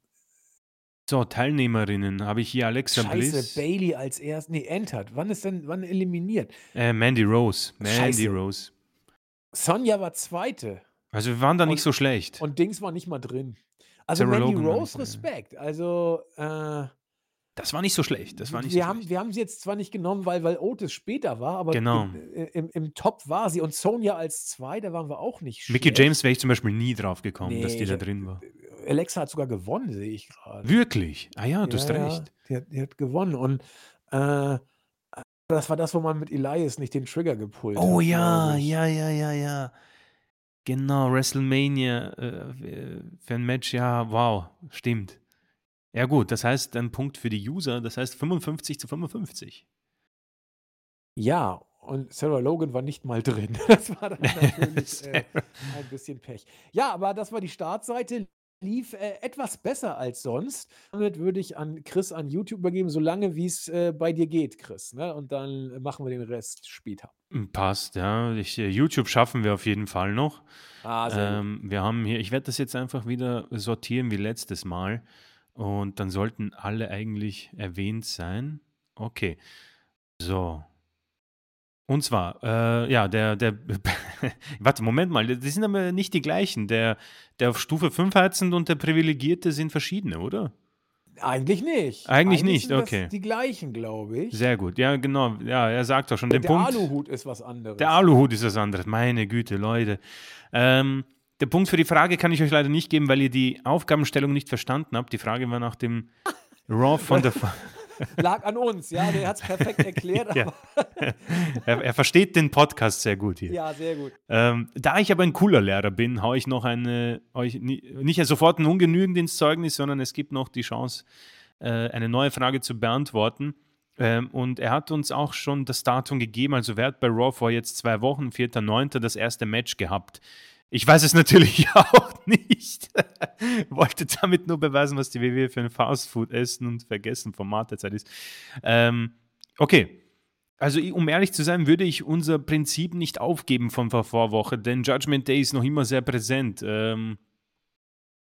So, Teilnehmerinnen habe ich hier Alexa Scheiße, Bliss. Bailey als erst. Nee, entered. Wann ist denn, wann eliminiert? Äh, Mandy Rose. Mandy Scheiße. Rose. Sonja war Zweite. Also wir waren da Und- nicht so schlecht. Und Dings war nicht mal drin. Also Sarah Mandy Logan Rose. Respekt. Also, äh, Das war nicht so schlecht. Das war nicht wir, so haben, schlecht. wir haben sie jetzt zwar nicht genommen, weil, weil Otis später war, aber Genau. im, äh, im, im Top war sie. Und Sonja als zwei, da waren wir auch nicht Mickey schlecht. James wäre ich zum Beispiel nie drauf gekommen, dass Nee, die da drin war. Alexa hat sogar gewonnen, sehe ich gerade. Wirklich? Ah ja, du hast Ja, ja, recht. Die hat, die hat gewonnen. Und äh, das war das, wo man mit Elias nicht den Trigger gepullt Oh hat. ja, glaub ich. ja, ja, ja, ja. Genau, WrestleMania äh, für ein Match, ja, wow, stimmt. Ja gut, das heißt ein Punkt für die User, das heißt 55 zu 55. Ja, und Sarah Logan war nicht mal drin. Das war dann natürlich äh, ein bisschen Pech. Ja, aber das war die Startseite. Lief äh, etwas besser als sonst. Damit würde ich an Chris an YouTube übergeben, solange wie es äh, bei dir geht, Chris. Ne? Und dann machen wir den Rest später. Passt, ja. Ich, äh, YouTube schaffen wir auf jeden Fall noch. Ah. Ähm, wir haben hier, ich werde das jetzt einfach wieder sortieren wie letztes Mal. Und dann sollten alle eigentlich erwähnt sein. Okay. So. Und zwar, äh, ja, der, der, warte, Moment mal, die sind aber nicht die gleichen. Der, der auf Stufe 5 heizend und der Privilegierte sind verschiedene, oder? Eigentlich nicht. Eigentlich nicht, sind okay. Die gleichen, glaube ich. Sehr gut, ja, genau. Ja, er sagt doch schon, den der Punkt. Aluhut ist was anderes. Der Aluhut ist was anderes. Meine Güte, Leute. Ähm, der Punkt für die Frage kann ich euch leider nicht geben, weil ihr die Aufgabenstellung nicht verstanden habt. Die Frage war nach dem Raw von der. Lag an uns, ja, der hat es perfekt erklärt. ja. er, er, versteht den Podcast sehr gut hier. Ja, sehr gut. Ähm, da ich aber ein cooler Lehrer bin, haue ich noch eine, euch nicht sofort ein ungenügend ins Zeugnis, sondern es gibt noch die Chance, äh, eine neue Frage zu beantworten. Ähm, und er hat uns auch schon das Datum gegeben, also wer hat bei Raw vor jetzt zwei Wochen, 4.9., das erste Match gehabt. Ich weiß es natürlich auch nicht. Wollte damit nur beweisen, was die WWE für ein Fastfood essen und vergessen Format derzeit ist. Ähm, okay. Also, um ehrlich zu sein, würde ich unser Prinzip nicht aufgeben von vor Vorwoche, denn Judgment Day ist noch immer sehr präsent. Ähm,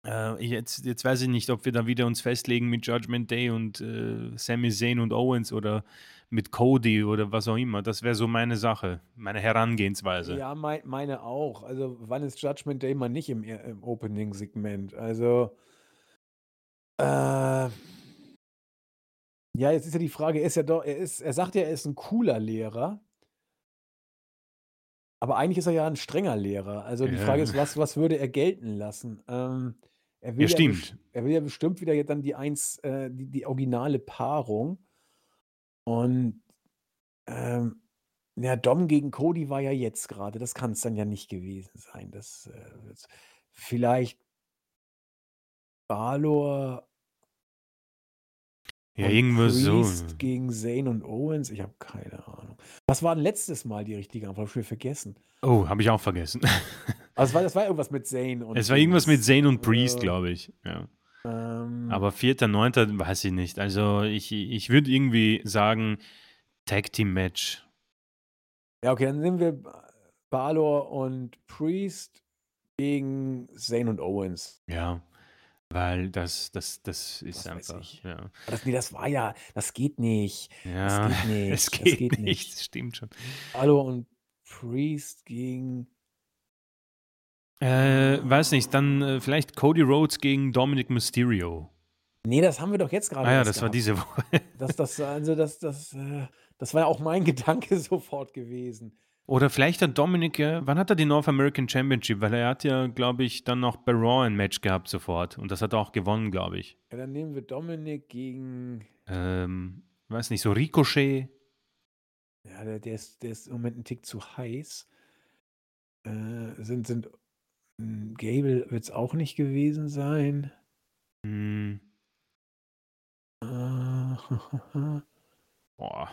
äh, jetzt, jetzt weiß ich nicht, ob wir da wieder uns festlegen mit Judgment Day und äh, Sami Zayn und Owens oder mit Cody oder was auch immer. Das wäre so meine Sache, meine Herangehensweise. Ja, mein, meine auch. Also, wann ist Judgment Day mal nicht im, im Opening-Segment? Also, äh, ja, jetzt ist ja die Frage, er ist ja doch, er ist, er sagt ja, er ist ein cooler Lehrer. Aber eigentlich ist er ja ein strenger Lehrer. Also die Frage ist, was, was würde er gelten lassen? Ähm, er will ja, stimmt. er will ja bestimmt wieder dann die eins, äh, die, die originale Paarung. Und ähm, ja, Dom gegen Cody war ja jetzt gerade. Das kann es dann ja nicht gewesen sein. Das äh, vielleicht Balor ja, irgendwo so. gegen Zane und Owens. Ich habe keine Ahnung. Was war denn letztes Mal die richtige Antwort? Habe ich vergessen. Oh, habe ich auch vergessen. Also, das war, das war irgendwas mit Zane und. Es war irgendwas mit Zane und Priest, äh, glaube ich. Ja. Ähm, Aber 4.9. weiß ich nicht. Also ich, ich würde irgendwie sagen, Tag Team Match. Ja, okay, dann nehmen wir Balor und Priest gegen Zane und Owens. Ja, weil das, das, das ist das einfach. Ja. Das, nee, das war ja, das geht nicht. Ja, das geht nicht. Es geht, geht nicht. nicht. Das stimmt schon. Balor und Priest gegen äh, weiß nicht, dann äh, vielleicht Cody Rhodes gegen Dominic Mysterio. Nee, das haben wir doch jetzt gerade. Ah ja, das gehabt. war diese Woche. das, das, also das, das, äh, das war ja auch mein Gedanke sofort gewesen. Oder vielleicht hat Dominic, äh, wann hat er die North American Championship? Weil er hat ja, glaube ich, dann noch bei Raw ein Match gehabt sofort. Und das hat er auch gewonnen, glaube ich. Ja, dann nehmen wir Dominic gegen. Ähm, weiß nicht, so Ricochet. Ja, der, der, ist, der ist im Moment ein Tick zu heiß. Äh, sind, sind hm, Gable wird es auch nicht gewesen sein. Hm. Äh, Boah.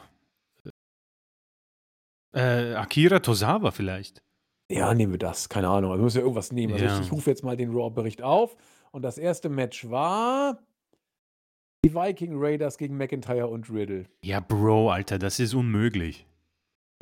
Äh, Akira Tosawa vielleicht. Ja, nehmen wir das. Keine Ahnung. Also muss ja irgendwas nehmen. Also ja. ich, ich rufe jetzt mal den Raw-Bericht auf. Und das erste Match war die Viking Raiders gegen McIntyre und Riddle. Ja, Bro, Alter, das ist unmöglich.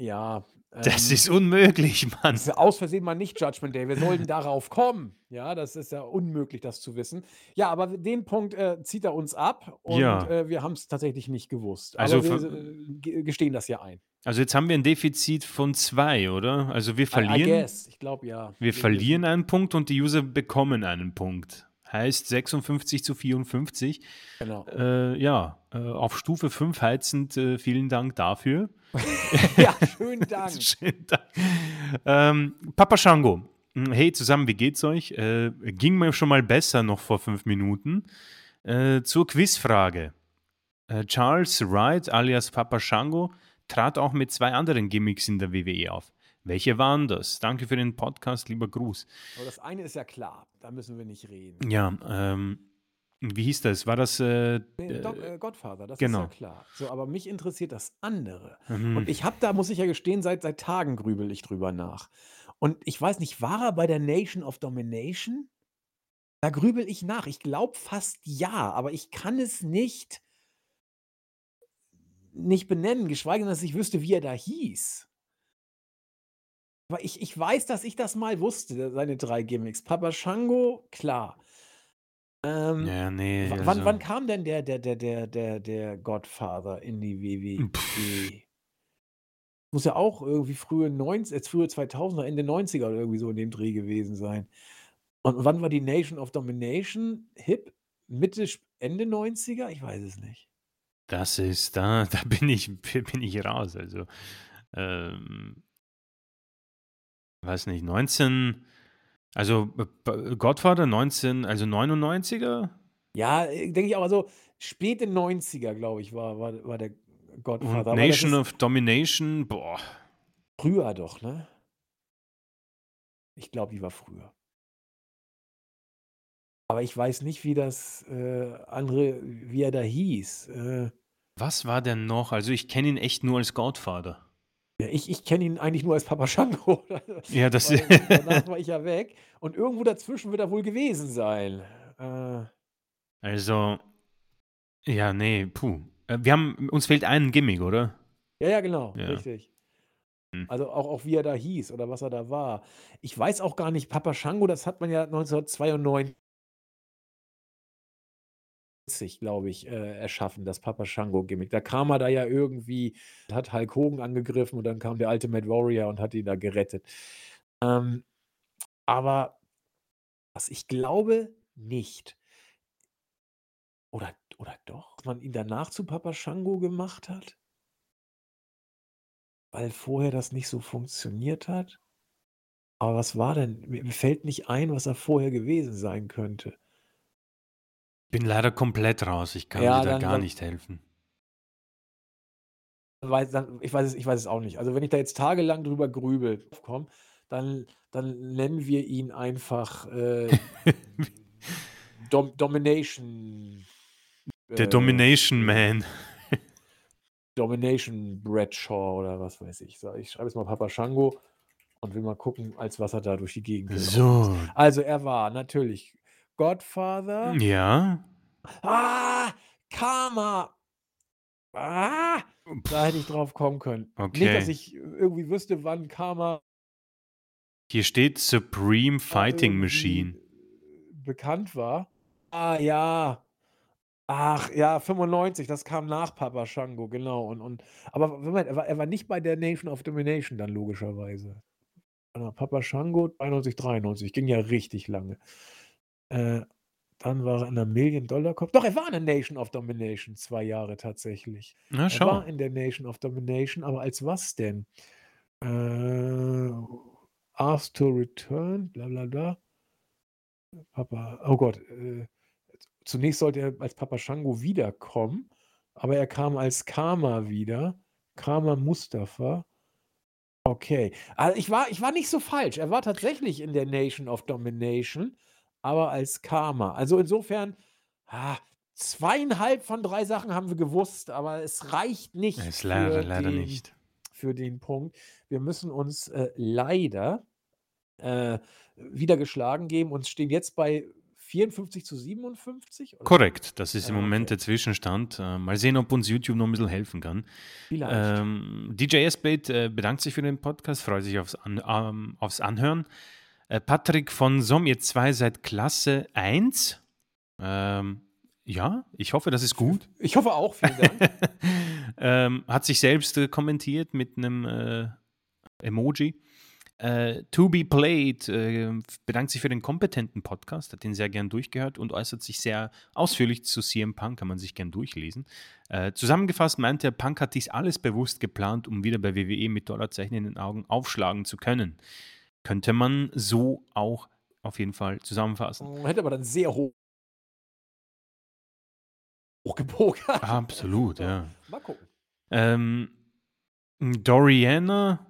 Ja, das ähm, ist unmöglich, Mann. Das ist aus Versehen mal nicht Judgment Day. Wir sollten darauf kommen. Ja, das ist ja unmöglich, das zu wissen. Ja, aber den Punkt äh, zieht er uns ab und ja. äh, wir haben es tatsächlich nicht gewusst. Also aber wir äh, gestehen das ja ein. Also jetzt haben wir ein Defizit von zwei, oder? Also wir verlieren. I, I guess. Ich glaube ja. Wir, wir verlieren einen Punkt und die User bekommen einen Punkt. Heißt 56 zu 54. Genau. Äh, ja, äh, auf Stufe 5 heizend, äh, vielen Dank dafür. ja, schönen Dank. schönen Dank. Ähm, Papa Shango, hm, hey zusammen, wie geht's euch? Äh, ging mir schon mal besser noch vor fünf Minuten. Äh, zur Quizfrage. Äh, Charles Wright alias Papa Shango trat auch mit zwei anderen Gimmicks in der WWE auf. Welche waren das? Danke für den Podcast, lieber Gruß. Aber das eine ist ja klar, da müssen wir nicht reden. Ja, ähm, wie hieß das? War das äh, nee, Dog, äh, Godfather? Das genau. ist ja klar. So, aber mich interessiert das andere. Mhm. Und ich habe da, muss ich ja gestehen, seit, seit Tagen grübel ich drüber nach. Und ich weiß nicht, war er bei der Nation of Domination? Da grübel ich nach. Ich glaube fast ja, aber ich kann es nicht, nicht benennen, geschweige denn, dass ich wüsste, wie er da hieß. Aber ich, ich weiß, dass ich das mal wusste, seine drei Gimmicks. Papa Shango, klar. Ähm, Ja, nee, wann, also wann kam denn der, der, der, der, der, der Godfather in die WWE? Muss ja auch irgendwie frühe 90, äh, frühe 2000er, Ende 90er oder irgendwie so in dem Dreh gewesen sein. Und wann war die Nation of Domination hip? Mitte, Ende 90er? Ich weiß es nicht. Das ist, da, da bin ich, bin ich raus. Also, ähm, weiß nicht, 19, also Godfather 19, also 99er? Ja, äh, denke ich auch. Also späte 90er, glaube ich, war, war, war der Und Godfather. Das Nation of Domination, boah. früher doch, ne? Ich glaube, die war früher. Aber ich weiß nicht, wie das äh, andere, wie er da hieß. Äh, Was war denn noch? Also ich kenne ihn echt nur als Godfather. Ja, ich ich kenne ihn eigentlich nur als Papa Shango, Ja, das weil danach war ich ja weg. Und irgendwo dazwischen wird er wohl gewesen sein. Äh, Also, ja, nee, puh. Äh, Wir haben, uns fehlt ein Gimmick, oder? ja, ja, genau, Ja. richtig. Hm. Also auch, auch wie er da hieß oder was er da war. Ich weiß auch gar nicht, Papa Shango, das hat man ja 1992, glaube ich, äh, erschaffen, das Papa Shango-Gimmick. Da kam er da ja irgendwie, hat Hulk Hogan angegriffen und dann kam der Ultimate Warrior und hat ihn da gerettet. Ähm, aber was ich glaube, nicht. Oder, oder doch, dass man ihn danach zu Papa Shango gemacht hat? Weil vorher das nicht so funktioniert hat? Aber was war denn? Mir fällt nicht ein, was er vorher gewesen sein könnte. Bin leider komplett raus. Ich kann Ja, dir da gar dann- nicht helfen. Weiß, dann, ich, weiß es, ich weiß es auch nicht. Also wenn ich da jetzt tagelang drüber grübel, komm, dann, dann nennen wir ihn einfach äh, Dom Domination. Der äh, Domination Man. Domination Bradshaw oder was weiß ich. So, ich schreibe jetzt mal Papa Shango und will mal gucken, als was er da durch die Gegend ist. So. Also er war natürlich Godfather. Ja. Ah, Karma. Ah, da hätte ich drauf kommen können. Nicht, dass Okay. ich irgendwie wüsste, wann Karma Hier steht Supreme Fighting Machine. bekannt war. Ah ja. Ach ja, 95, das kam nach Papa Shango, genau. Und, und, aber Moment, er war, er war nicht bei der Nation of Domination dann logischerweise. Papa Shango 91, 93, ging ja richtig lange. Äh, dann war er in der Million Dollar Cup. Doch, er war in der Nation of Domination zwei Jahre tatsächlich. Na, Er schau. war in der Nation of Domination, aber als was denn? Äh, asked to return, bla bla bla. Papa, oh Gott, äh, zunächst sollte er als Papa Shango wiederkommen, aber er kam als Karma wieder. Karma Mustafa. Okay. Also ich war, ich war nicht so falsch. Er war tatsächlich in der Nation of Domination, aber als Karma. Also insofern, ah, zweieinhalb von drei Sachen haben wir gewusst, aber es reicht nicht Ist leider, für leider den, nicht. für den Punkt. Wir müssen uns äh, leider äh, wieder geschlagen geben. Uns stehen jetzt bei 54 zu 57. Oder? Korrekt, das ist im Moment okay. der Zwischenstand. Äh, mal sehen, ob uns YouTube noch ein bisschen helfen kann. Ähm, DJ S-Bait äh, bedankt sich für den Podcast, freut sich aufs, An ähm, aufs Anhören. Äh, Patrick von Som, ihr zwei seid Klasse 1. Ähm, ja, ich hoffe, das ist gut. Ich hoffe auch, vielen Dank. ähm, hat sich selbst äh, kommentiert mit einem äh, Emoji. Äh, to be played äh, bedankt sich für den kompetenten Podcast, hat den sehr gern durchgehört und äußert sich sehr ausführlich zu CM Punk, kann man sich gern durchlesen. Äh, zusammengefasst meint er, Punk hat dies alles bewusst geplant, um wieder bei WWE mit Dollarzeichen in den Augen aufschlagen zu können. Könnte man so auch auf jeden Fall zusammenfassen. Hätte aber dann sehr hoch hochgepokert. Absolut, ja. Mal gucken. Ähm, Doriana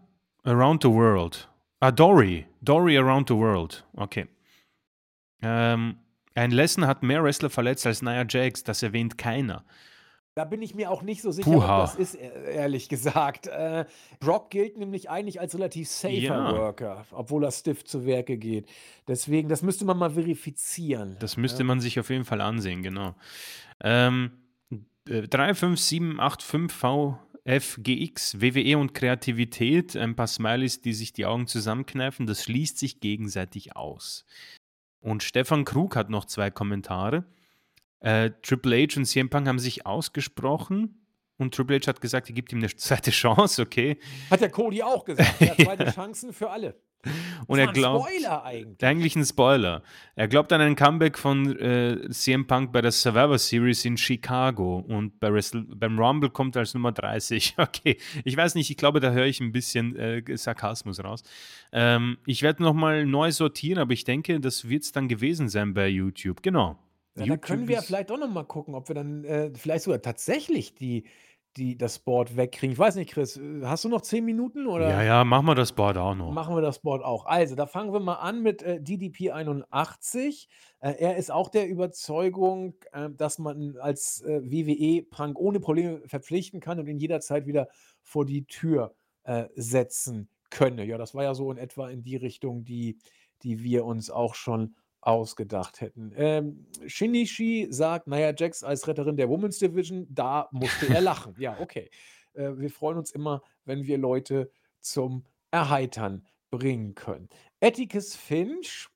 Around the World. Ah, Dory. Dory Around the World. Okay. Ähm, ein Lesson hat mehr Wrestler verletzt als Nia Jax. Das erwähnt keiner. Da bin ich mir auch nicht so sicher, Puha. ob das ist, e- ehrlich gesagt. Äh, Brock gilt nämlich eigentlich als relativ safer Ja. Worker, obwohl er stiff zu Werke geht. Deswegen, das müsste man mal verifizieren. Das müsste ja. man sich auf jeden Fall ansehen, genau. Ähm, äh, 35785VFGX, WWE E und Kreativität, ein paar Smileys, die sich die Augen zusammenkneifen, das schließt sich gegenseitig aus. Und Stefan Krug hat noch zwei Kommentare. Äh, Triple H und CM Punk haben sich ausgesprochen und Triple H hat gesagt, er gibt ihm eine zweite Chance, okay. Hat der Cody auch gesagt. Er hat zweite Chancen für alle. Und er glaubt, Spoiler eigentlich. Eigentlich ein Spoiler. Er glaubt an ein Comeback von äh, CM Punk bei der Survivor Series in Chicago und bei Wrestle beim Rumble kommt er als Nummer 30. Okay, ich weiß nicht, ich glaube, da höre ich ein bisschen äh, Sarkasmus raus. Ähm, ich werde nochmal neu sortieren, aber ich denke, das wird es dann gewesen sein bei YouTube. Genau. Ja, da können wir ja vielleicht auch noch mal gucken, ob wir dann, äh, vielleicht sogar tatsächlich die die das Board wegkriegen. Ich weiß nicht, Chris, äh, hast du noch 10 Minuten Ja, oder ja, machen wir das Board auch noch. machen wir das Board auch? Also, da fangen wir mal an mit, äh, DDP 81. Äh, er ist auch der Überzeugung, äh, dass man als, äh, WWE Punk ohne Probleme verpflichten kann und ihn jederzeit wieder vor die Tür, äh, setzen könne. Ja, das war ja so in etwa in die Richtung, die die wir uns auch schon ausgedacht hätten. Ähm, Shinichi sagt, naja, Jax als Retterin der Women's Division, da musste er lachen. Ja, okay. Äh, wir freuen uns immer, wenn wir Leute zum Erheitern bringen können. Atticus Finch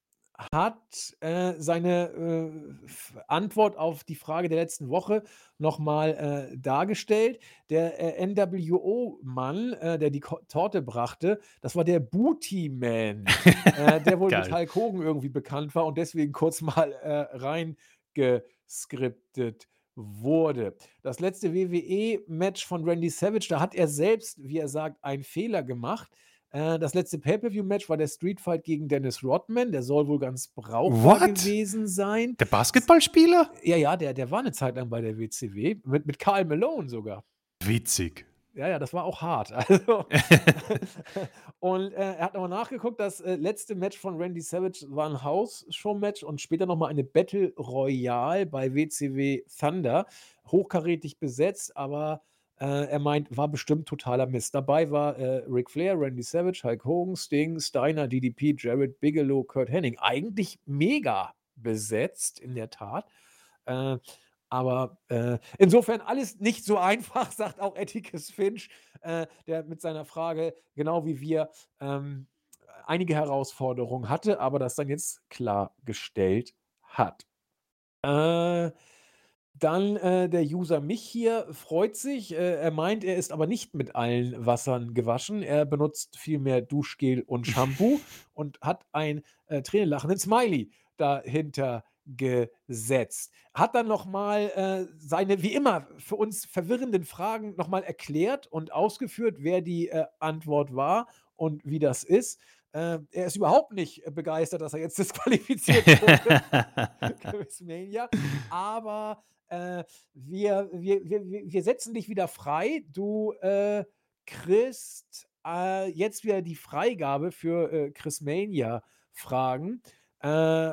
hat äh, seine äh, Antwort auf die Frage der letzten Woche nochmal äh, dargestellt. Der äh, NWO-Mann, äh, der die Ko Torte brachte, das war der Booty Man, äh, der wohl mit. Hulk Hogan irgendwie bekannt war und deswegen kurz mal reingeskriptet wurde. Das letzte WWE-Match von Randy Savage, da hat er selbst, wie er sagt, einen Fehler gemacht. Äh, das letzte Pay-Per-View-Match war der Street Fight gegen Dennis Rodman. Der soll wohl ganz brauchbar What? gewesen sein. Der Basketballspieler? Ja, ja, der, der war eine Zeit lang bei der WCW. Mit, mit Karl Malone sogar. Witzig. Ja, ja, das war auch hart. Also, und äh, er hat nochmal nachgeguckt, das äh, letzte Match von Randy Savage war ein House-Show-Match und später nochmal eine Battle Royale bei WCW Thunder. Hochkarätig besetzt, aber äh, er meint, war bestimmt totaler Mist. Dabei war äh, Ric Flair, Randy Savage, Hulk Hogan, Sting, Steiner, DDP, Jared Bigelow, Kurt Hennig. Eigentlich mega besetzt, in der Tat. Äh, aber äh, insofern alles nicht so einfach, sagt auch Atticus Finch, äh, der mit seiner Frage, genau wie wir, ähm, einige Herausforderungen hatte, aber das dann jetzt klargestellt hat. Äh, dann äh, der User mich hier freut sich. Äh, er meint, er ist aber nicht mit allen Wassern gewaschen. Er benutzt vielmehr Duschgel und Shampoo und hat ein äh, tränenlachenden Smiley dahinter gesetzt. Hat dann nochmal äh, seine, wie immer, für uns verwirrenden Fragen nochmal erklärt und ausgeführt, wer die äh, Antwort war und wie das ist. Äh, er ist überhaupt nicht begeistert, dass er jetzt disqualifiziert wurde. Quizmania. Aber äh, wir, wir, wir, wir setzen dich wieder frei. Du äh, kriegst äh, jetzt wieder die Freigabe für äh, Chrismania-Fragen. Äh,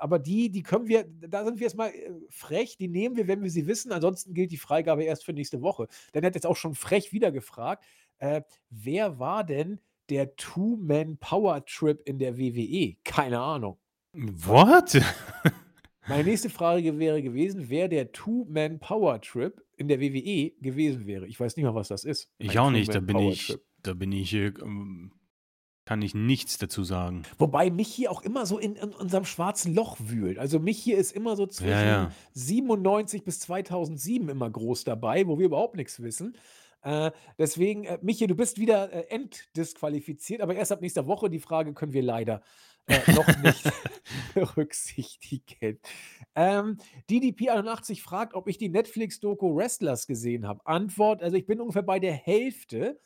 aber die, die können wir, da sind wir jetzt mal äh, frech, die nehmen wir, wenn wir sie wissen. Ansonsten gilt die Freigabe erst für nächste Woche. Denn er hat jetzt auch schon frech wieder gefragt, äh, wer war denn der Two-Man-Power-Trip in der WWE? Keine Ahnung. What? Meine nächste Frage wäre gewesen, wer der Two-Man-Power-Trip in der WWE gewesen wäre. Ich weiß nicht mal, was das ist. Ich Ein auch nicht, da bin ich, da bin ich, äh, ähm, kann ich nichts dazu sagen. Wobei mich hier auch immer so in, in unserem schwarzen Loch wühlt. Also mich hier ist immer so zwischen Ja, ja. 97 bis 2007 immer groß dabei, wo wir überhaupt nichts wissen. Äh, deswegen, äh, Michi, du bist wieder äh, entdisqualifiziert, aber erst ab nächster Woche. Die Frage können wir leider äh, noch nicht berücksichtigen. Ähm, DDP81 fragt, ob ich die Netflix-Doku Wrestlers gesehen habe. Antwort: Also, ich bin ungefähr bei der Hälfte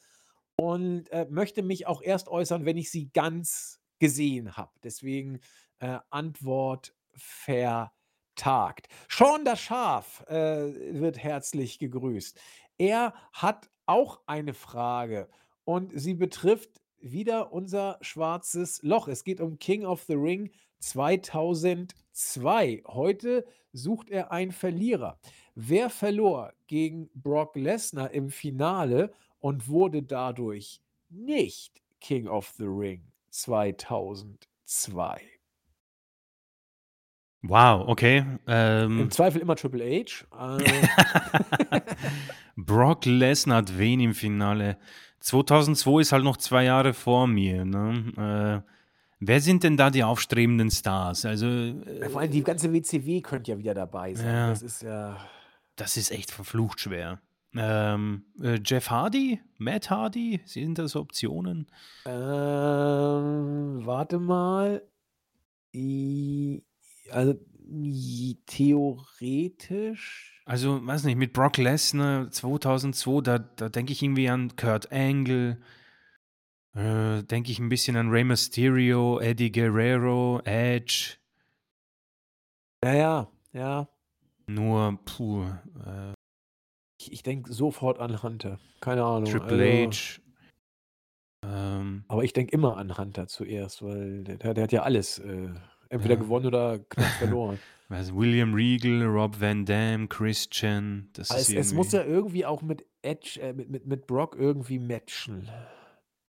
und äh, möchte mich auch erst äußern, wenn ich sie ganz gesehen habe. Deswegen äh, Antwort vertagt. Sean das Schaf äh, wird herzlich gegrüßt. Er hat auch eine Frage und sie betrifft wieder unser schwarzes Loch. Es geht um King of the Ring 2002. Heute sucht er einen Verlierer. Wer verlor gegen Brock Lesnar im Finale und wurde dadurch nicht King of the Ring 2002? Wow, okay. Im Ähm, Zweifel immer Triple H. Äh, Brock Lesnar hat wen im Finale? 2002 ist halt noch zwei Jahre vor mir. Ne? Äh, wer sind denn da die aufstrebenden Stars? Also, äh, vor allem die ganze WCW könnte ja wieder dabei sein. Ja. Das ist ja. das ist echt verflucht schwer. Ähm, äh, Jeff Hardy? Matt Hardy? Sind das Optionen? Ähm, warte mal. I, also theoretisch. Also, weiß nicht, mit Brock Lesnar 2002, da, da denke ich irgendwie an Kurt Angle, äh, denke ich ein bisschen an Rey Mysterio, Eddie Guerrero, Edge. Ja, ja. Ja. Nur, puh, äh, Ich, ich denke sofort an Hunter. Keine Ahnung. Triple Also, H. Ähm, aber ich denke immer an Hunter zuerst, weil der, der hat ja alles äh, entweder Ja. gewonnen oder knapp verloren. was, William Regal, Rob Van Dam, Christian. Das Aber ist es, es muss ja irgendwie auch mit Edge, äh, mit, mit, mit Brock irgendwie matchen.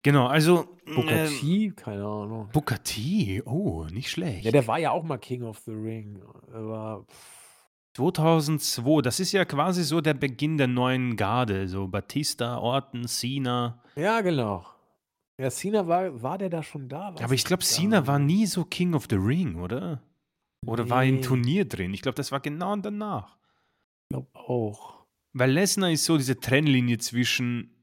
Genau, also. Booker ähm, T, keine Ahnung. Booker T, oh, nicht schlecht. Ja, der war ja auch mal King of the Ring. Aber pff, 2002, das ist ja quasi so der Beginn der neuen Garde. So Batista, Orton, Cena. ja, genau. Ja, Cena war, war der da schon da? Aber ich glaube, Cena war nie so King of the Ring, oder? Oder war im Nee. Turnier drin? Ich glaube, das war genau danach. Ich glaube auch. Weil Lesnar ist so diese Trennlinie zwischen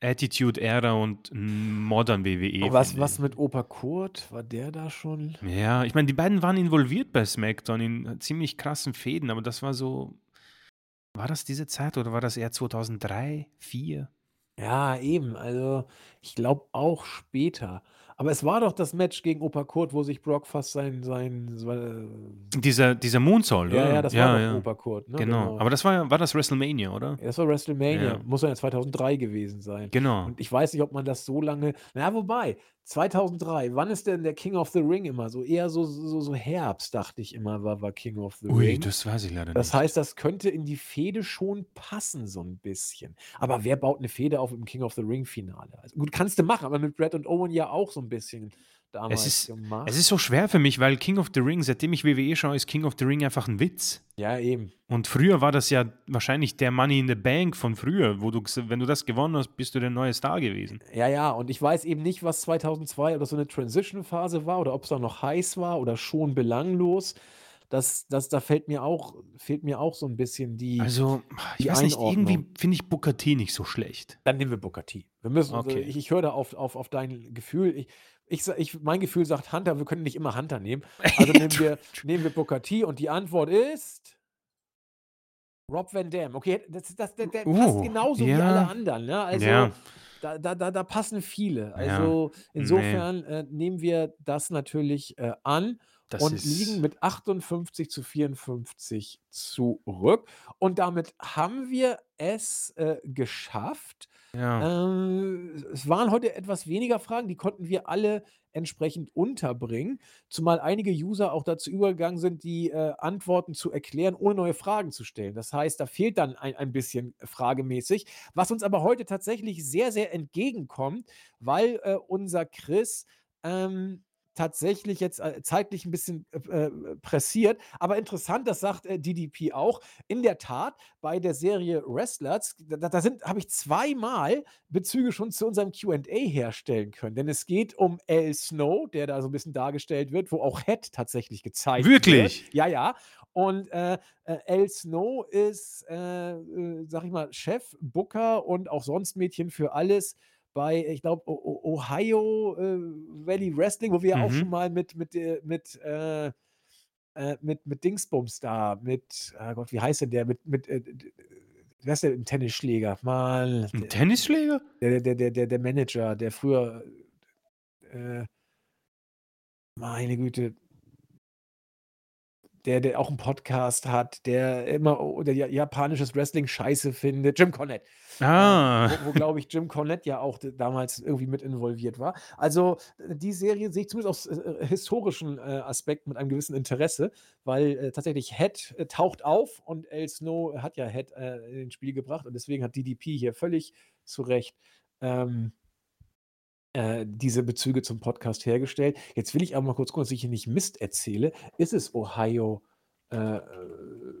Attitude Era und Modern WWE. Aber was, was mit Opa Kurt? War der da schon? Ja, ich meine, die beiden waren involviert bei SmackDown in ziemlich krassen Fäden, aber das war so. War das diese Zeit oder war das eher 2003, 2004? Ja, eben. Also, ich glaube auch später. Aber es war doch das Match gegen Opa Kurt, wo sich Brock fast sein, sein, sein Dieser, dieser Moonsault, ja, oder? ja, das war doch ja. Opa Kurt, ne? Genau. Aber das war, war das WrestleMania, oder? Ja, das war WrestleMania. Ja. Muss ja 2003 gewesen sein. Genau. Und ich weiß nicht, ob man das so lange. Na, wobei, 2003, wann ist denn der King of the Ring immer? So eher so, so, so Herbst, dachte ich immer, war, war King of the Ui, Ring. das weiß ich leider Das nicht. heißt, das könnte in die Fehde schon passen, so ein bisschen. Aber wer baut eine Fehde auf im King of the Ring-Finale? Also, gut, kannst du machen, aber mit Brett und Owen ja auch so ein bisschen damals ist- gemacht. Es ist so schwer für mich, weil King of the Ring, seitdem ich WWE schaue, ist King of the Ring einfach ein Witz. ja, eben. Und früher war das ja wahrscheinlich der Money in the Bank von früher, wo du, wenn du das gewonnen hast, bist du der neue Star gewesen. Ja, ja, und ich weiß eben nicht, was 2002 oder so eine Transition-Phase war oder ob es da noch heiß war oder schon belanglos. Das, das, da fällt mir auch, fehlt mir auch so ein bisschen die. Also, ich die weiß nicht, irgendwie Einordnung. finde ich Booker T nicht so schlecht. Dann nehmen wir Booker T. Wir müssen, Okay. ich, ich höre da auf, auf, auf dein Gefühl. Ich, ich, ich, mein Gefühl sagt Hunter, wir können nicht immer Hunter nehmen. Also nehmen wir, nehmen wir Booker T und die Antwort ist Rob Van Dam. Okay, das, das, der, der Uh, passt genauso wie ja. alle anderen. Ne? Also Ja. da, da, da, da passen viele. Ja, Also insofern äh, nehmen wir das natürlich äh, an Das und liegen mit 58 zu 54 zurück. Und damit haben wir es äh, geschafft. Ja. Ähm, es waren heute etwas weniger Fragen, die konnten wir alle entsprechend unterbringen, zumal einige User auch dazu übergegangen sind, die äh, Antworten zu erklären, ohne neue Fragen zu stellen. Das heißt, da fehlt dann ein, ein bisschen fragemäßig, was uns aber heute tatsächlich sehr, sehr entgegenkommt, weil äh, unser Chris ähm, tatsächlich jetzt äh, zeitlich ein bisschen äh, äh, pressiert. Aber interessant, das sagt äh, DDP auch. In der Tat, bei der Serie Wrestlers, da, da sind, habe ich zweimal Bezüge schon zu unserem QA herstellen können. Denn es geht um Al Snow, der da so ein bisschen dargestellt wird, wo auch Head tatsächlich gezeigt Wirklich? wird. Ja, ja. Und äh, äh, Al Snow ist, äh, äh, sag ich mal, Chef, Booker und auch sonst Mädchen für alles bei, ich glaube, Ohio äh, Valley Wrestling, wo wir ja auch Mhm. schon mal mit, mit, äh, mit, äh, äh, mit, mit Dingsbums da, mit, ah Gott, wie heißt denn der? Mit, mit, äh, wer ist der ein Tennisschläger? Mal, Ein Tennisschläger? der, der, der, der, der Manager, der früher, äh, meine Güte, der, der auch einen Podcast hat, der immer der ja- japanisches Wrestling scheiße findet, Jim Cornette. Ah. Äh, wo, wo glaube ich, Jim Cornette ja auch damals irgendwie mit involviert war. Also äh, die Serie sehe ich zumindest aus äh, äh, historischen äh, Aspekt mit einem gewissen Interesse, weil äh, tatsächlich Head taucht auf und El Snow hat ja Head ins Spiel gebracht und deswegen hat DDP hier völlig zu Recht ähm, äh, diese Bezüge zum Podcast hergestellt. Jetzt will ich aber mal kurz gucken, dass ich hier nicht Mist erzähle. Ist es Ohio äh,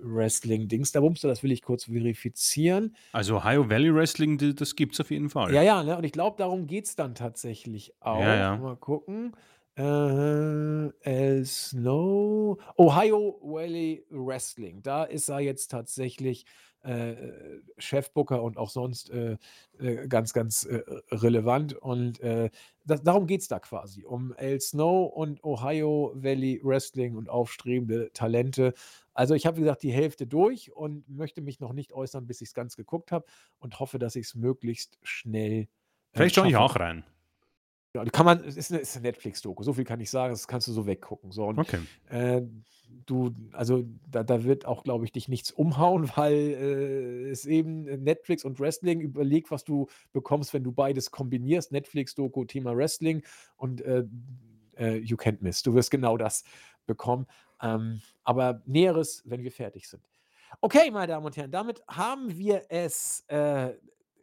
Wrestling-Dings? Da Bumster, das will ich kurz verifizieren. Also Ohio Valley Wrestling, das gibt's auf jeden Fall. Ja, ja, ne? und ich glaube, darum geht es dann tatsächlich auch. ja. Mal gucken. Äh, El Snow. Ohio Valley Wrestling. Da ist er jetzt tatsächlich äh, Chefbooker und auch sonst äh, äh, ganz, ganz äh, relevant. Und äh, das, darum geht es da quasi. Um El Snow und Ohio Valley Wrestling und aufstrebende Talente. Also ich habe, wie gesagt, die Hälfte durch und möchte mich noch nicht äußern, bis ich es ganz geguckt habe und hoffe, dass ich es möglichst schnell. Vielleicht schaue ich auch rein. Ja, kann man es ist 'ne ist 'ne Netflix-Doku, so viel kann ich sagen, das kannst du so weggucken, so und, Okay. äh, du also, da da wird auch, glaube ich, dich nichts umhauen, weil, äh, es eben Netflix und Wrestling überleg, was du bekommst, wenn du beides kombinierst, Netflix-Doku, Thema Wrestling und, äh, äh, You Can't Miss. Du wirst genau das bekommen, ähm, aber Näheres, wenn wir fertig sind. Okay, meine Damen und Herren, damit haben wir es, äh,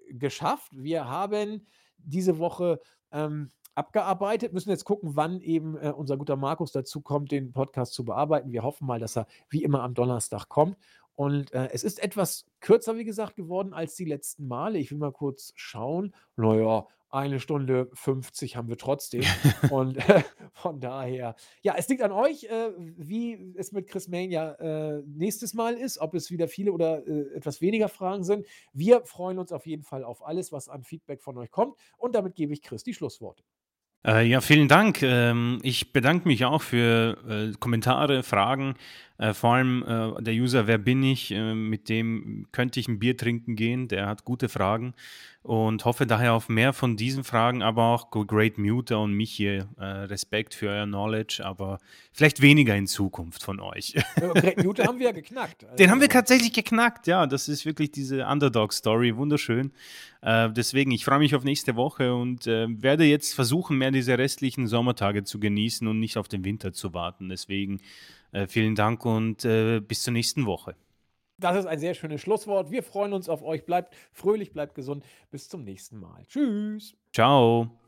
geschafft. Wir haben diese Woche, ähm, abgearbeitet, müssen jetzt gucken, wann eben, äh, unser guter Markus dazukommt, den Podcast zu bearbeiten. Wir hoffen mal, dass er wie immer am Donnerstag kommt und, äh, es ist etwas kürzer, wie gesagt, geworden als die letzten Male. Ich will mal kurz schauen. Na ja, 1 Stunde 50 haben wir trotzdem und, äh, von daher ja, es liegt an euch, äh, wie es mit Chris Mania, äh, nächstes Mal ist, ob es wieder viele oder, äh, etwas weniger Fragen sind. Wir freuen uns auf jeden Fall auf alles, was an Feedback von euch kommt und damit gebe ich Chris die Schlussworte. Äh, ja, vielen Dank. Ähm, ich bedanke mich auch für, äh, Kommentare, Fragen, äh, vor allem, äh, der User „Wer bin ich?“, äh, mit dem könnte ich 'n Bier trinken gehen. Der hat gute Fragen und hoffe daher auf mehr von diesen Fragen, aber auch Great Muter und Michi, äh, Respekt für euer Knowledge, aber vielleicht weniger in Zukunft von euch. Great Muta haben wir ja geknackt. Den haben wir Also tatsächlich geknackt, ja. Das ist wirklich diese Underdog-Story, wunderschön. Äh, deswegen, ich freue mich auf nächste Woche und, äh, werde jetzt versuchen, mehr diese restlichen Sommertage zu genießen und nicht auf den Winter zu warten. Deswegen, vielen Dank und, äh, bis zur nächsten Woche. Das ist ein sehr schönes Schlusswort. Wir freuen uns auf euch. Bleibt fröhlich, bleibt gesund. Bis zum nächsten Mal. Tschüss. Tschau.